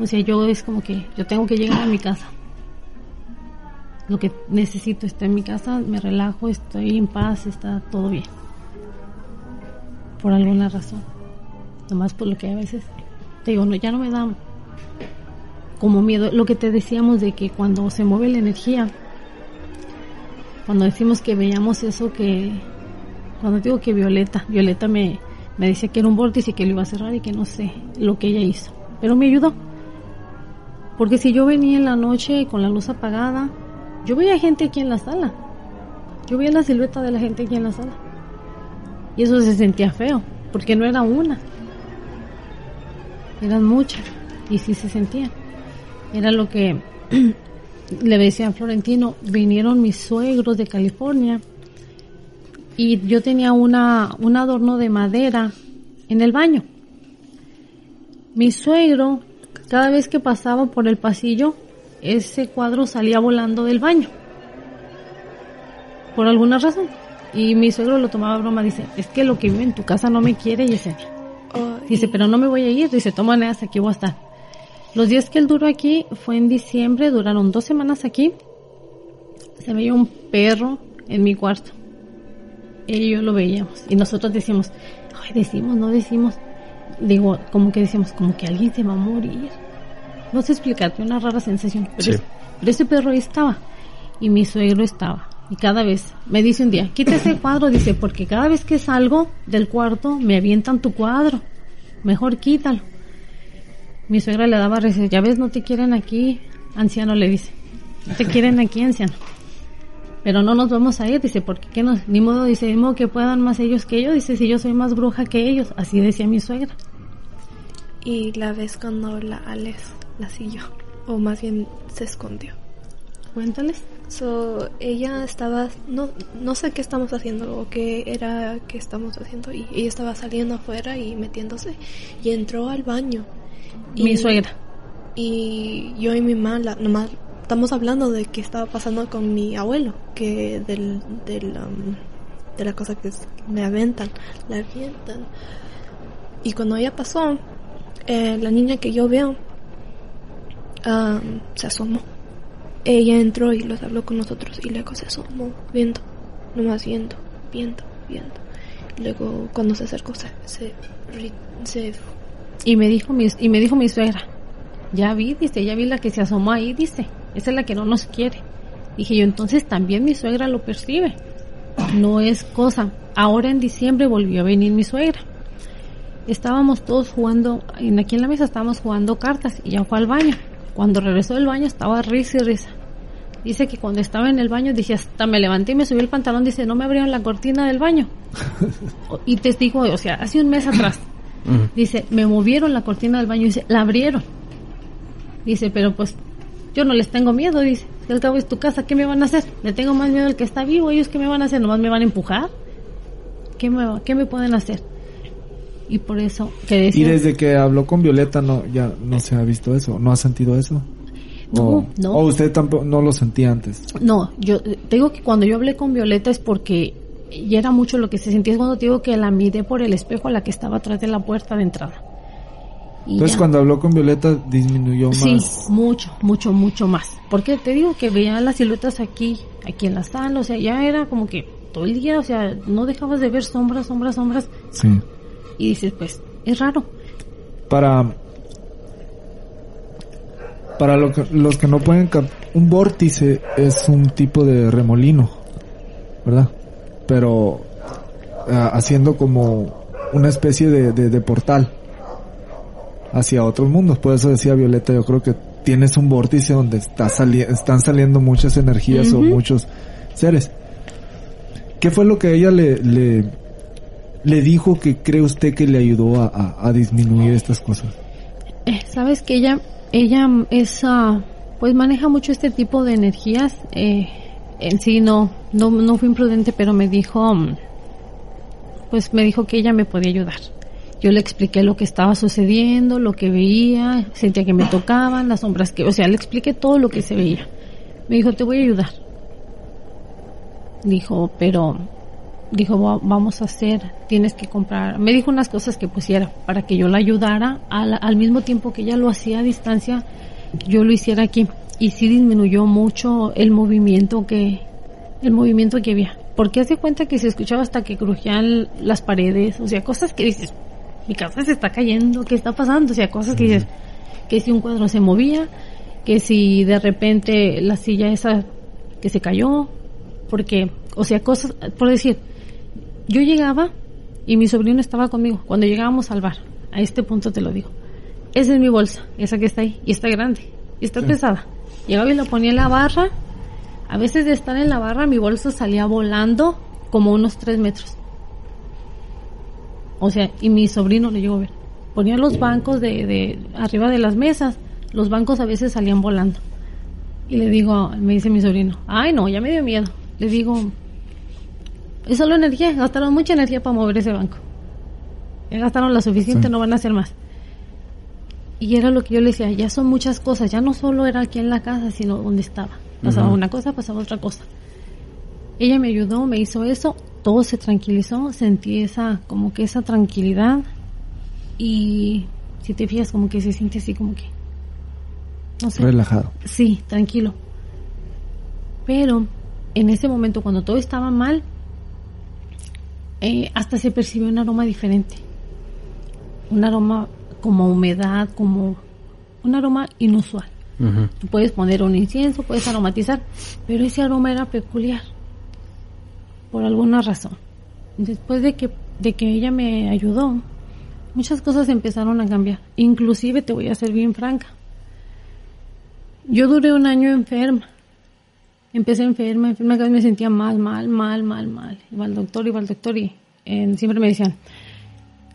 E: O sea, yo es como que yo tengo que llegar a mi casa. Lo que necesito está en mi casa, me relajo, estoy en paz, está todo bien. Por alguna razón. Nomás por lo que a veces te digo, no, ya no me da como miedo. Lo que te decíamos de que cuando se mueve la energía, cuando decimos que veíamos eso que, cuando digo que Violeta, Violeta me, me decía que era un vórtice y que lo iba a cerrar y que no sé lo que ella hizo. Pero me ayudó. Porque si yo venía en la noche con la luz apagada, yo veía gente aquí en la sala. Yo veía la silueta de la gente aquí en la sala. Y eso se sentía feo, porque no era una. Eran muchas. Y sí se sentía. Era lo que (clears throat) le decía a Florentino, vinieron mis suegros de California y yo tenía una, un adorno de madera en el baño. Mi suegro, cada vez que pasaba por el pasillo, ese cuadro salía volando del baño. Por alguna razón. Y mi suegro lo tomaba broma, dice, es que lo que vive en tu casa no me quiere, Yesenia.
F: Oh,
E: Dice,
F: y-
E: pero no me voy a ir. Dice, toma neas, aquí voy a estar. Los días que él duró aquí fue en diciembre, duraron dos semanas aquí. Se veía un perro en mi cuarto. Él y yo lo veíamos. Y nosotros decíamos, ay, decimos, no decimos. Digo, como que decíamos, como que alguien se va a morir. No sé explicarte, una rara sensación. Pero,
C: Sí.
E: es- pero ese perro ahí estaba. Y mi suegro estaba. Y cada vez me dice un día, quita ese cuadro, dice, porque cada vez que salgo del cuarto me avientan tu cuadro. Mejor quítalo. Mi suegra le daba risa, ya ves, no te quieren aquí, anciano le dice. No te quieren aquí, anciano. Pero no nos vamos a ir, dice, porque qué nos, ni modo, dice, ni modo que puedan más ellos que yo, dice, si yo soy más bruja que ellos, así decía mi suegra.
F: Y la vez cuando la Alex la siguió, o más bien se escondió.
E: Cuéntales.
F: So, ella estaba, no, no sé qué estamos haciendo o qué era que estamos haciendo. Y ella estaba saliendo afuera y metiéndose. Y entró al baño.
E: Mi
F: Y-
E: suegra.
F: Y yo y mi mamá, nomás estamos hablando de qué estaba pasando con mi abuelo. Que del, del, um, de la cosa que es- me aventan, la avientan. Y cuando ella pasó, eh, la niña que yo veo um, se asomó. Ella entró y los habló con nosotros y luego se asomó, viendo, nomás viendo, viendo, viendo. Luego cuando se acercó se, se,
E: Y me dijo mi, y me dijo mi suegra, ya vi, dice, ya vi la que se asomó ahí, dice, esa es la que no nos quiere. Dije yo, entonces también mi suegra lo percibe. No es cosa. Ahora en diciembre volvió a venir mi suegra. Estábamos todos jugando, aquí en la mesa estábamos jugando cartas y ya fue al baño. Cuando regresó del baño estaba risa y risa. Dice que cuando estaba en el baño, dice, hasta me levanté y me subí el pantalón, dice, no me abrieron la cortina del baño. (laughs) Y te digo, o sea, hace un mes atrás. Dice, me movieron la cortina del baño dice, la abrieron. Dice, pero pues yo no les tengo miedo, dice. Si al cabo es tu casa, ¿qué me van a hacer? Le tengo más miedo al que está vivo, ellos qué me van a hacer, nomás me van a empujar. ¿Qué me, qué me pueden hacer? Y por eso, que
G: Y desde que habló con Violeta no ya no se ha visto eso, no ha sentido eso.
E: No,
G: o,
E: no.
G: o usted tampoco no lo sentía antes.
E: No, yo eh, te digo que cuando yo hablé con Violeta es porque ya era mucho lo que se sentía. Es cuando te digo que la miré por el espejo a la que estaba atrás de la puerta de entrada. Y
G: Entonces
E: ya.
G: cuando habló con Violeta disminuyó
E: Sí,
G: más.
E: mucho, mucho, mucho más. Porque te digo que veía las siluetas aquí, aquí en la sala, o sea, ya era como que todo el día, o sea, no dejabas de ver sombras, sombras, sombras.
G: Sí.
E: Y dices, pues, es raro.
G: Para para lo que- los que no pueden un vórtice es un tipo de remolino, ¿verdad? Pero ah, haciendo como una especie de, de- de portal hacia otros mundos. Por eso decía Violeta, yo creo que tienes un vórtice donde está sali- están saliendo muchas energías o muchos seres. ¿Qué fue lo que ella le, le, le dijo que cree usted que le ayudó a, a- disminuir estas cosas?
E: Eh, Sabes que ella, ella es, ah, pues maneja mucho este tipo de energías. Eh, en sí no, no, no fui imprudente, pero me dijo, mm, pues me dijo que ella me podía ayudar. Yo le expliqué lo que estaba sucediendo, lo que veía, sentía que me tocaban, las sombras que, o sea, le expliqué todo lo que se veía. Me dijo, te voy a ayudar. Dijo, pero, dijo, "Va- vamos a hacer, tienes que comprar. Me dijo unas cosas que pusiera para que yo la ayudara al, al mismo tiempo que ella lo hacía a distancia, yo lo hiciera aquí. Y sí disminuyó mucho el movimiento que, el movimiento que había. Porque hace cuenta que se escuchaba hasta que crujían las paredes, o sea, cosas que dices, mi casa se está cayendo, ¿qué está pasando? O sea, cosas que dices, que si un cuadro se movía, que si de repente la silla esa que se cayó, porque, o sea, cosas, por decir, yo llegaba y mi sobrino estaba conmigo cuando llegábamos al bar, a este punto te lo digo. Esa es mi bolsa, esa que está ahí, y está grande, y está pesada. Llegaba y la ponía en la barra, a veces de estar en la barra mi bolsa salía volando como unos tres metros. O sea, y mi sobrino lo llegó a ver. Ponía los bancos de, de arriba de las mesas, los bancos a veces salían volando. Y le digo, me dice mi sobrino, ay no, ya me dio miedo. Le digo, es solo energía, gastaron mucha energía para mover ese banco. Ya gastaron la suficiente,
G: Sí.
E: no van a hacer más. Y era lo que yo le decía, ya son muchas cosas, ya no solo era aquí en la casa, sino donde estaba. Pasaba una cosa, pasaba otra cosa. Ella me ayudó, me hizo eso, todo se tranquilizó, sentí esa, como que esa tranquilidad. Y si te fijas, como que se siente así como que, no sé.
G: Relajado.
E: Sí, tranquilo. Pero en ese momento, cuando todo estaba mal, eh, hasta se percibió un aroma diferente. Un aroma como humedad, como un aroma inusual. Tú puedes poner un incienso, puedes aromatizar, pero ese aroma era peculiar. Por alguna razón. Después de que, de que ella me ayudó, muchas cosas empezaron a cambiar. Inclusive te voy a ser bien franca. Yo duré un año enferma. Empecé enferma, enferma, cada vez me sentía mal, mal, mal, mal, mal. Iba al doctor, iba al doctor y eh, siempre me decían,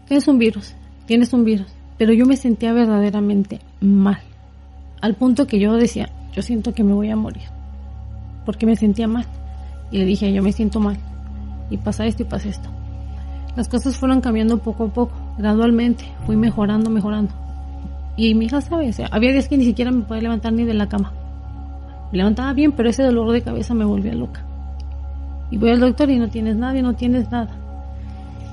E: tienes un virus, tienes un virus. Pero yo me sentía verdaderamente mal. Al punto que yo decía, yo siento que me voy a morir. porque me sentía mal. Y le dije, yo me siento mal. Y pasa esto y pasa esto. Las cosas fueron cambiando poco a poco, gradualmente. Fui mejorando, mejorando. Y mi hija sabe, o sea, había días que ni siquiera me podía levantar ni de la cama. Me levantaba bien, pero ese dolor de cabeza me volvía loca. Y voy al doctor y no tienes nada y no tienes nada.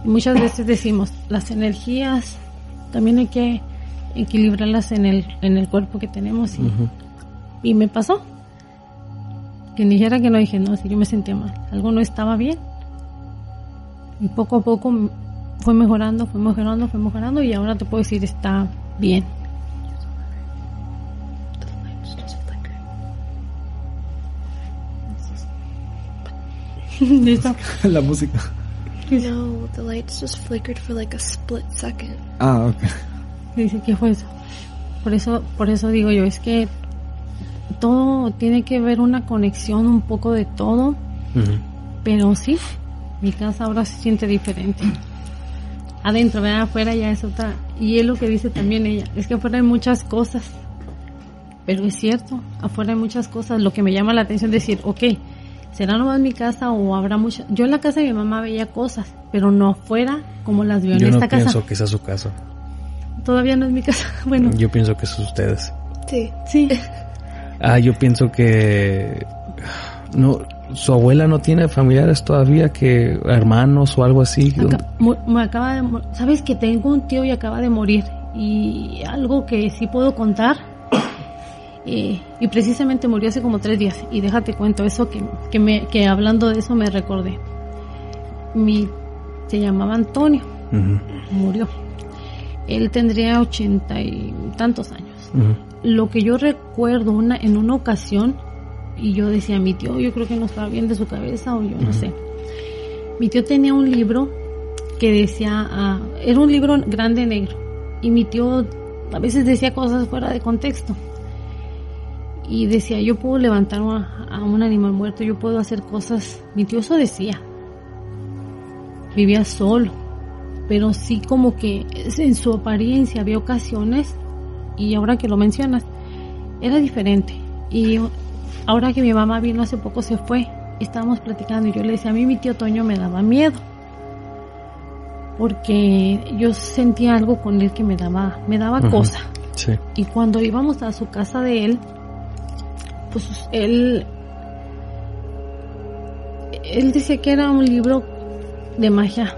E: Y muchas veces decimos, las energías también hay que equilibrarlas en el, en el cuerpo que tenemos. Y, y me pasó. Que ni dijera que no dije, no, si yo me sentía mal. Algo no estaba bien. Y poco a poco fue mejorando, fue mejorando, fue mejorando y ahora te puedo decir, está bien. (laughs) ¿Listo?
G: La música.
F: No, the lights just flickered for like a split second.
G: Ah, ok.
E: Dice, ¿qué fue eso? Por eso, por eso digo yo, es que todo tiene que ver una conexión un poco de todo, pero sí, mi casa ahora se siente diferente. Adentro, ¿verdad? afuera ya es otra. Y es lo que dice también ella, es que afuera hay muchas cosas, pero es cierto, afuera hay muchas cosas. Lo que me llama la atención es decir, ok, ¿será nomás mi casa o habrá muchas? Yo en la casa de mi mamá veía cosas, pero no afuera como las veo
C: Yo
E: en
C: no
E: esta casa.
C: pienso que sea su caso.
E: Todavía no es mi casa. (laughs) Bueno,
C: Yo pienso que son ustedes.
F: Sí.
E: sí. (laughs)
C: Ah, yo pienso que no, su abuela no tiene familiares todavía que hermanos o algo así.
E: Me acaba de, sabes que tengo un tío y acaba de morir y algo que sí puedo contar y precisamente murió hace como tres días. Y déjate cuento eso que, que me que hablando de eso me recordé. Mi se llamaba Antonio. Murió. Él tendría ochenta y tantos años. Lo que yo recuerdo una, en una ocasión, y yo decía, mi tío, yo creo que no estaba bien de su cabeza o yo no sé. Mi tío tenía un libro que decía, ah, era un libro grande negro, y mi tío a veces decía cosas fuera de contexto. Y decía, yo puedo levantar a, un animal muerto, yo puedo hacer cosas. Mi tío eso decía. Vivía solo, pero sí como que en su apariencia había ocasiones y ahora que lo mencionas, era diferente. Y ahora que mi mamá vino hace poco se fue, estábamos platicando y yo le decía, a mí mi tío Toño me daba miedo. Porque yo sentía algo con él que me daba, me daba cosa.
C: Sí.
E: Y cuando íbamos a su casa de él, pues él, él decía que era un libro de magia,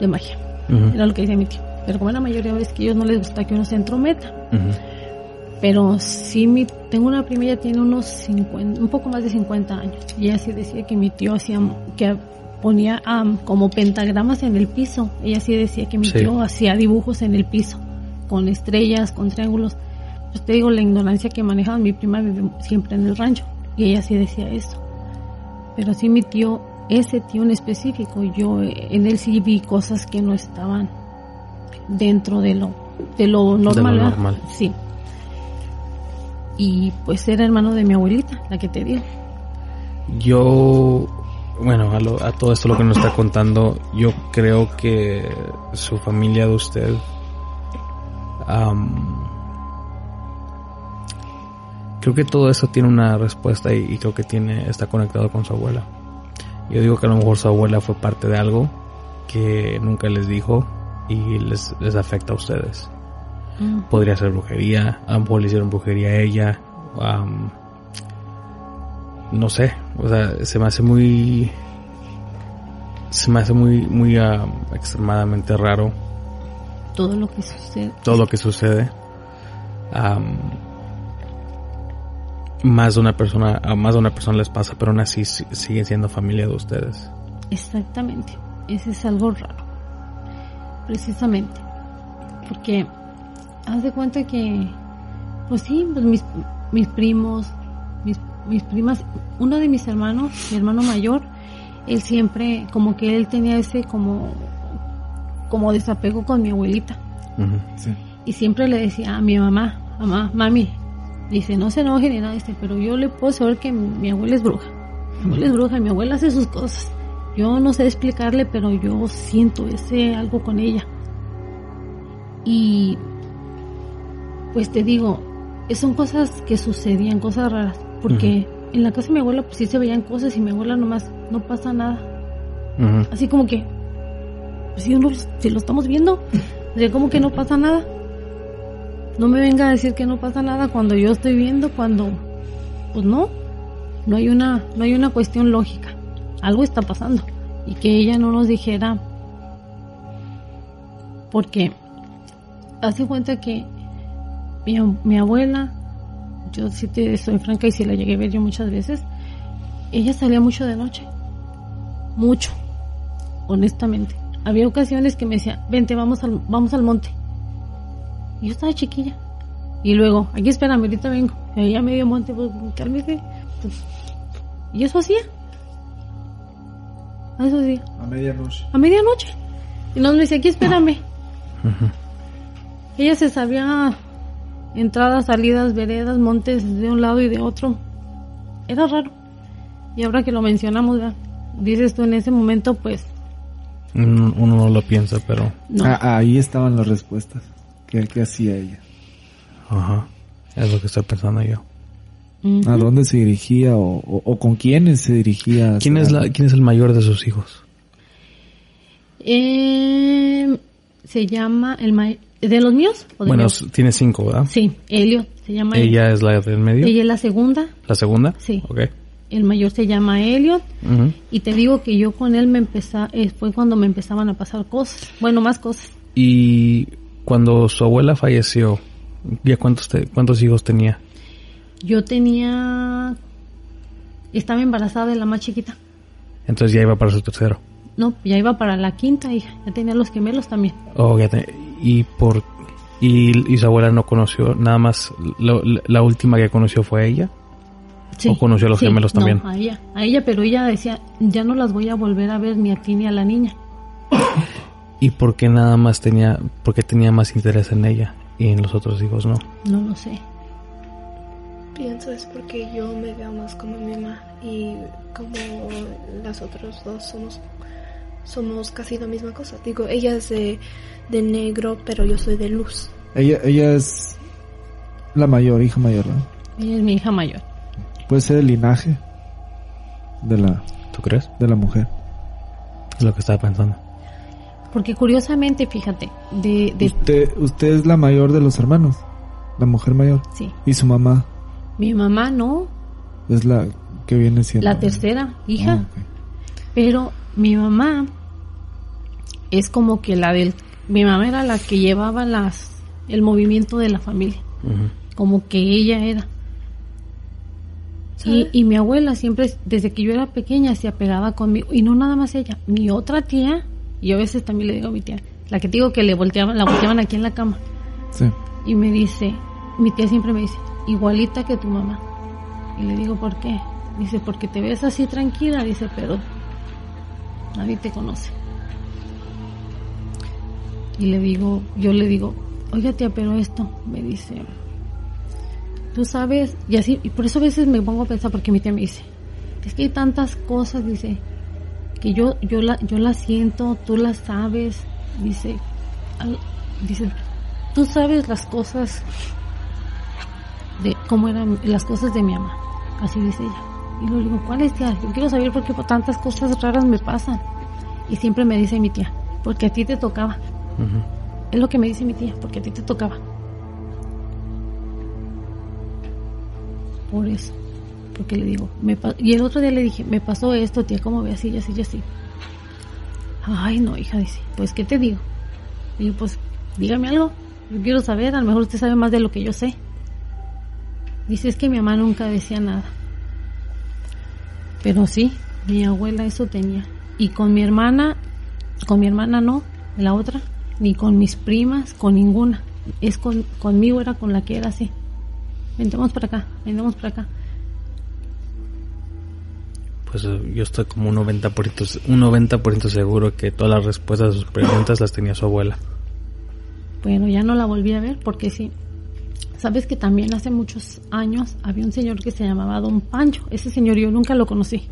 E: de magia. Era lo que decía mi tío. Pero como la mayoría de veces que a ellos no les gusta que uno se entrometa. Pero sí, mi, tengo una prima, ella tiene unos 50, un poco más de 50 años. Y ella sí decía que mi tío hacía, que ponía am, como pentagramas en el piso. Ella sí decía que mi
C: Sí.
E: tío hacía dibujos en el piso, con estrellas, con triángulos. Pues te digo, la ignorancia que manejaba mi prima vive siempre en el rancho. Y ella sí decía eso. Pero sí, mi tío, ese tío en específico, yo eh, en él sí vi cosas que no estaban dentro de lo, de lo normal. Sí. Y pues era hermano de mi abuelita, la que te digo.
C: Yo, bueno, a, lo- a todo esto lo que nos está contando, yo creo que su familia de usted, creo que todo eso tiene una respuesta y, y creo que tiene está conectado con su abuela. Yo digo que a lo mejor su abuela fue parte de algo que nunca les dijo y les, les afecta a ustedes. Podría ser brujería, a lo mejor le hicieron brujería a ella. am, no sé, o sea, se me hace muy... Se me hace muy, muy am, extremadamente raro
E: Todo lo que sucede.
C: todo lo que sucede. Am, más de una persona, a más de una persona les pasa, pero aún así si- siguen siendo familia de ustedes.
E: Exactamente. Ese es algo raro. Precisamente. Porque haz de cuenta que, pues sí, pues mis, mis primos, mis, mis primas, uno de mis hermanos, mi hermano mayor, él siempre, como que él tenía ese como, como desapego con mi abuelita.
G: Sí.
E: Y siempre le decía a mi mamá, mamá, mami, dice, no se enoje ni nada, dice, pero yo le puedo saber que mi, abuela es bruja. Mi abuela es bruja, mi abuela hace sus cosas. Yo no sé explicarle, pero yo siento ese algo con ella. Y pues te digo, son cosas que sucedían, cosas raras, porque en la casa de mi abuela pues sí se veían cosas y mi abuela nomás no pasa nada.
C: Ujú.
E: Así como que, pues si, uno, si lo estamos viendo, o sea, como que no pasa nada. No me venga a decir que no pasa nada cuando yo estoy viendo, cuando, pues no, no hay una, no hay una cuestión lógica. Algo está pasando y que ella no nos dijera, porque hace cuenta que mi, mi abuela, yo sí te soy franca y si la llegué a ver yo muchas veces, ella salía mucho de noche, mucho, honestamente. Había ocasiones que me decía, vente, vamos al, vamos al monte. Y yo estaba chiquilla. Y luego, aquí espérame, ahorita vengo. Y ahí a medio monte, pues, cálmese. Pues, y eso hacía. Eso hacía.
G: A medianoche.
E: A medianoche. Y nos me decía, aquí espérame. (laughs) Ella se sabía entradas, salidas, veredas, montes de un lado y de otro. Era raro. Y ahora que lo mencionamos, ¿verdad? dices tú en ese momento, pues
C: Uno, uno no lo piensa, pero...
E: no.
G: Ah, ahí estaban las respuestas. ¿Qué, qué hacía ella?
C: Ajá. Es lo que estoy pensando yo.
G: ¿A dónde se dirigía o, o- o con quiénes se dirigía?
C: ¿Quién es, la, ¿Quién es el mayor de sus hijos?
E: Eh, se llama el ma- de los míos o de
C: Bueno,
E: míos?
C: tiene cinco, ¿verdad?
E: sí Elliot se llama
C: Ella es la del medio.
E: ella es la segunda
C: ¿La segunda?
E: Sí.
C: Ok.
E: el mayor se llama Elliot y te digo que yo con él me empezaba fue cuando me empezaban a pasar cosas bueno más cosas
C: Y cuando su abuela falleció, ¿ya cuántos, te- cuántos hijos tenía?
E: yo tenía estaba embarazada de la más chiquita
C: Entonces ya iba para su tercero.
E: no ya iba para la quinta hija ya tenía los gemelos también
C: Oh, ya te- y por y, y su abuela no conoció nada más la, la- última que conoció fue ella
E: Sí,
C: ¿O conoció a los gemelos
E: no,
C: también?
E: a ella, a ella, pero ella decía, ya no las voy a volver a ver ni a ti ni a la niña. (coughs)
C: y por qué nada más tenía porque tenía más interés en ella y en los otros hijos no
E: No lo sé.
F: Pienso es porque yo me veo más como mi mamá y como las otras dos somos somos casi la misma cosa. Digo, ella es de, de negro, pero yo soy de luz.
G: Ella, ella es la mayor, hija mayor, ¿no?
E: Ella es mi hija mayor.
G: Puede ser el linaje de la,
C: ¿tú crees?
G: de la mujer.
C: es lo que estaba pensando
E: Porque curiosamente, fíjate, de, de
G: Usted, usted es la mayor de los hermanos, la mujer mayor.
E: sí,
G: Y su mamá
E: mi mamá no,
G: es la que viene siendo.
E: la tercera hija,
G: Ah,
E: pero mi mamá es como que la del, mi mamá era la que llevaba las, el movimiento de la familia, como que ella era. Y, y mi abuela siempre, desde que yo era pequeña, se apegaba conmigo. Y no nada más ella, mi otra tía, y yo a veces también le digo a mi tía, la que te digo que le volteaban, la volteaban aquí en la cama.
G: Sí.
E: Y me dice, mi tía siempre me dice, igualita que tu mamá. Y le digo, ¿por qué? Dice, porque te ves así tranquila, dice, pero nadie te conoce. Y le digo, yo le digo, oiga tía, pero esto, me dice, tú sabes, y así, y por eso a veces me pongo a pensar, porque mi tía me dice, es que hay tantas cosas, dice, que yo, yo la, yo la siento, tú las sabes, dice, al- dice, tú sabes las cosas de cómo eran las cosas de mi mamá, así dice ella. Y le digo, ¿cuál es tía? Yo quiero saber por qué tantas cosas raras me pasan. Y siempre me dice mi tía, porque a ti te tocaba. Es lo que me dice mi tía, porque a ti te tocaba. Por eso. Porque le digo, me y el otro día le dije, me pasó esto, tía, ¿cómo ve así, así, así? Ay, no, hija, dice, pues, ¿qué te digo? Y pues, dígame algo. Yo quiero saber, a lo mejor usted sabe más de lo que yo sé. Dice, es que mi mamá nunca decía nada. Pero sí, mi abuela eso tenía. Y con mi hermana, con mi hermana no, la otra, ni con mis primas, con ninguna. Es con, conmigo era con la que era así. Vendemos para acá, vendemos para acá.
C: Pues yo estoy como un 90%, un 90 seguro que todas las respuestas a sus preguntas las tenía su abuela.
E: Bueno, ya no la volví a ver porque sí. Sabes que también hace muchos años había un señor que se llamaba Don Pancho. Ese señor yo nunca lo conocí.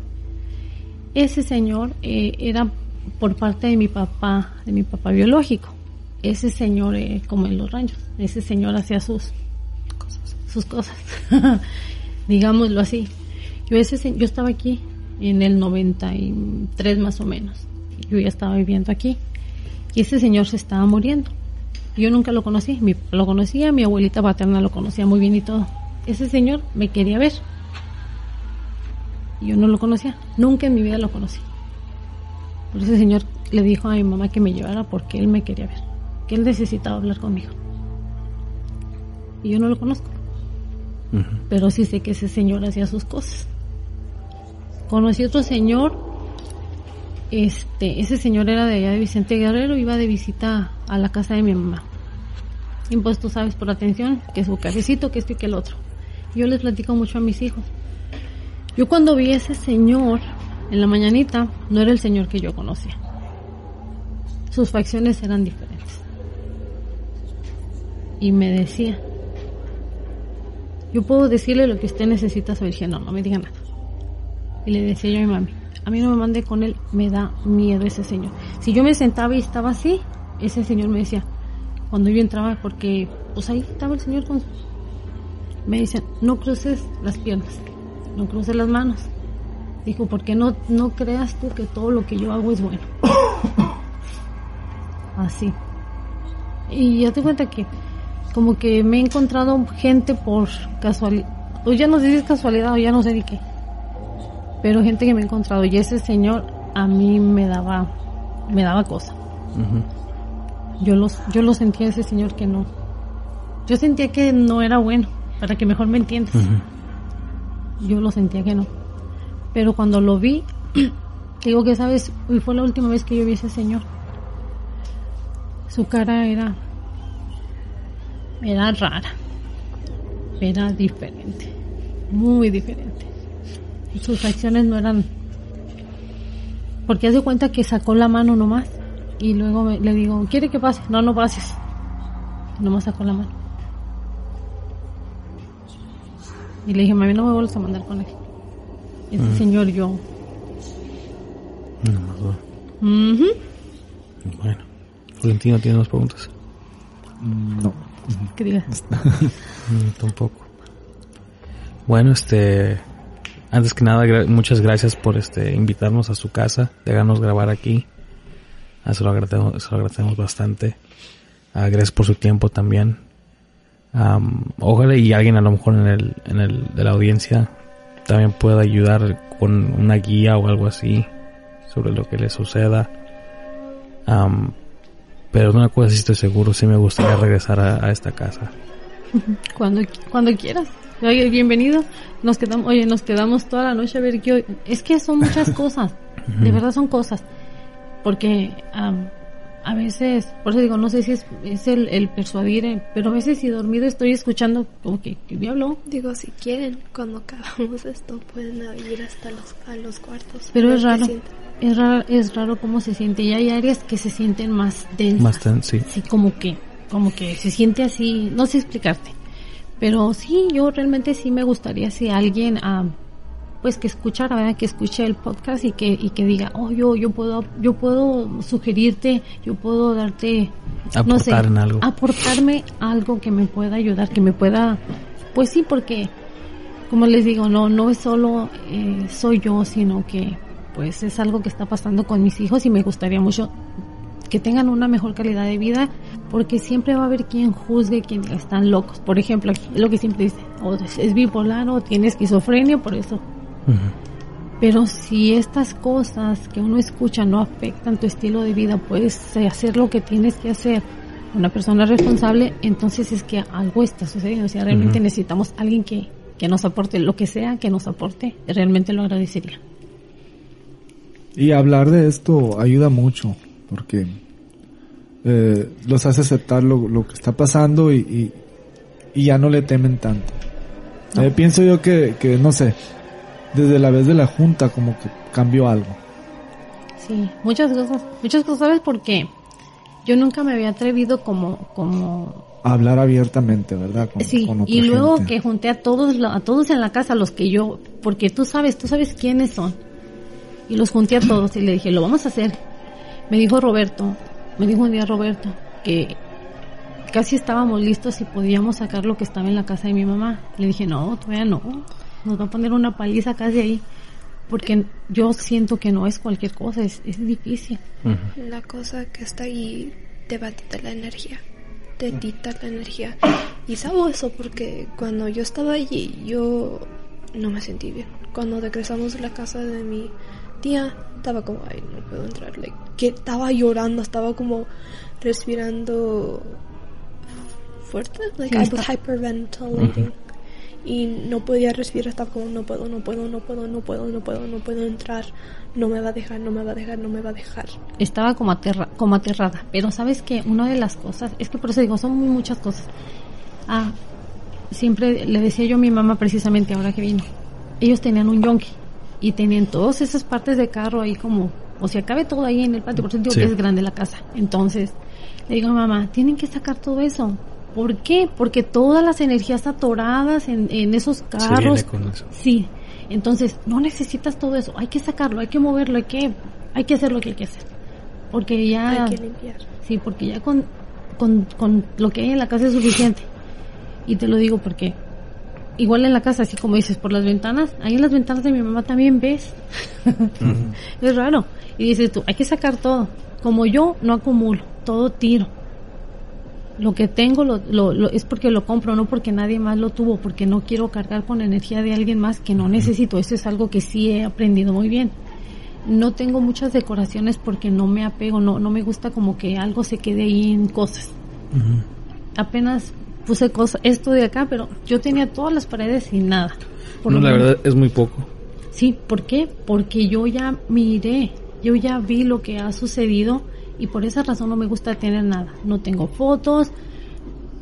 E: Ese señor eh, era por parte de mi papá, de mi papá biológico. Ese señor, eh, como en los ranchos, ese señor hacía sus cosas, sus cosas, (laughs) digámoslo así. Yo, ese, se- yo estaba aquí en el 93 más o menos. Yo ya estaba viviendo aquí. Y ese señor se estaba muriendo. Yo nunca lo conocí. Mi papá lo conocía, mi abuelita paterna lo conocía muy bien y todo. Ese señor me quería ver. Y Yo no lo conocía. Nunca en mi vida lo conocí. Pero ese señor le dijo a mi mamá que me llevara porque él me quería ver. Que él necesitaba hablar conmigo. Y yo no lo conozco. Pero sí sé que ese señor hacía sus cosas. Conocí otro señor. Este, ese señor era de allá de Vicente Guerrero, iba de visita a la casa de mi mamá. Y pues tú sabes por atención que su cafecito, que esto y que el otro. Yo les platico mucho a mis hijos. Yo cuando vi a ese señor en la mañanita, no era el señor que yo conocía. Sus facciones eran diferentes. Y me decía, yo puedo decirle lo que usted necesita saber. Dije, no, no me diga nada. Y le decía yo a mi mami, a mí no me mande con él, me da miedo ese señor. Si yo me sentaba y estaba así, ese señor me decía, cuando yo entraba, porque pues ahí estaba el señor con... Me dicen, no cruces las piernas, no cruces las manos. Dijo, porque no, no creas tú que todo lo que yo hago es bueno. (coughs) Así. Y ya te cuenta que como que me he encontrado gente por casualidad, o ya no sé si es casualidad o ya no sé de qué, pero gente que me he encontrado y ese señor a mí me daba, me daba cosa. Yo los, yo lo sentía ese señor que no, yo sentía que no era bueno, para que mejor me entiendas. Yo lo sentía que no. Pero cuando lo vi, (clears throat) digo que sabes, y fue la última vez que yo vi a ese señor. Su cara era era rara. Era diferente. Muy diferente. Sus acciones no eran porque hace cuenta que sacó la mano nomás y luego me- le digo, ¿quiere que pase? No, no pases. Nomás sacó la mano. Y le dije, mami, no me vuelvas a mandar con él. Ese señor yo.
C: No más duda.
E: Ujú.
C: Bueno. Florentino tiene unas preguntas.
G: No.
E: Que diga. (laughs)
C: Mm, tampoco. Bueno, este, antes que nada, muchas gracias por este invitarnos a su casa, dejarnos grabar aquí. Ah, se lo agradecemos, se lo agradecemos bastante. Ah, gracias por su tiempo también. Am, ojalá y alguien a lo mejor en el, en el de la audiencia también pueda ayudar con una guía o algo así sobre lo que le suceda. Am, pero una cosa sí estoy seguro, sí me gustaría regresar a- a esta casa. (laughs)
E: Cuando, cuando quieras. Oye, bienvenido. Nos quedamos, oye, nos quedamos toda la noche a ver qué hoy. Es que son muchas (laughs) cosas. De verdad son cosas. Porque am, a veces, por eso digo, no sé si es, es el, el persuadir, eh, pero a veces si dormido estoy escuchando como que, ¿qué diablo?
F: Digo, si quieren, cuando acabamos esto, pueden ir hasta los, a los cuartos.
E: Pero es raro. Es raro, es raro cómo se siente. Y hay áreas que se sienten más densas.
C: Más sí.
E: Sí, como que, como que se siente así, no sé explicarte. Pero sí, yo realmente sí me gustaría si alguien, ah, pues que escuchara, ¿verdad? que escuche el podcast y que, y que diga, oh, yo, yo puedo, yo puedo sugerirte, yo puedo darte, no sé,
C: algo.
E: aportarme algo que me pueda ayudar, que me pueda, pues sí, porque, como les digo, no, no es solo eh, soy yo, sino que, pues es algo que está pasando con mis hijos y me gustaría mucho que tengan una mejor calidad de vida, porque siempre va a haber quien juzgue, quien están locos. Por ejemplo, aquí, lo que siempre dice, o es, es bipolar o tiene esquizofrenia, por eso. Pero si estas cosas que uno escucha no afectan tu estilo de vida, puedes hacer lo que tienes que hacer. Una persona responsable, entonces es que algo está sucediendo. O sea, realmente necesitamos alguien que, que nos aporte lo que sea que nos aporte. Realmente lo agradecería.
G: Y hablar de esto ayuda mucho, porque eh, los hace aceptar lo, lo que está pasando y, y, y ya no le temen tanto. Eh, pienso yo que, que, no sé, desde la vez de la junta como que cambió algo.
E: Sí, muchas cosas. Muchas cosas, ¿sabes por qué? Yo nunca me había atrevido como, como
G: A hablar abiertamente, ¿verdad? Con,
E: Sí,
G: con
E: y luego
G: gente.
E: que junté a todos, a todos en la casa, los que yo, porque tú sabes, tú sabes quiénes son. Y los junté a todos y le dije, lo vamos a hacer. Me dijo Roberto, me dijo un día Roberto, que casi estábamos listos y podíamos sacar lo que estaba en la casa de mi mamá. Le dije, no, todavía no. nos va a poner una paliza casi ahí. Porque yo siento que no es cualquier cosa, es, es difícil.
F: La cosa que está ahí te va a quitar la energía. Te quita la energía. Y sabo eso porque cuando yo estaba allí, yo no me sentí bien. Cuando regresamos a la casa de mi tía, estaba como, ay, no puedo entrar. Like, que estaba llorando, estaba como respirando fuerte. Like, I was hyperventilating. Y no podía respirar, estaba como, no puedo, no puedo, no puedo, no puedo, no puedo, no puedo entrar. No me va a dejar, no me va a dejar, no me va a dejar.
E: Estaba como, aterra, como aterrada. Pero sabes que una de las cosas, es que por eso digo, son muy muchas cosas. Ah, siempre le decía yo a mi mamá precisamente ahora que vino. Ellos tenían un yonki y tenían todas esas partes de carro ahí como, o sea, cabe todo ahí en el patio, por eso digo
C: Sí.
E: que es grande la casa. Entonces, le digo a mamá, tienen que sacar todo eso. ¿Por qué? Porque todas las energías atoradas en, en esos
C: Se
E: carros.
C: viene con eso.
E: Sí. Entonces, no necesitas todo eso. Hay que sacarlo, hay que moverlo, hay que, hay que hacer lo que hay que hacer. Porque ya.
F: Hay que limpiar.
E: Sí, porque ya con, con, con lo que hay en la casa es suficiente. Y te lo digo porque igual en la casa, así como dices, por las ventanas, ahí en las ventanas de mi mamá también ves. es raro. Y dices tú, hay que sacar todo. Como yo no acumulo, todo tiro. Lo que tengo lo, lo, lo- es porque lo compro, no porque nadie más lo tuvo, porque no quiero cargar con energía de alguien más que no necesito. Eso es algo que sí he aprendido muy bien. No tengo muchas decoraciones porque no me apego, no, no me gusta como que algo se quede ahí en cosas. Apenas puse cosas, esto de acá, pero yo tenía todas las paredes sin nada. Por
C: No, la
E: menos.
C: verdad es muy poco.
E: Sí, ¿por qué? Porque yo ya miré, yo ya vi lo que ha sucedido y por esa razón no me gusta tener nada. No tengo fotos,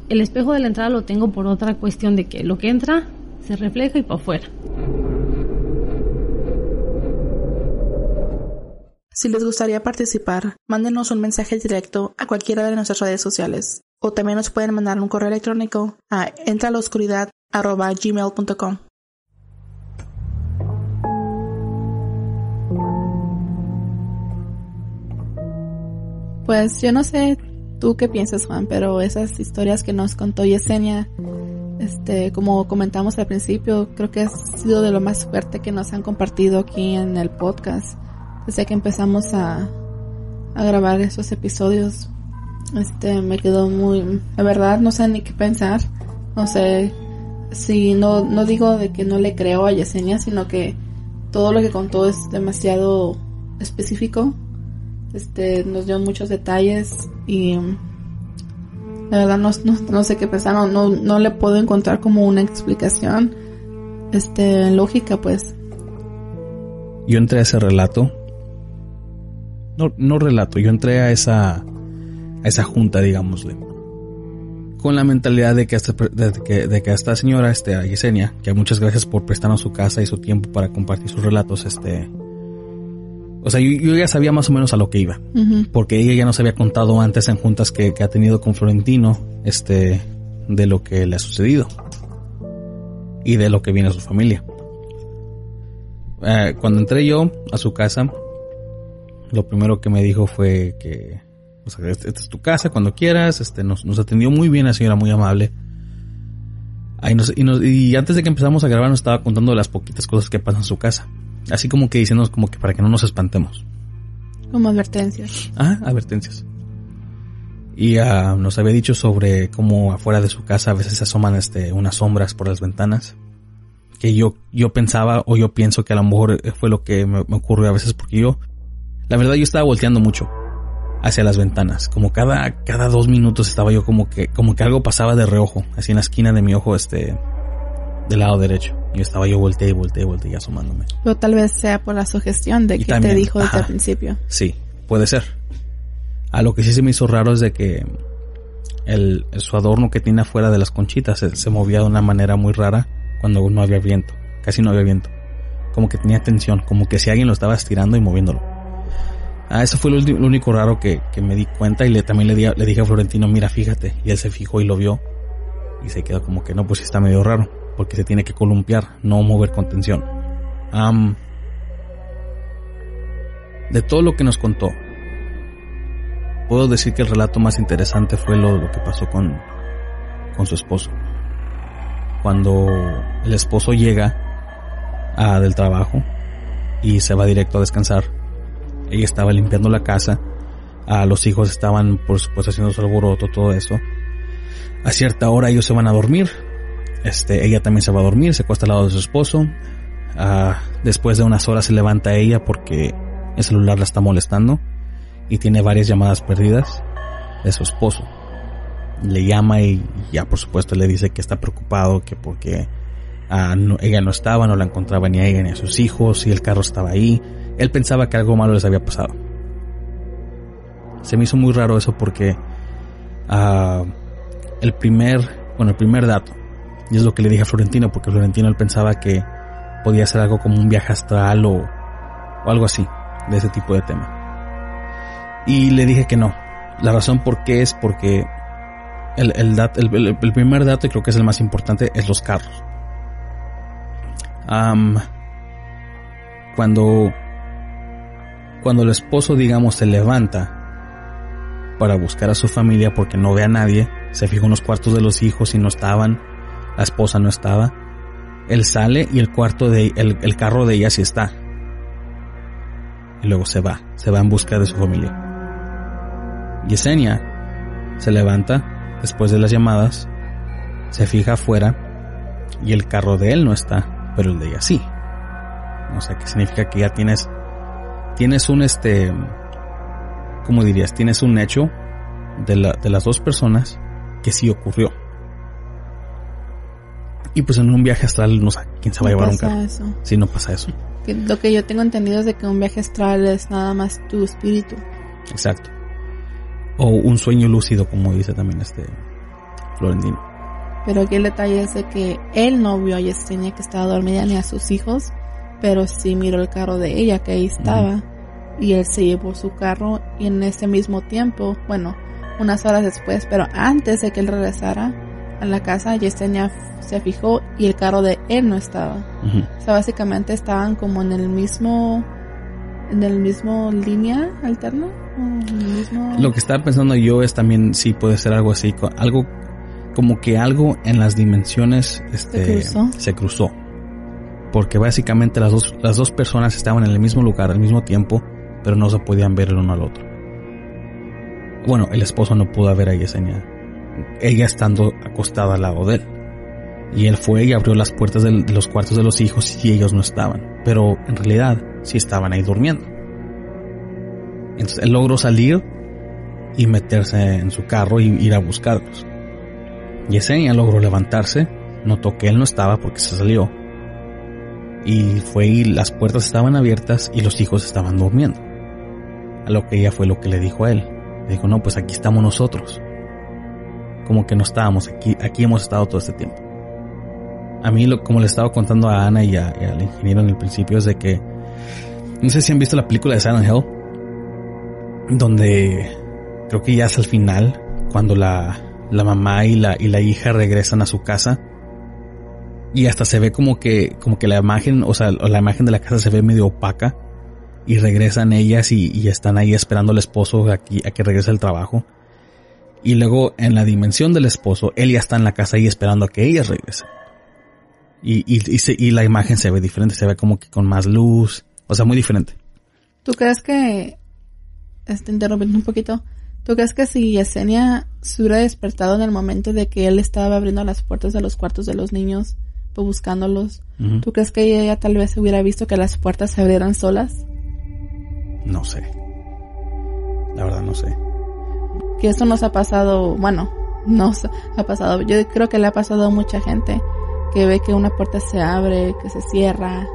E: el espejo de la entrada lo tengo por otra cuestión de que lo que entra se refleja y para afuera.
A: Si les gustaría participar, mándenos un mensaje directo a cualquiera de nuestras redes sociales. O también nos pueden mandar un correo electrónico a entraloscuridad.gmail.com. Pues yo no sé tú qué piensas, Juan, pero esas historias que nos contó Yesenia, este, como comentamos al principio, creo que ha sido de lo más fuerte que nos han compartido aquí en el podcast desde que empezamos a, a grabar esos episodios. Este, me quedó muy, la verdad, no sé ni qué pensar. No sé si no, no digo de que no le creo a Yesenia, sino que todo lo que contó es demasiado específico. Este, nos dio muchos detalles y mm, la verdad no, no, no sé qué pensar, no, no, no le puedo encontrar como una explicación, este, lógica pues.
C: Yo entré a ese relato. No, no relato, yo entré a esa, a esa junta, digámosle. Con la mentalidad de que esta, de que, de que esta señora, este, a Yesenia, que muchas gracias por prestarnos su casa y su tiempo para compartir sus relatos, este. O sea, yo, yo ya sabía más o menos a lo que iba. Porque ella ya nos había contado antes en juntas que, que ha tenido con Florentino, este, de lo que le ha sucedido y de lo que viene a su familia. Eh, cuando entré yo a su casa, lo primero que me dijo fue que, o sea, esta esta es tu casa cuando quieras, este, nos, nos atendió muy bien la señora, muy amable. Ahí nos- y, nos- y antes de que empezamos a grabar nos estaba contando las poquitas cosas que pasan en su casa. Así como que diciéndonos como que para que no nos espantemos.
A: Como advertencias.
C: Ah, advertencias. Y ah, nos había dicho sobre cómo afuera de su casa a veces se asoman este, unas sombras por las ventanas. Que yo, yo pensaba o yo pienso que a lo mejor fue lo que me, me ocurrió a veces porque yo, la verdad yo estaba volteando mucho hacia las ventanas. Como cada, cada dos minutos estaba yo como que, como que algo pasaba de reojo, así en la esquina de mi ojo, este, del lado derecho. Y estaba yo volteé y volteé y volteé asomándome.
A: Pero tal vez sea por la sugestión de
C: Y
A: que
C: también,
A: te dijo desde el principio.
C: Sí, puede ser. A lo que sí se me hizo raro es de que el, su adorno que tiene afuera de las conchitas se, se movía de una manera muy rara cuando no había viento. Casi no había viento. Como que tenía tensión, como que si alguien lo estaba estirando y moviéndolo. Ah, eso fue lo, único raro que, que me di cuenta y también le, le dije a Florentino, mira, fíjate. Y él se fijó y lo vio. Y se quedó como que no, pues está medio raro. Porque se tiene que columpiar, no mover con tensión. De todo lo que nos contó, puedo decir que el relato más interesante fue lo, lo que pasó con, con su esposo. Cuando el esposo llega ah, del trabajo y se va directo a descansar. Ella estaba limpiando la casa, a los hijos estaban por supuesto haciendo su alboroto, todo eso. A cierta hora ellos se van a dormir, este, ella también se va a dormir, se acuesta al lado de su esposo. Ah, después de unas horas se levanta ella porque el celular la está molestando y tiene varias llamadas perdidas de su esposo. Le llama y ya por supuesto le dice que está preocupado, que porque ah, ella no estaba, no la encontraba ni a ella ni a sus hijos y el carro estaba ahí. Él pensaba que algo malo les había pasado. Se me hizo muy raro eso porque ah, el primer, bueno, el primer dato, y es lo que le dije a Florentino, porque Florentino él pensaba que podía ser algo como un viaje astral o, o algo así, de ese tipo de tema. Y le dije que no. La razón por qué es porque el, primer dato, y creo que es el más importante, es los carros. cuando, cuando el esposo, digamos, se levanta para buscar a su familia porque no ve a nadie, se fijó en los cuartos de los hijos y no estaban, la esposa no estaba, él sale y el cuarto de, el, el carro de ella sí está. Y luego se va, se va en busca de su familia. Yesenia se levanta después de las llamadas, se fija afuera y el carro de él no está, pero el de ella sí. O sea, que significa que ya tienes, tienes un este, ¿cómo dirías? Tienes un hecho de, la, de las dos personas que sí ocurrió. Y pues en un viaje astral no sé quién se va a llevar un carro. Eso. Sí, no pasa eso.
A: lo que yo tengo entendido es de que un viaje astral es nada más tu espíritu.
C: Exacto o un sueño lúcido, como dice también este Florentino.
A: Pero aquí el detalle es de que él no vio a Yesenia que estaba dormida ni a sus hijos, pero sí miró el carro de ella que ahí estaba. Y él se llevó su carro y en ese mismo tiempo, bueno, unas horas después, pero antes de que él regresara a la casa, Yesenia se fijó y el carro de él no estaba. O sea, básicamente estaban como en el mismo en el mismo línea alterna.
C: Lo que estaba pensando yo es también si puede ser algo así, algo como que algo en las dimensiones este, se cruzó. Porque básicamente las dos, las dos personas estaban en el mismo lugar al mismo tiempo, pero no se podían ver el uno al otro. Bueno, el esposo no pudo ver a Yesenia, ella estando acostada al lado de él. Y él fue y abrió las puertas de los cuartos de los hijos y ellos no estaban. Pero en realidad sí estaban ahí durmiendo. Entonces él logró salir y meterse en su carro y ir a buscarlos. Yesenia logró levantarse, notó que él no estaba porque se salió. Y fue y las puertas estaban abiertas y los hijos estaban durmiendo. A lo que ella fue lo que le dijo a él. Le dijo, no, pues aquí estamos nosotros. Como que no estábamos aquí, aquí hemos estado todo este tiempo. A mí, lo, como le estaba contando a Ana y, al ingeniero en el principio, es de que, no sé si han visto la película de Silent Hill, donde creo que ya es al final, cuando la, la mamá y la, y la hija regresan a su casa, y hasta se ve como que, como que la imagen, o sea, la imagen de la casa se ve medio opaca, y regresan ellas y, y están ahí esperando al esposo aquí, a que regrese al trabajo. Y luego en la dimensión del esposo, él ya está en la casa ahí esperando a que ellas regresen. Y, y, y, la imagen se ve diferente, se ve como que con más luz, o sea, muy diferente.
A: ¿Tú crees que, este, interrumpiendo un poquito, ¿tú crees que si Yesenia se hubiera despertado en el momento de que él estaba abriendo las puertas de los cuartos de los niños, pues buscándolos, ¿tú crees que ella tal vez hubiera visto que las puertas se abrieran solas?
C: No sé. La verdad no sé.
A: Que esto nos ha pasado, bueno, (laughs) nos ha pasado, yo creo que le ha pasado a mucha gente que ve que una puerta se abre, que se cierra.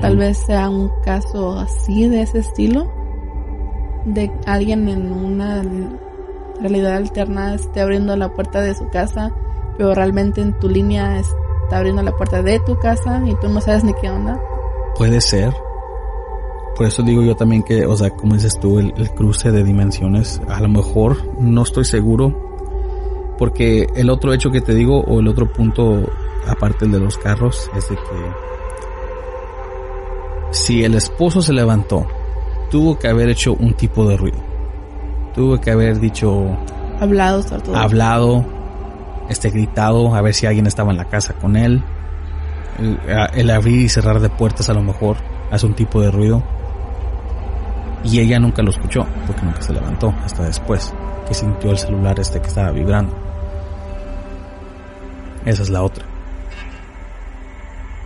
A: Tal vez sea un caso así de ese estilo. De alguien en una realidad alterna esté abriendo la puerta de su casa, pero realmente en tu línea está abriendo la puerta de tu casa y tú no sabes ni qué onda.
C: Puede ser. Por eso digo yo también que, o sea, como dices tú, el, el cruce de dimensiones, a lo mejor no estoy seguro, porque el otro hecho que te digo, o el otro punto aparte el de los carros, es de que si el esposo se levantó, tuvo que haber hecho un tipo de ruido. Tuvo que haber dicho...
A: Hablado,
C: Hablado, este, gritado, a ver si alguien estaba en la casa con él. El, abrir y cerrar de puertas a lo mejor hace un tipo de ruido. Y ella nunca lo escuchó, porque nunca se levantó, hasta después, que sintió el celular este que estaba vibrando. Esa es la otra.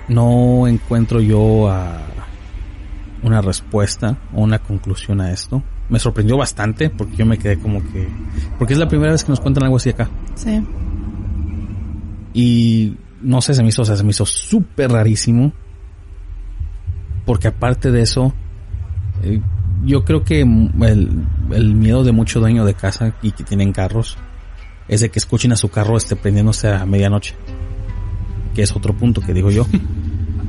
C: No encuentro yo a una respuesta o una conclusión a esto. Me sorprendió bastante porque yo me quedé como que... Porque es la primera vez que nos cuentan algo así acá.
A: Sí.
C: Y no sé, se me hizo, o sea, se me hizo súper rarísimo. Porque aparte de eso, eh, yo creo que el, el, miedo de mucho dueño de casa y que tienen carros es de que escuchen a su carro este prendiéndose a medianoche. Que es otro punto que digo yo.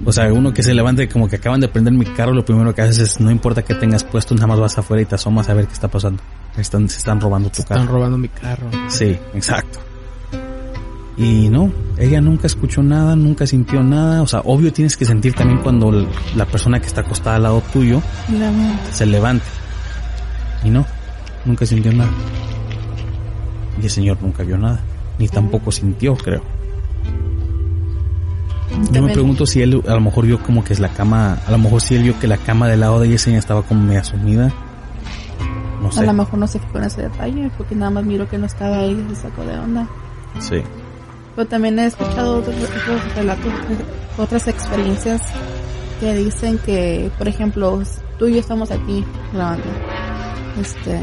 C: O sea, uno que se levante como que acaban de prender mi carro, lo primero que haces es, no importa que tengas puesto, nada más vas afuera y te asomas a ver qué está pasando. Están, se están robando tu
B: Se
C: carro.
B: Están robando mi carro.
C: Sí, exacto. Y no, ella nunca escuchó nada, nunca sintió nada. O sea, obvio tienes que sentir también cuando la persona que está acostada al lado tuyo se levante. Y no, nunca sintió nada. Y el señor nunca vio nada. Ni tampoco sintió, creo. Yo me pregunto si él a lo mejor vio como que es la cama, a lo mejor si él vio que la cama del lado de Yesenia estaba como media sumida. No
A: A
C: sé.
A: lo mejor no se fijó en ese detalle, porque nada más miró que no estaba ahí y se sacó de onda.
C: Sí.
A: Pero también he escuchado otros, otros relatos, otras experiencias que dicen que, por ejemplo, tú y yo estamos aquí grabando. Este,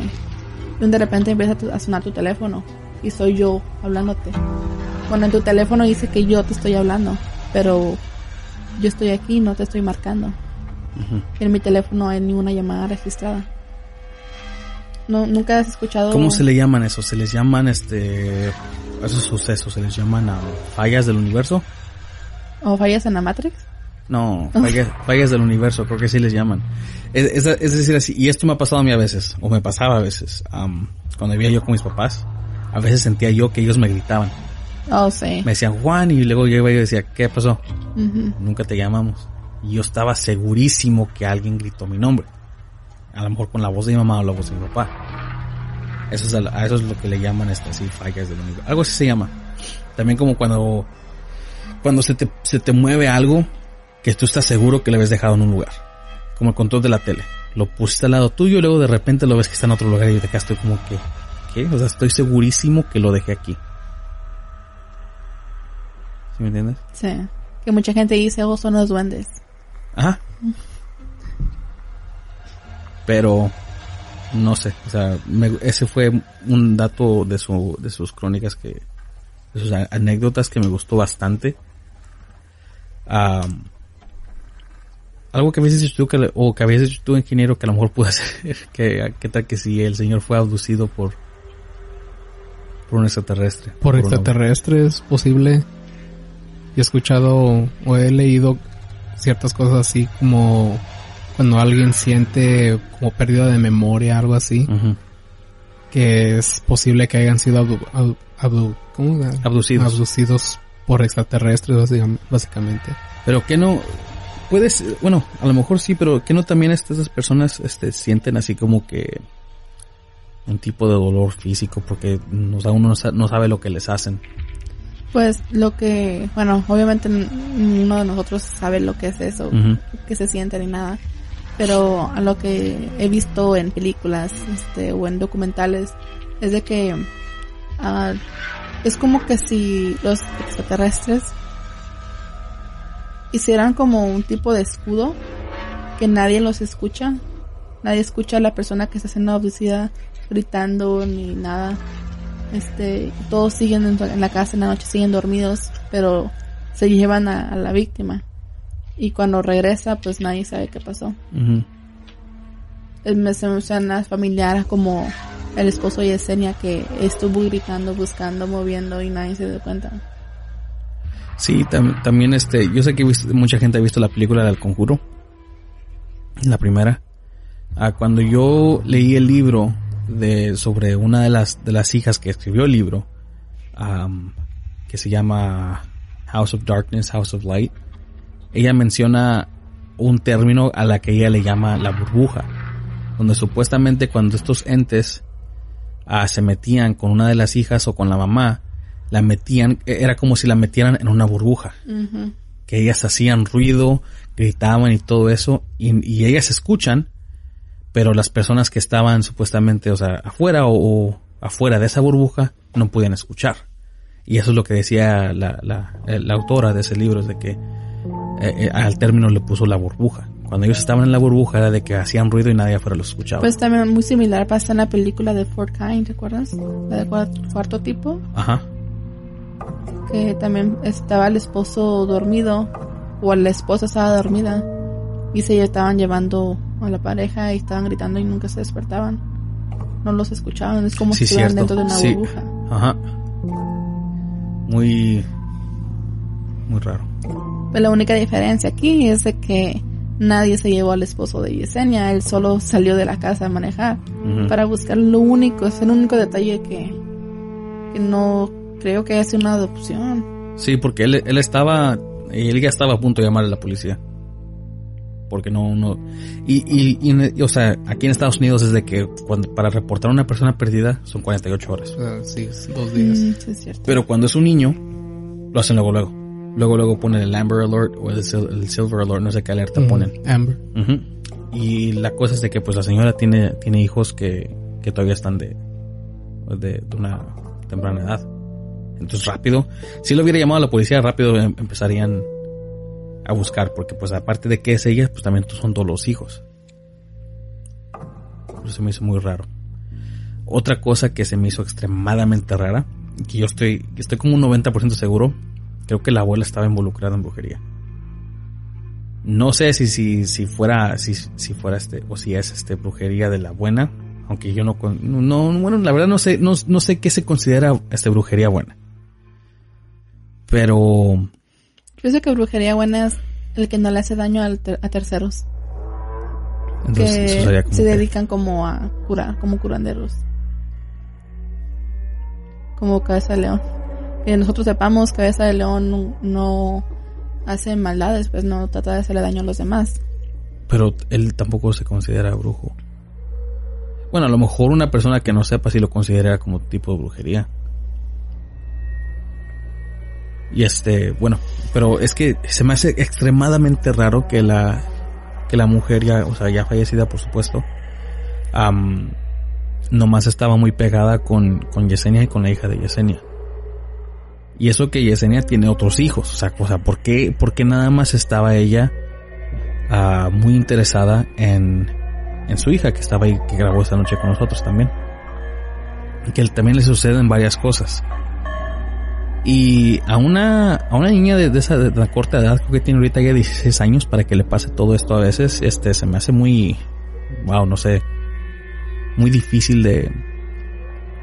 A: y de repente empieza a sonar tu teléfono y soy yo hablándote. Bueno, en tu teléfono dice que yo te estoy hablando, pero yo estoy aquí no te estoy marcando. En mi teléfono no hay ninguna llamada registrada. No, nunca has escuchado.
C: ¿Cómo se le llaman eso? Se les llaman este esos sucesos, se les llaman ah, fallas del universo.
A: o fallas en la Matrix?
C: No, fallas, (laughs) fallas del universo, creo que sí les llaman. Es, es- es decir, así, y esto me ha pasado a mí a veces, o me pasaba a veces, am, cuando vivía yo con mis papás, a veces sentía yo que ellos me gritaban.
A: Oh, sí.
C: Me decían Juan y luego yo iba y decía, ¿qué pasó?
A: Ujú.
C: Nunca te llamamos. Y yo estaba segurísimo que alguien gritó mi nombre. A lo mejor con la voz de mi mamá o la voz de mi papá. Eso es, a, a eso es lo que le llaman este, así, fallas del universo. Algo así se llama. También como cuando, cuando se te, se te mueve algo que tú estás seguro que lo habías dejado en un lugar. Como el control de la tele. Lo pusiste al lado tuyo y luego de repente lo ves que está en otro lugar y te quedas estoy como que, ¿qué? O sea, estoy segurísimo que lo dejé aquí. ¿Sí me entiendes?
A: Sí. Que mucha gente dice, oh, son los duendes.
C: Ajá. Pero no sé, o sea, me- ese fue un dato de su de sus crónicas que de sus anécdotas que me gustó bastante. Am, algo que habías dicho tú que o que habías dicho tú ingeniero que a lo mejor pudo (laughs) hacer que qué tal que si el señor fue abducido por por un extraterrestre.
B: Por
C: un-
B: extraterrestres, posible. Yo he escuchado o he leído ciertas cosas así como cuando alguien siente como pérdida de memoria, algo así, que es posible que hayan sido abdu- abdu- abdu- ¿cómo?
C: Abducidos.
B: abducidos por extraterrestres, básicam- básicamente.
C: Pero que no puedes, bueno, a lo mejor sí, pero que no también estas personas este sienten así como que un tipo de dolor físico porque no, sa- uno no sa- no sabe lo que les hacen.
A: Pues lo que, bueno, obviamente ninguno de nosotros sabe lo que es eso,
C: Ujú.
A: que se siente ni nada. Pero a lo que he visto en películas este, o en documentales es de que ah, es como que si los extraterrestres hicieran como un tipo de escudo que nadie los escucha. Nadie escucha a la persona que está siendo abducida gritando ni nada. Este, todos siguen en, la casa en la noche, siguen dormidos, pero se llevan a la víctima. Y cuando regresa, pues nadie sabe qué pasó.
C: Ujú.
A: Eh, Me se me suena familiar como el esposo de Yesenia que estuvo gritando, buscando, moviendo y nadie se dio cuenta.
C: Sí, tam- también este, yo sé que mucha gente ha visto la película del conjuro. La primera. Ah, cuando yo leí el libro de sobre una de las de las hijas que escribió el libro, am, que se llama House of Darkness, House of Light, ella menciona un término a la que ella le llama la burbuja, donde supuestamente cuando estos entes ah, se metían con una de las hijas o con la mamá, la metían, era como si la metieran en una burbuja. Que ellas hacían ruido, gritaban y todo eso, y, y ellas escuchan, pero las personas que estaban supuestamente, o sea, afuera o, o afuera de esa burbuja no podían escuchar. Y eso es lo que decía la, la, la autora de ese libro, es de que eh, eh, al término le puso la burbuja. Cuando ellos estaban en la burbuja era de que hacían ruido y nadie afuera los escuchaba.
A: Pues también muy similar pasa en la película de Fort Kind, ¿te acuerdas? La de cuarto, cuarto tipo,
C: Ajá.
A: que también estaba el esposo dormido, o la esposa estaba dormida, y se estaban llevando a la pareja y estaban gritando y nunca se despertaban. No los escuchaban, es como
C: Sí,
A: si estuvieran dentro de una
C: Sí.
A: burbuja.
C: Ajá. Muy... Muy raro.
A: Pues la única diferencia aquí es de que nadie se llevó al esposo de Yesenia, él solo salió de la casa a manejar para buscar lo único, es el único detalle que, que no creo que haya sido una adopción.
C: Sí, porque él, él estaba, él ya estaba a punto de llamar a la policía. Porque no, no, y, y, y, y, o sea, aquí en Estados Unidos es de que cuando, para reportar a una persona perdida son 48 horas.
B: Ah, sí, dos días.
A: Mm, sí, es cierto.
C: Pero cuando es un niño, lo hacen luego, luego. Luego, luego ponen el Amber Alert o el, Sil- el Silver Alert, no sé qué alerta ponen.
B: Amber.
C: Y la cosa es de que pues la señora tiene, tiene hijos que, que todavía están de, de, de una temprana edad. Entonces rápido, si lo hubiera llamado a la policía, rápido em- empezarían a buscar, porque pues aparte de que es ella, pues también son todos los hijos. Por eso me hizo muy raro. Otra cosa que se me hizo extremadamente rara, que yo estoy, estoy como un 90% seguro, creo que la abuela estaba involucrada en brujería. No sé si, si, si fuera, si, si fuera este, o si es este brujería de la buena, aunque yo no, con- no, bueno, la verdad no sé, no, no sé qué se considera este brujería buena. Pero,
A: Pienso que brujería buena es el que no le hace daño al ter- a terceros,
C: entonces
A: que se
C: que-
A: dedican como a curar, como curanderos. Como cabeza león. Que nosotros sepamos, cabeza de león no, hace maldades, pues no trata de hacerle daño a los demás.
C: pero él tampoco se considera brujo. Bueno, a lo mejor una persona que no sepa si lo considera como tipo de brujería. Y este, bueno, pero es que se me hace extremadamente raro que la que la mujer ya, o sea, ya fallecida por supuesto, am, nomás estaba muy pegada con, con Yesenia y con la hija de Yesenia. Y eso que Yesenia tiene otros hijos, o sea, o sea ¿por qué, por qué nada más estaba ella ah, muy interesada en, en su hija que estaba ahí, que grabó esta noche con nosotros también. Y que también le suceden varias cosas. Y a una, a una niña de, de esa de la corta edad, creo que tiene ahorita ya 16 años, para que le pase todo esto a veces, este, se me hace muy, wow, no sé, muy difícil de,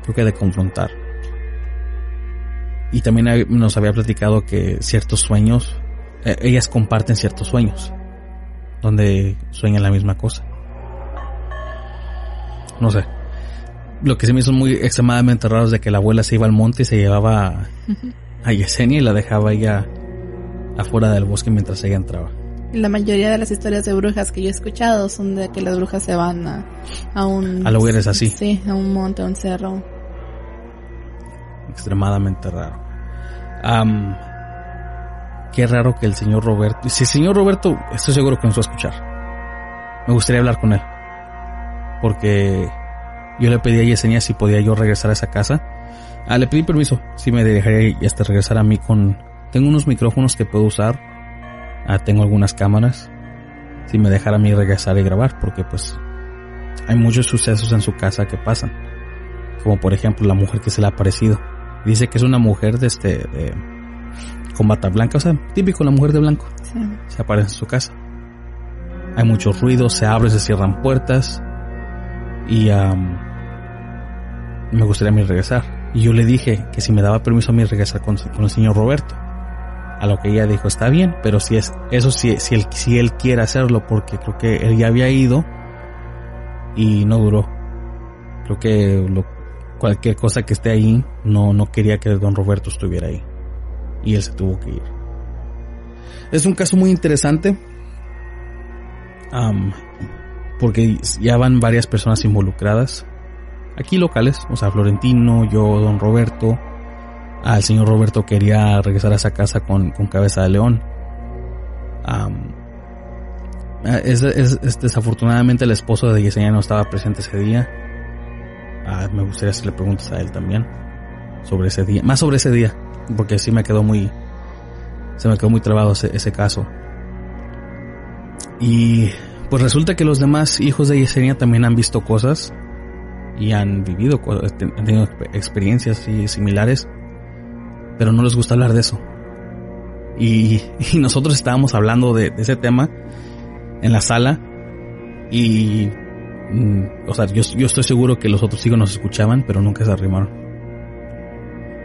C: creo que de confrontar. Y también hay- nos había platicado que ciertos sueños, eh, ellas comparten ciertos sueños, donde sueñan la misma cosa. No sé. Lo que se me hizo muy extremadamente raro es de que la abuela se iba al monte y se llevaba a, a Yesenia y la dejaba ella afuera del bosque mientras ella entraba.
A: La mayoría de las historias de brujas que yo he escuchado son de que las brujas se van a, a un...
C: A lugares así.
A: Sí, a un monte, a un cerro.
C: Extremadamente raro. Am, qué raro que el señor Roberto... Si el señor Roberto, estoy seguro que nos va a escuchar. Me gustaría hablar con él. Porque yo le pedí a Yesenia si podía yo regresar a esa casa. Ah, le pedí permiso. Si me dejaría este, regresar a mí con... Tengo unos micrófonos que puedo usar. Ah, tengo algunas cámaras. Si me dejara a mí regresar y grabar. Porque pues... Hay muchos sucesos en su casa que pasan. Como por ejemplo la mujer que se le ha aparecido. Dice que es una mujer de este... De, con bata blanca. O sea, típico la mujer de blanco
A: Sí.
C: se aparece en su casa. Hay muchos ruidos, se abren, se cierran puertas y am, me gustaría a mí regresar. Y yo le dije que si me daba permiso a mí regresar con, con el señor Roberto. A lo que ella dijo, está bien, pero si es, eso si, si él, si él quiere hacerlo, porque creo que él ya había ido y no duró. Creo que lo, cualquier cosa que esté ahí, no, no quería que don Roberto estuviera ahí. Y él se tuvo que ir. Es un caso muy interesante. porque ya van varias personas involucradas. Aquí locales, o sea, Florentino, yo, don Roberto. Al señor Roberto quería regresar a esa casa con, con cabeza de león. Es- es- desafortunadamente el esposo de Yesenia no estaba presente ese día. Ah, me gustaría hacerle preguntas a él también sobre ese día, más sobre ese día, porque sí me quedó muy, se me quedó muy trabado ese, caso. Y pues resulta que los demás hijos de Yesenia también han visto cosas y han vivido, ten- han tenido exp- experiencias similares, pero no les gusta hablar de eso. Y, (laughs) nosotros estábamos hablando de ese tema en la sala y, mm, o sea, yo, yo estoy seguro que los otros hijos nos escuchaban, pero nunca se arrimaron.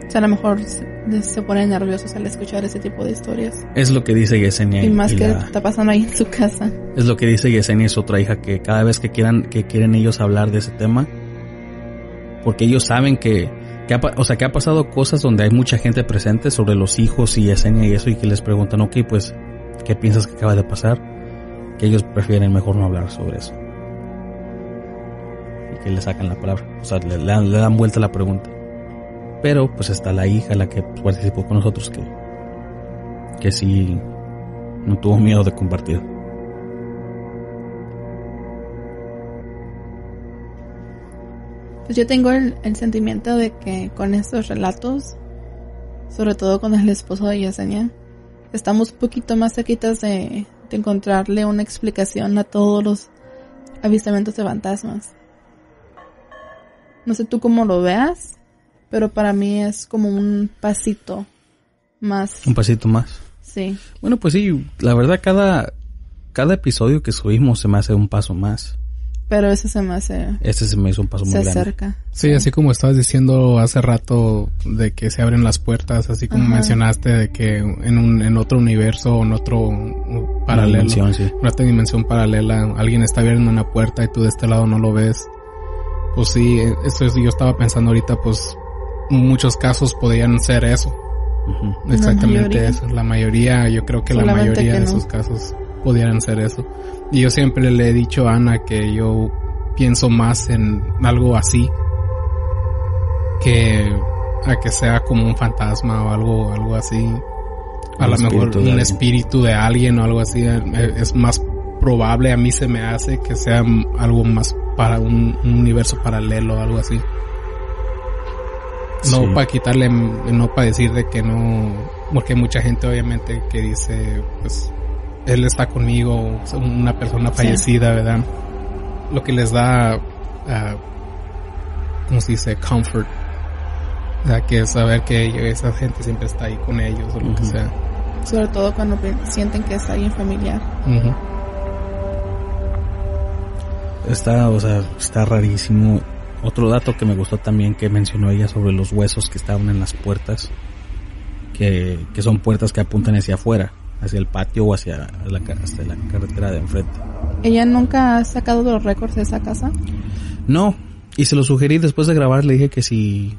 A: O sea, a lo mejor se, se ponen nerviosos al escuchar ese tipo de historias.
C: Es lo que dice Yesenia.
A: Y más
C: y
A: que
C: la-
A: está pasando ahí en su casa.
C: Es lo que dice Yesenia, es otra hija que cada vez que quieran, que quieren ellos hablar de ese tema, porque ellos saben que, que ha, o sea, que ha pasado cosas donde hay mucha gente presente sobre los hijos y Yesenia y eso, y que les preguntan, ok, pues, ¿qué piensas que acaba de pasar? Que ellos prefieren mejor no hablar sobre eso. Le sacan la palabra, o sea, le, dan, vuelta la pregunta. Pero, pues, está la hija, la que participó con nosotros, que, que sí, no tuvo miedo de compartir.
A: Pues yo tengo el, sentimiento de que con estos relatos, sobre todo con el esposo de Yesenia, estamos un poquito más cerquitas de encontrarle una explicación a todos los avistamientos de fantasmas. No sé tú cómo lo veas, pero para mí es como un pasito más.
C: Un pasito más.
A: Sí.
C: Bueno, pues sí, la verdad cada, cada episodio que subimos se me hace un paso más.
A: Pero ese se me hace.
C: Este se me hizo un paso muy
A: Se
C: grande.
A: acerca.
B: Sí, así como estabas diciendo hace rato de que se abren las puertas, así como
A: Ajá.
B: mencionaste de que en un en otro universo o en otro paralelo,
C: dimensión, sí.
B: otra dimensión paralela, alguien está abriendo una puerta y tú de este lado no lo ves. Pues sí, eh, eso es, yo estaba pensando ahorita, pues muchos casos podrían ser eso, exactamente eso. La mayoría, yo creo que la mayoría
A: que
B: de esos casos pudieran ser eso. Y yo siempre le he dicho a Ana que yo pienso más en algo así que a que sea como un fantasma o algo algo así. A lo mejor un
C: alguien.
B: espíritu de alguien o algo así eh, es más probable a mí se me hace que sea algo más para un, un universo paralelo o algo así. No
C: Sí.
B: para quitarle, no para decir de que no, porque hay mucha gente obviamente que dice, pues, él está conmigo, una persona
A: Sí.
B: fallecida, ¿verdad? Lo que les da, ah, ¿cómo se dice? Comfort. O sea, que saber que esa gente siempre está ahí con ellos o lo que sea.
A: Sobre todo cuando sienten que es alguien familiar.
B: Ujú.
C: Está, o sea, está rarísimo. Otro dato que me gustó también que mencionó ella sobre los huesos que estaban en las puertas, que, que son puertas que apuntan hacia afuera, hacia el patio o hacia la, ca- hacia la carretera de enfrente.
A: ¿Ella nunca ha sacado los récords de esa casa?
C: No, y se lo sugerí después de grabar, le dije que si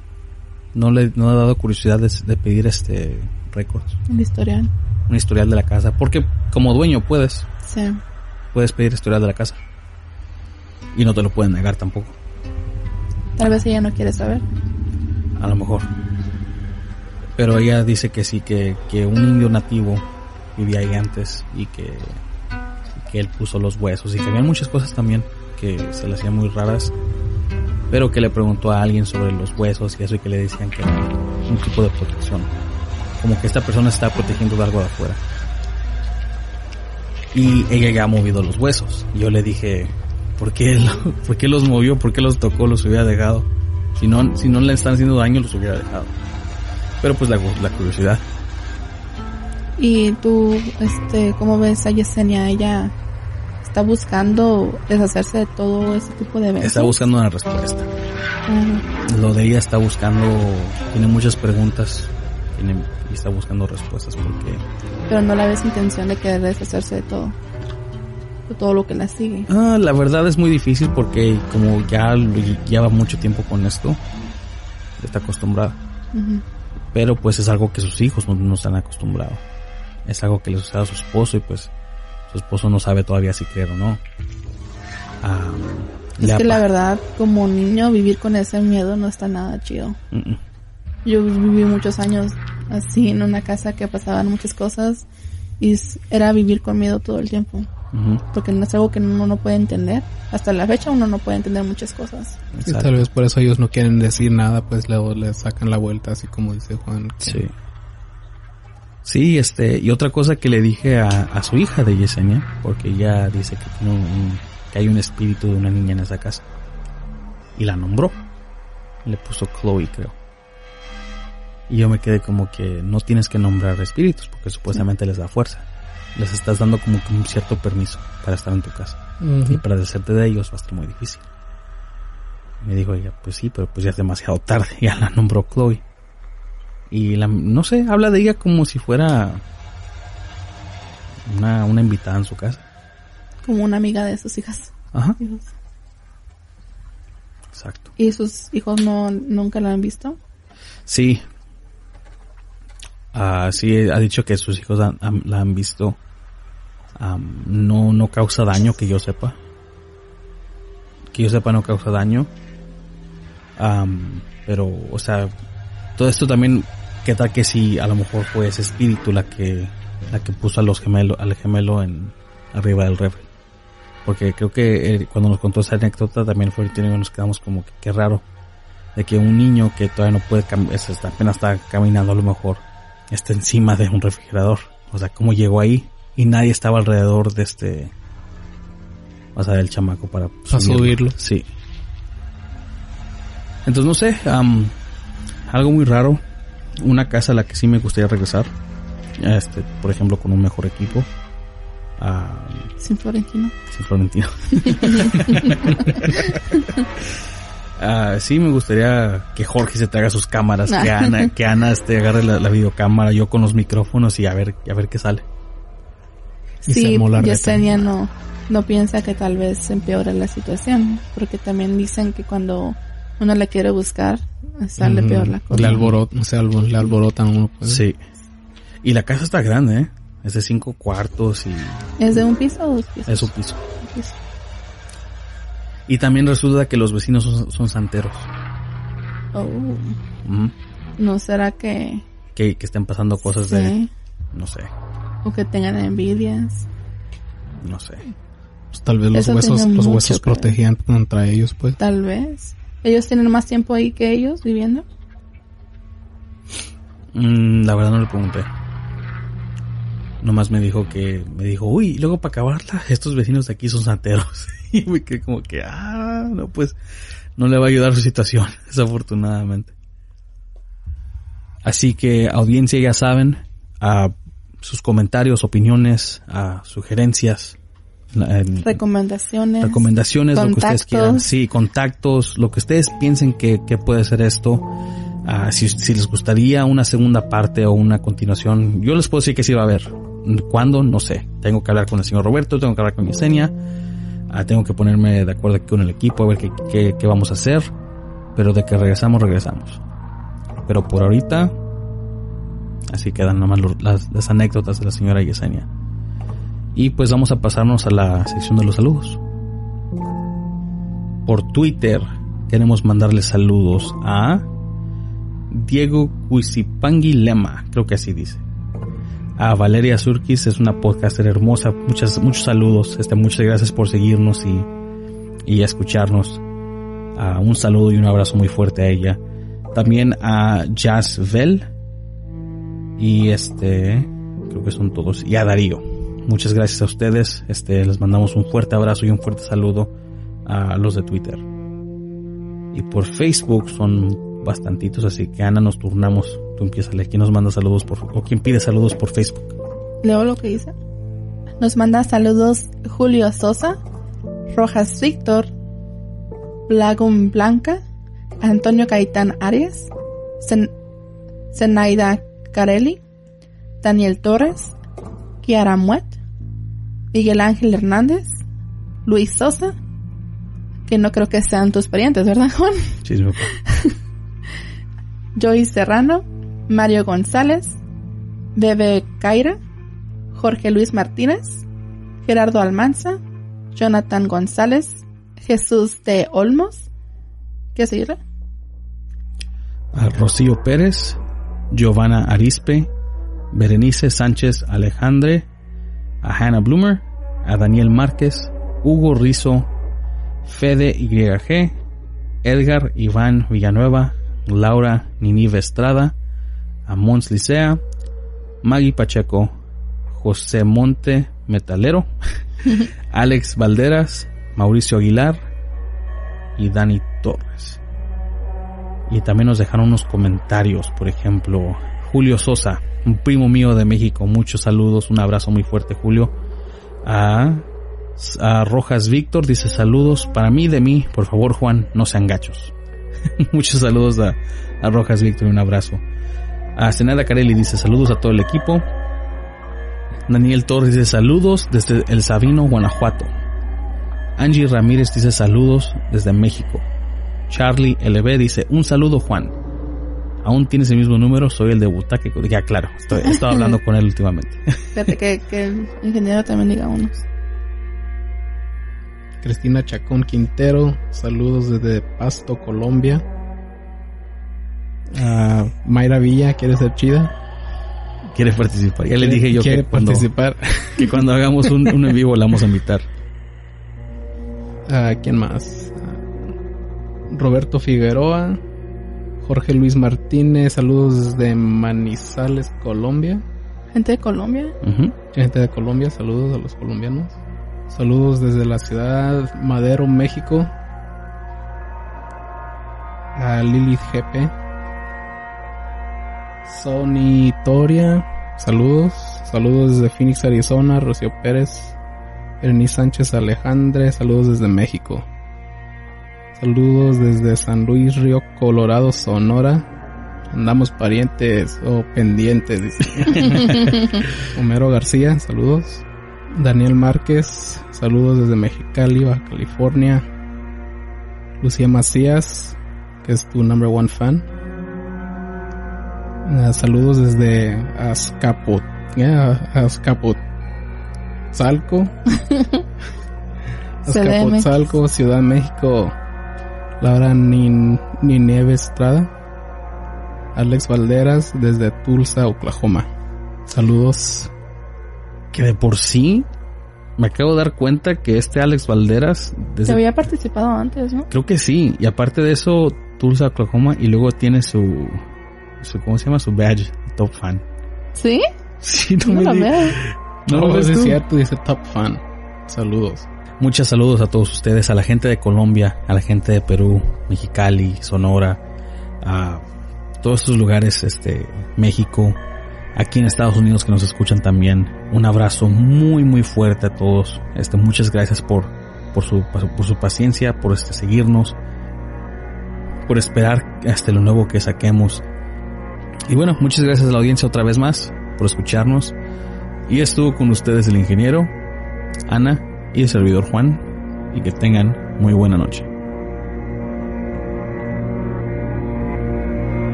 C: no le no ha dado curiosidad de, de pedir este récords,
A: El historial.
C: un historial de la casa, porque como dueño puedes,
A: Sí.
C: puedes pedir historial de la casa. Y no te lo pueden negar tampoco,
A: Tal vez ella no quiere saber.
C: a lo mejor. Pero ella dice que sí, que, que un indio nativo vivía ahí antes y que, que él puso los huesos y que había muchas cosas también que se le hacían muy raras. Pero que le preguntó a alguien sobre los huesos y eso y que le decían que era un tipo de protección. Como que esta persona está protegiendo de algo de afuera. Y ella ya ha movido los huesos. Yo le dije, ¿por qué, (laughs) ¿por qué los movió? ¿Por qué los tocó? Los hubiera dejado. Si no, si no le están haciendo daño, los hubiera dejado. Pero pues la, la curiosidad.
A: Y tú, este, ¿cómo ves a Yesenia? Ella está buscando deshacerse de todo ese tipo de eventos.
C: Está buscando una respuesta.
A: Ah,
C: Lo de ella está buscando, tiene muchas preguntas tiene, y está buscando respuestas porque
A: pero no la ves intención de querer deshacerse de todo. Todo lo que la sigue.
C: ah, la verdad es muy difícil porque como ya lleva mucho tiempo con esto, está acostumbrada.
A: Ujú.
C: Pero pues es algo que sus hijos no, no están acostumbrados. Es algo que le sucede a su esposo y pues su esposo no sabe todavía si creer o no. Ah,
A: Es que la verdad, como niño, vivir con ese miedo no está nada chido.
C: Mm, mm.
A: Yo viví muchos años así en una casa que pasaban muchas cosas Y era vivir con miedo todo el tiempo. Porque no es algo que uno no puede entender. Hasta la fecha uno no puede entender muchas cosas.
C: Exacto.
B: tal vez por eso ellos no quieren decir nada, pues luego le sacan la vuelta, así como dice Juan. que-
C: Sí. Sí, este, y otra cosa que le dije a, a su hija de Yesenia, porque ella dice que tiene un- un- que hay un espíritu de una niña en esa casa. Y la nombró. Le puso Chloe, creo. Y yo me quedé como que no tienes que nombrar espíritus, porque supuestamente les da fuerza. Les estás dando como que un cierto permiso para estar en tu casa. Y para deshacerte de ellos va a estar muy difícil. Me dijo ella, pues sí, pero pues ya es demasiado tarde. (laughs) Ya la nombró Chloe. Y la, no sé, habla de ella como si fuera una, una invitada en su casa.
A: Como una amiga de sus hijas.
C: Ajá,
A: hijos.
C: exacto.
A: ¿Y sus hijos no nunca la han visto?
C: Sí. Ah, sí, ha dicho que sus hijos han- han- la han visto. Am, no, no causa daño, que yo sepa. Que yo sepa, no causa daño. Am, pero, o sea, todo esto también, ¿qué tal que si a lo mejor fue ese espíritu la que, la que puso a los gemelos, al gemelo en, arriba del refri? Porque creo que eh, cuando nos contó esa anécdota también fue que nos quedamos como que qué raro de que un niño que todavía no puede es- apenas está caminando a lo mejor está encima de un refrigerador o sea cómo llegó ahí y nadie estaba alrededor de este o sea del chamaco para
B: Para subirlo.
C: sí entonces no sé am, algo muy raro una casa a la que sí me gustaría regresar este por ejemplo con un mejor equipo
A: Sin Florentino.
C: Sí, Florentino. (laughs) Ah, sí, me gustaría que Jorge se traiga sus cámaras, que
A: Ah.
C: Ana, que Ana este, agarre la, la videocámara, yo con los micrófonos y a ver, y a ver qué sale.
B: Y se
A: Sí,
B: armó la reta.
A: Yesenia no, no piensa que tal vez empeore la situación. Porque también dicen que cuando uno le quiere buscar, sale
B: Mm,
A: peor la cosa.
B: Le alborotan, o sea, alborotan a uno. Pues.
C: Sí. Y la casa está grande, ¿eh? Es de cinco cuartos y
A: ¿Es de un piso o dos pisos?
C: es un piso.
A: Un piso.
C: Y también resulta que los vecinos son, son santeros.
A: Oh,
C: Ujú.
A: ¿No será que...
C: que, que estén pasando cosas de,
A: sí,
C: no sé,
A: o que tengan envidias?
C: no sé.
B: Pues tal vez los
A: Eso
B: huesos, los
A: mucho
B: huesos protegían contra ellos, pues.
A: Tal vez. ¿Ellos tienen más tiempo ahí que ellos viviendo?
C: Mm, la verdad no le pregunté. Nomás me dijo que, me dijo, uy, y luego para acabarla, estos vecinos de aquí son santeros. (laughs) y me quedé como que, ah, no, pues, no le va a ayudar su situación, (laughs) desafortunadamente. Así que, audiencia, ya saben, a sus comentarios, opiniones, sugerencias, en-
A: Recomendaciones.
C: recomendaciones, lo que ustedes
A: contactos.
C: quieran. Sí, contactos, lo que ustedes piensen que, que puede ser esto. Ah, si, si les gustaría una segunda parte o una continuación, yo les puedo decir que sí va a haber. ¿Cuándo? No sé. Tengo que hablar con el señor Roberto, tengo que hablar con Yesenia, ah, tengo que ponerme de acuerdo aquí con el equipo a ver qué, qué, qué vamos a hacer. Pero de que regresamos, regresamos. Pero por ahorita, así quedan nomás las, anécdotas de la señora Yesenia. Y pues vamos a pasarnos a la sección de los saludos. Por Twitter queremos mandarle saludos a Diego Cuisipangui Lema, creo que así dice. A Valeria Surkis, es una podcaster hermosa. Muchas, muchos saludos. Este, muchas gracias por seguirnos y, y escucharnos. Ah, un saludo y un abrazo muy fuerte a ella. También a Jazz Bell. Y este, creo que son todos. Y a Darío. Muchas gracias a ustedes. Este, les mandamos un fuerte abrazo y un fuerte saludo a los de Twitter. Y por Facebook son bastantitos, así que Ana nos turnamos. Tú empiezas quién nos manda saludos por o quién pide saludos por Facebook.
A: Leo lo que dice. Nos manda saludos Julio Sosa, Rojas Víctor, Blagum Blanca, Antonio Caitán Arias, Zen- Zenaida Carelli, Daniel Torres, Kiara Muet, Miguel Ángel Hernández, Luis Sosa, que no creo que sean tus parientes, ¿verdad, Juan?
C: Sí, sí. (laughs)
A: Joey Serrano, Mario González, Bebe Caira, Jorge Luis Martínez, Gerardo Almanza, Jonathan González, Jesús de Olmos, ¿qué seguirle?
C: a Rocío Pérez, Giovanna Arispe, Berenice Sánchez Alejandre, a Hannah Bloomer, a Daniel Márquez, Hugo Rizo, Fede YG, Edgar Iván Villanueva, Laura Ninive Estrada, a Mons Licea, Maggie Pacheco, José Monte Metalero, (laughs) Alex Valderas, Mauricio Aguilar y Dani Torres. Y también nos dejaron unos comentarios, por ejemplo, Julio Sosa, un primo mío de México, muchos saludos, un abrazo muy fuerte Julio. A, a Rojas Víctor dice saludos para mí, de mí, por favor Juan, no sean gachos. (laughs) muchos saludos a, a Rojas Víctor y un abrazo. A Senada Carelli dice saludos a todo el equipo. Daniel Torres dice saludos desde El Sabino, Guanajuato. Angie Ramírez dice saludos desde México. Charlie LB dice un saludo Juan. Aún tienes el mismo número, soy el de Butaque. Ya claro, estoy, he estado hablando con él últimamente. (laughs)
A: Fíjate que, que el ingeniero también diga unos.
B: Cristina Chacón Quintero, saludos desde Pasto, Colombia. Ah, Mayra Villa, ¿quieres ser chida?
C: Quiere participar. Ya le dije yo
B: ¿Quiere
C: que cuando,
B: participar?
C: que cuando hagamos un, un en vivo la vamos a invitar.
B: Ah, ¿Quién más? Roberto Figueroa, Jorge Luis Martínez, saludos desde Manizales, Colombia.
A: Gente de Colombia.
B: Mucha gente de Colombia, saludos a los colombianos. Saludos desde la ciudad Madero, México. A Lilith GP. Sony Toria, saludos. Saludos desde Phoenix, Arizona. Rocío Pérez. Ernie Sánchez Alejandre, saludos desde México. Saludos desde San Luis Río Colorado, Sonora. Andamos parientes o pendientes. dice. (laughs) Homero García, saludos. Daniel Márquez, saludos desde Mexicali, Baja California. Lucía Macías, que es tu number one fan. Ah, saludos desde Azcapot, yeah, Salco. (laughs) Azcapotzalco, Ciudad de México. Laura Nin, Nineve Estrada. Alex Valderas desde Tulsa, Oklahoma. Saludos.
C: Que de por sí me acabo de dar cuenta que este Alex Valderas,
A: Se
C: desde,
A: había participado antes, ¿no?
C: creo que sí, y aparte de eso, Tulsa, Oklahoma, y luego tiene su, su ¿cómo se llama? Su badge, top fan.
A: ¿Sí? (laughs)
C: Sí, no,
A: No
C: me
A: lo veo.
C: ¿No lo ves
B: sí es cierto, dice Top Fan. Saludos.
C: Muchos saludos a todos ustedes, a la gente de Colombia, a la gente de Perú, Mexicali, Sonora, a todos estos lugares, este, México, aquí en Estados Unidos que nos escuchan también. Un abrazo muy muy fuerte a todos. Este, muchas gracias por, por su, por su paciencia, por este, seguirnos, por esperar hasta lo nuevo que saquemos. Y bueno, muchas gracias a la audiencia otra vez más por escucharnos. Y estuvo con ustedes el ingeniero, Ana y el servidor Juan y que tengan muy buena noche.